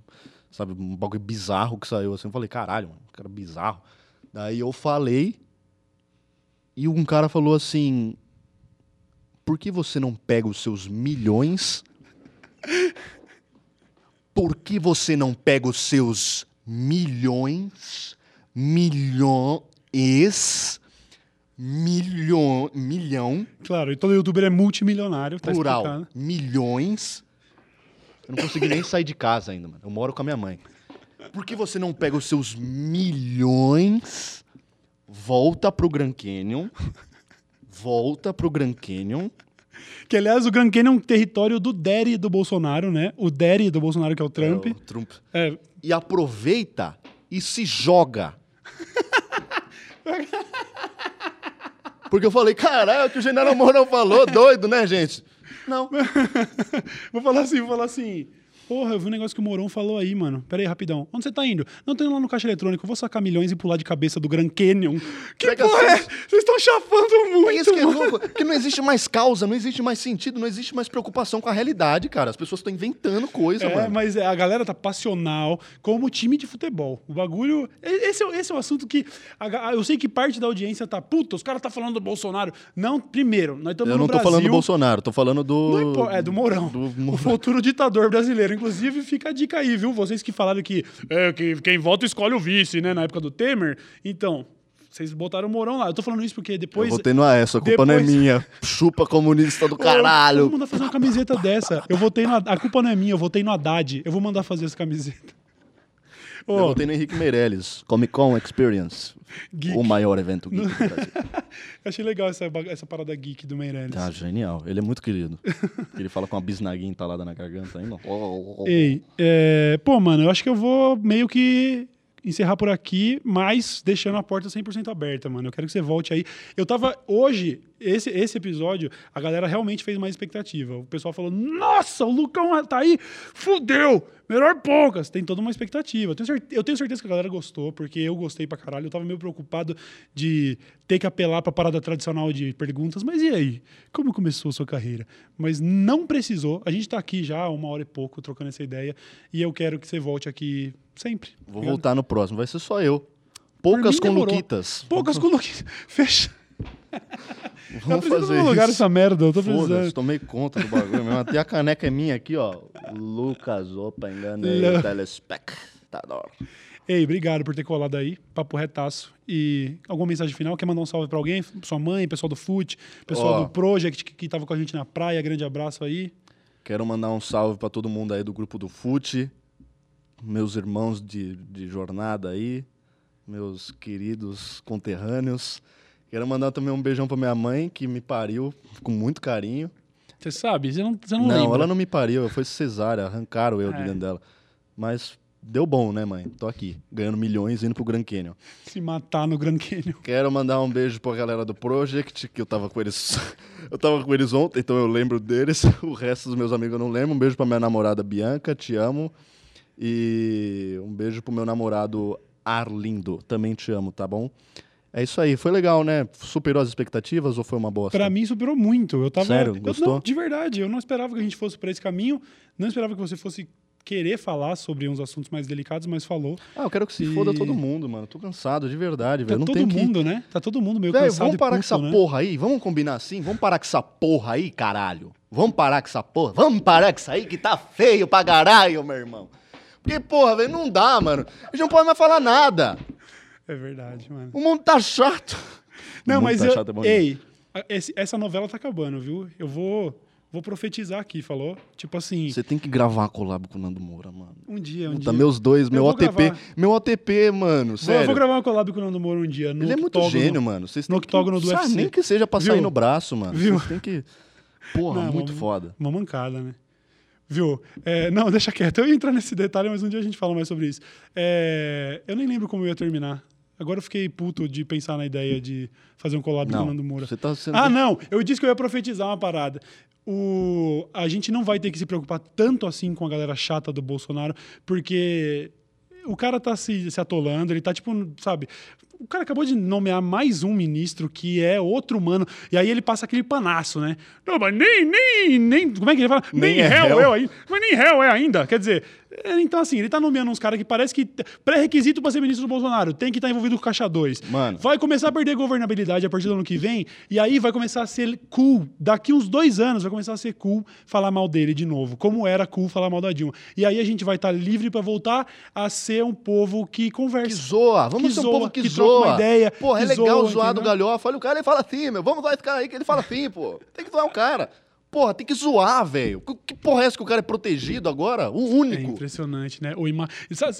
Speaker 2: sabe, um bagulho bizarro que saiu assim. Eu falei, caralho, mano, cara bizarro. Daí eu falei, e um cara falou assim: por que você não pega os seus milhões? Por que você não pega os seus milhões? Milhões. Milhão. Milhão.
Speaker 1: Claro, e todo youtuber é multimilionário, tá
Speaker 2: plural.
Speaker 1: explicado.
Speaker 2: Milhões. Eu não consegui nem sair de casa ainda, mano. Eu moro com a minha mãe. Por que você não pega os seus milhões, volta pro Grand Canyon, volta pro Grand Canyon,
Speaker 1: Que, aliás, o Grand Canyon é um território do Daddy do Bolsonaro, né? O Daddy do Bolsonaro, que é o Trump.
Speaker 2: É, o Trump.
Speaker 1: É,
Speaker 2: e aproveita e se joga. *laughs* Porque eu falei, caralho, é o que o General Mourão falou, doido, né, gente? Não. *laughs*
Speaker 1: Vou falar assim, vou falar assim. Porra, eu vi um negócio que o Mourão falou aí, mano. Pera aí, rapidão. Onde você tá indo? Não, tô indo lá no caixa eletrônico. Eu vou sacar milhões e pular de cabeça do Grand Canyon. Que
Speaker 2: Pega
Speaker 1: porra é? Vocês estão chapando
Speaker 2: É
Speaker 1: muito,
Speaker 2: isso que é louco, porque não existe mais causa, não existe mais sentido, não existe mais preocupação com a realidade, cara. As pessoas estão inventando coisa,
Speaker 1: É,
Speaker 2: mano.
Speaker 1: mas é, a galera tá passional como time de futebol. O bagulho. Esse é, esse é o assunto que. a ga- eu sei que parte da audiência tá. Puta, os caras tá falando do Bolsonaro. Não, primeiro, nós estamos
Speaker 2: Eu não tô
Speaker 1: Brasil.
Speaker 2: falando do Bolsonaro, tô falando do.
Speaker 1: É do Mourão.
Speaker 2: do
Speaker 1: O
Speaker 2: Mourão.
Speaker 1: futuro ditador brasileiro. Inclusive, fica a dica aí, viu? Vocês que falaram que, é, que quem vota escolhe o vice, né? Na época do Temer. Então, vocês botaram o Mourão lá. Eu tô falando isso porque
Speaker 2: Eu
Speaker 1: depois.
Speaker 2: votei no Aécio, a culpa não é
Speaker 1: depois-
Speaker 2: minha. Chupa comunista do caralho.
Speaker 1: Vamos mandar fazer uma camiseta dessa. Eu votei no. A culpa não é minha, eu votei no Haddad. Eu vou mandar fazer essa camiseta.
Speaker 2: Eu votei no Henrique Meirelles, Comic Con Experience,
Speaker 1: Geek.
Speaker 2: o maior evento geek do Brasil. *laughs*
Speaker 1: achei legal essa, essa parada geek do Meirelles.
Speaker 2: Tá, genial. Ele é muito querido. Ele fala com uma bisnaguinha entalada na garganta ainda. *laughs*
Speaker 1: Ei, é, pô, mano, eu acho que eu vou meio que encerrar por aqui, mas deixando a porta 100% aberta, mano. Eu quero que você volte aí. Eu tava hoje, esse, esse episódio, a galera realmente fez mais expectativa. O pessoal falou: "Nossa, o Lucão tá aí, fudeu! Melhor poucas". Tem toda uma expectativa. Eu tenho, cer- eu tenho certeza que a galera gostou, porque eu gostei pra caralho. Eu tava meio preocupado de ter que apelar pra parada tradicional de perguntas, mas e aí? Como começou a sua carreira? Mas não precisou. A gente tá aqui já há uma hora e pouco trocando essa ideia e eu quero que você volte aqui sempre.
Speaker 2: Vou
Speaker 1: Obrigado.
Speaker 2: voltar no próximo, vai ser só eu. Poucas. Luquitas.
Speaker 1: Poucas *laughs* com Luquinhas. Fecha. *laughs*
Speaker 2: Vamos
Speaker 1: eu
Speaker 2: fazer
Speaker 1: lugar
Speaker 2: isso.
Speaker 1: essa merda, eu tô precisando.
Speaker 2: tomei conta do bagulho mesmo. Até a caneca é minha aqui, ó. Lucas, opa, enganei
Speaker 1: Lu-
Speaker 2: o telespectador.
Speaker 1: Ei, obrigado por ter colado aí. Papo retaço. E alguma mensagem final? Quer mandar um salve pra alguém? Sua mãe, pessoal do FUT, pessoal
Speaker 2: Ó.
Speaker 1: do Project que, que tava com a gente na praia. Grande abraço aí.
Speaker 2: Quero mandar um salve pra todo mundo aí do grupo do FUT, meus irmãos de, de jornada aí, meus queridos conterrâneos. Quero mandar também um beijão pra minha mãe, que me pariu com muito carinho.
Speaker 1: Você sabe? Você não, você não,
Speaker 2: Não,
Speaker 1: lembra.
Speaker 2: ela não me pariu, foi cesárea, arrancaram eu de
Speaker 1: É.
Speaker 2: dentro dela. Mas deu bom, né, mãe? Tô aqui, ganhando milhões, indo pro Grand Canyon.
Speaker 1: Se matar no Grand Canyon.
Speaker 2: Quero mandar um beijo pra galera do Project, que eu tava com eles. *laughs* eu tava com eles ontem, então eu lembro deles. *laughs* O resto dos meus amigos eu não lembro. Um beijo pra minha namorada Bianca, te amo. E um beijo pro meu namorado Arlindo, também te amo, tá bom? É isso aí, foi legal, né? Superou as expectativas ou foi uma bosta?
Speaker 1: Pra mim superou muito. Eu tava.
Speaker 2: Sério?
Speaker 1: eu-
Speaker 2: Gostou?
Speaker 1: não, de verdade, eu não esperava que a gente fosse pra esse caminho. Não esperava que você fosse querer falar sobre uns assuntos mais delicados, mas falou.
Speaker 2: Ah, eu quero que se
Speaker 1: E-
Speaker 2: foda todo mundo, mano. Tô cansado, de verdade,
Speaker 1: Tá
Speaker 2: velho. Não
Speaker 1: todo
Speaker 2: tem que...
Speaker 1: mundo, né? Tá todo mundo meio
Speaker 2: Velho,
Speaker 1: cansado
Speaker 2: vamos parar com essa
Speaker 1: né?
Speaker 2: porra aí? Vamos combinar assim? Vamos parar com essa porra aí, caralho? Vamos parar com essa porra? Vamos parar com isso aí que tá feio pra caralho, meu irmão. Porque, porra, velho, não dá, mano. A gente não pode mais falar nada.
Speaker 1: É verdade, mano.
Speaker 2: O mundo tá chato.
Speaker 1: Não,
Speaker 2: O mundo
Speaker 1: mas
Speaker 2: tá
Speaker 1: eu,
Speaker 2: chato, é
Speaker 1: ei, a- esse- essa novela tá acabando, viu? Eu vou, vou profetizar aqui, falou? Tipo assim,
Speaker 2: Você tem que gravar a collab com o Nando Moura, mano.
Speaker 1: um dia, um
Speaker 2: Puta,
Speaker 1: dia.
Speaker 2: meus dois, meu OTP.
Speaker 1: gravar.
Speaker 2: Meu OTP, mano, sério.
Speaker 1: eu vou gravar uma collab com o Nando Moro um dia. No
Speaker 2: Ele é muito
Speaker 1: octógono.
Speaker 2: gênio, mano. Vocês
Speaker 1: no
Speaker 2: têm que-
Speaker 1: octógono do
Speaker 2: Sabe,
Speaker 1: UFC.
Speaker 2: Nem que seja pra sair
Speaker 1: Viu?
Speaker 2: no braço, mano.
Speaker 1: Viu?
Speaker 2: Vocês têm que... Porra,
Speaker 1: Não,
Speaker 2: muito
Speaker 1: uma-
Speaker 2: foda.
Speaker 1: Uma mancada, né? Viu? É, não, *laughs* deixa quieto. Eu ia entrar nesse detalhe, mas um dia a gente fala mais sobre isso. É, eu nem lembro como eu ia terminar. Agora eu fiquei puto de pensar na ideia de fazer um collab com o
Speaker 2: Não,
Speaker 1: Nando Moura.
Speaker 2: você tá sendo-
Speaker 1: Ah, não. Eu disse que eu ia profetizar uma parada. O, a gente não vai ter que se preocupar tanto assim com a galera chata do Bolsonaro, porque o cara tá se, se atolando, ele tá tipo, sabe? O cara acabou de nomear mais um ministro que é outro humano, e aí ele passa aquele panaço, né? Não, mas nem, nem, nem. Como é que ele fala? Nem,
Speaker 2: Nem é
Speaker 1: réu, eu ainda. Mas nem réu é ainda. Quer dizer, é, então assim, ele tá nomeando uns caras que parece que. Pré-requisito pra ser ministro do Bolsonaro, tem que estar envolvido com Caixa 2.
Speaker 2: Mano.
Speaker 1: Vai começar a perder governabilidade a partir do ano que vem, e aí vai começar a ser cool. Daqui uns dois anos vai começar a ser cool falar mal dele de novo, como era cool falar mal da Dilma. E aí a gente vai estar livre pra voltar a ser um povo que conversa.
Speaker 2: Que zoa, vamos
Speaker 1: Que
Speaker 2: ser um
Speaker 1: zoa,
Speaker 2: povo que,
Speaker 1: que troca
Speaker 2: zoa.
Speaker 1: uma ideia,
Speaker 2: Porra, é legal
Speaker 1: zoa,
Speaker 2: zoar do galhofa. Olha o cara, ele fala assim, meu. Vamos zoar esse cara aí que ele fala assim, pô. Tem que zoar o cara. Porra, tem que zoar, velho. Que- porra é essa que o cara é protegido agora? O
Speaker 1: É
Speaker 2: único.
Speaker 1: impressionante, né? O, ima...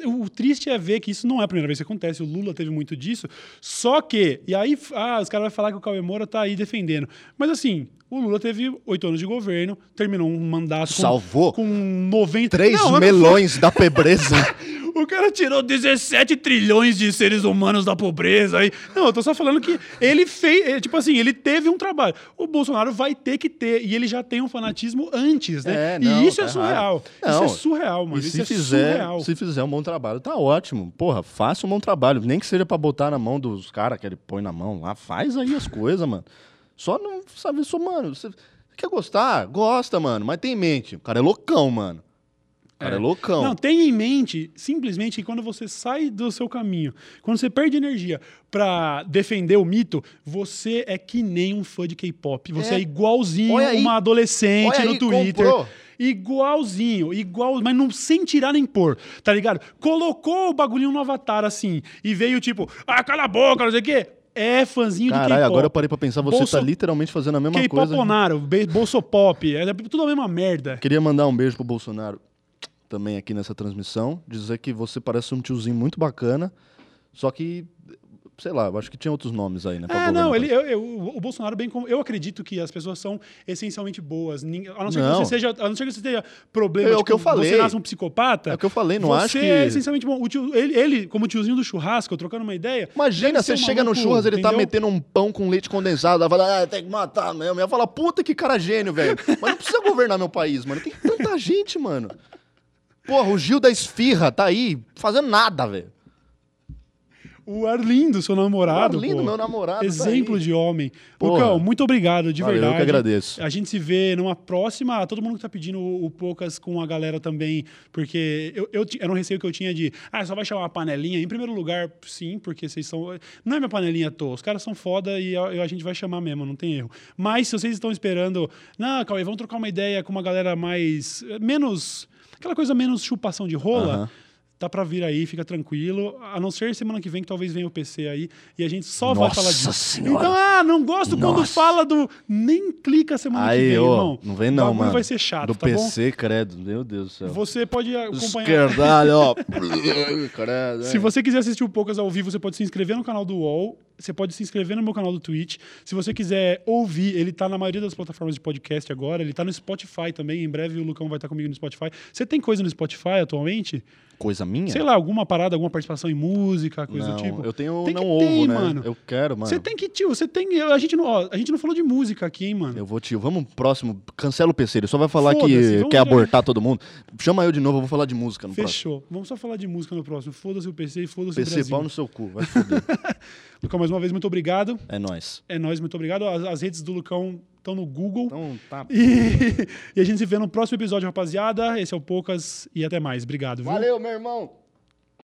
Speaker 1: O triste é ver que isso não é a primeira vez que acontece. O Lula teve muito disso. Só que, e aí ah, os caras vão falar que o Cauê Moura tá aí defendendo. Mas assim, o Lula teve oito anos de governo, terminou um mandato
Speaker 2: Salvou.
Speaker 1: com 90...
Speaker 2: Três
Speaker 1: Não, mas-
Speaker 2: melões da pobreza. *laughs*
Speaker 1: O cara tirou 17 trilhões de seres humanos da pobreza. Aí. Não, eu tô só falando que ele fez. ele, Tipo assim, ele teve um trabalho. O Bolsonaro vai ter que ter. E ele já tem um fanatismo antes, né?
Speaker 2: É, não,
Speaker 1: e isso é
Speaker 2: tá
Speaker 1: surreal.
Speaker 2: errado.
Speaker 1: Isso é
Speaker 2: Não,
Speaker 1: surreal, mano.
Speaker 2: E
Speaker 1: isso
Speaker 2: se
Speaker 1: é
Speaker 2: fizer,
Speaker 1: surreal.
Speaker 2: se fizer um bom trabalho, tá ótimo. Porra, faça um bom trabalho. Nem que seja pra botar na mão dos caras que ele põe na mão lá. Faz aí as coisas, mano. Só não, sabe, só, mano, você quer gostar? Gosta, mano. Mas tem em mente. O cara é loucão, mano. O cara é, loucão.
Speaker 1: Não, tenha em mente, simplesmente, que quando você sai do seu caminho, quando você perde energia pra defender o mito, você é que nem um fã de K-pop. Você é,
Speaker 2: É.
Speaker 1: igualzinho
Speaker 2: aí.
Speaker 1: uma adolescente no
Speaker 2: aí,
Speaker 1: Twitter.
Speaker 2: comprou.
Speaker 1: Igualzinho, igual, mas não sem tirar nem pôr, tá ligado? Colocou o bagulhinho no avatar assim e veio tipo, ah, cala a boca, não sei o quê. É fãzinho de K-pop.
Speaker 2: Caralho, agora eu parei pra pensar, você
Speaker 1: Bolso-
Speaker 2: tá literalmente fazendo a mesma coisa.
Speaker 1: K-poponaro, be- bolsopop, é tudo a mesma merda.
Speaker 2: Queria mandar um beijo pro Bolsonaro também aqui nessa transmissão. Dizer que você parece um tiozinho muito bacana. Só que, sei lá, eu acho que tinha outros nomes aí, né?
Speaker 1: É, não,
Speaker 2: o
Speaker 1: ele, eu, eu- o Bolsonaro, bem como. Eu acredito que as pessoas são essencialmente boas. A não ser que
Speaker 2: Não.
Speaker 1: você seja. A não ser que você tenha problema
Speaker 2: É o
Speaker 1: tipo,
Speaker 2: que eu falei.
Speaker 1: Você nasce um psicopata.
Speaker 2: É o que eu falei, não
Speaker 1: você
Speaker 2: acho que-
Speaker 1: é essencialmente bom. O tio- ele, ele, como tiozinho do churrasco, trocando uma ideia.
Speaker 2: Imagina, você
Speaker 1: um
Speaker 2: chega no
Speaker 1: maluco,
Speaker 2: churras, ele tá
Speaker 1: entendeu?
Speaker 2: metendo um pão com leite condensado, ela fala, ah, tem que matar mesmo. Ela fala, puta que cara gênio, velho. Mas não precisa governar meu país, mano. Tem tanta gente, mano. Porra, o Gil da Esfirra tá aí fazendo nada, velho.
Speaker 1: O Arlindo, seu namorado.
Speaker 2: O Arlindo,
Speaker 1: pô.
Speaker 2: meu namorado, tá
Speaker 1: Exemplo
Speaker 2: aí.
Speaker 1: de homem.
Speaker 2: Porra.
Speaker 1: Lucão, muito obrigado, de
Speaker 2: Valeu, eu
Speaker 1: verdade.
Speaker 2: que agradeço.
Speaker 1: A gente se vê numa próxima. Todo mundo que tá pedindo o, o Poucas com a galera também, porque eu, eu era um receio que eu tinha de. Ah, só vai chamar uma panelinha. Em primeiro lugar, sim, porque vocês são. Não é minha panelinha à toa. Os caras são foda e a, a gente vai chamar mesmo, não tem erro. Mas se vocês estão esperando. Não, Cauê, vamos trocar uma ideia com uma galera mais. menos. aquela coisa menos chupação de rola.
Speaker 2: Aham.
Speaker 1: Tá pra vir aí, fica tranquilo. A não ser semana que vem, que talvez venha o PC aí. E a gente só vai
Speaker 2: Nossa
Speaker 1: falar disso.
Speaker 2: Senhora.
Speaker 1: Então, ah, não gosto quando
Speaker 2: Nossa.
Speaker 1: fala do. Nem clica semana que
Speaker 2: Aí,
Speaker 1: vem,
Speaker 2: ô,
Speaker 1: irmão.
Speaker 2: não vem não, mano.
Speaker 1: vai ser chato,
Speaker 2: Do
Speaker 1: tá bom?
Speaker 2: PC, credo, meu Deus do céu.
Speaker 1: Você pode acompanhar.
Speaker 2: Esquerdalho, ó. *laughs* *laughs* credo,
Speaker 1: Se
Speaker 2: é.
Speaker 1: você quiser assistir o Poucas ao vivo, você pode se inscrever no canal do UOL. Você pode se inscrever no meu canal do Twitch. Se você quiser ouvir, ele tá na maioria das plataformas de podcast agora. Ele tá no Spotify também. Em breve o Lucão vai estar comigo no Spotify. Você tem coisa no Spotify atualmente?
Speaker 2: Coisa minha?
Speaker 1: Sei lá, alguma parada, alguma participação em música, coisa
Speaker 2: não,
Speaker 1: do tipo?
Speaker 2: eu tenho
Speaker 1: Tem que
Speaker 2: não
Speaker 1: ter,
Speaker 2: ovo, né?
Speaker 1: mano.
Speaker 2: Eu quero, mano.
Speaker 1: Você tem que, tio, você tem. A gente, não, ó, a gente não falou de música aqui, hein, mano.
Speaker 2: Eu vou, tio. Vamos próximo. Cancela o PC. Ele só vai falar que quer abortar todo mundo. Chama eu de novo, eu vou falar de música no próximo.
Speaker 1: Fechou. Vamos só falar de música no próximo. Foda-se o PC e foda-se o
Speaker 2: PC,
Speaker 1: Brasil.
Speaker 2: pau no seu cu. Vai se fuder. *laughs*
Speaker 1: Lucão, mais uma vez, muito obrigado.
Speaker 2: é nóis.
Speaker 1: É nóis, muito obrigado. As, as redes do Lucão estão no Google.
Speaker 2: Então, tá.
Speaker 1: E, *laughs* e a gente se vê no próximo episódio, rapaziada. Esse é o Poucas e até mais. Obrigado, viu?
Speaker 2: Valeu, meu irmão.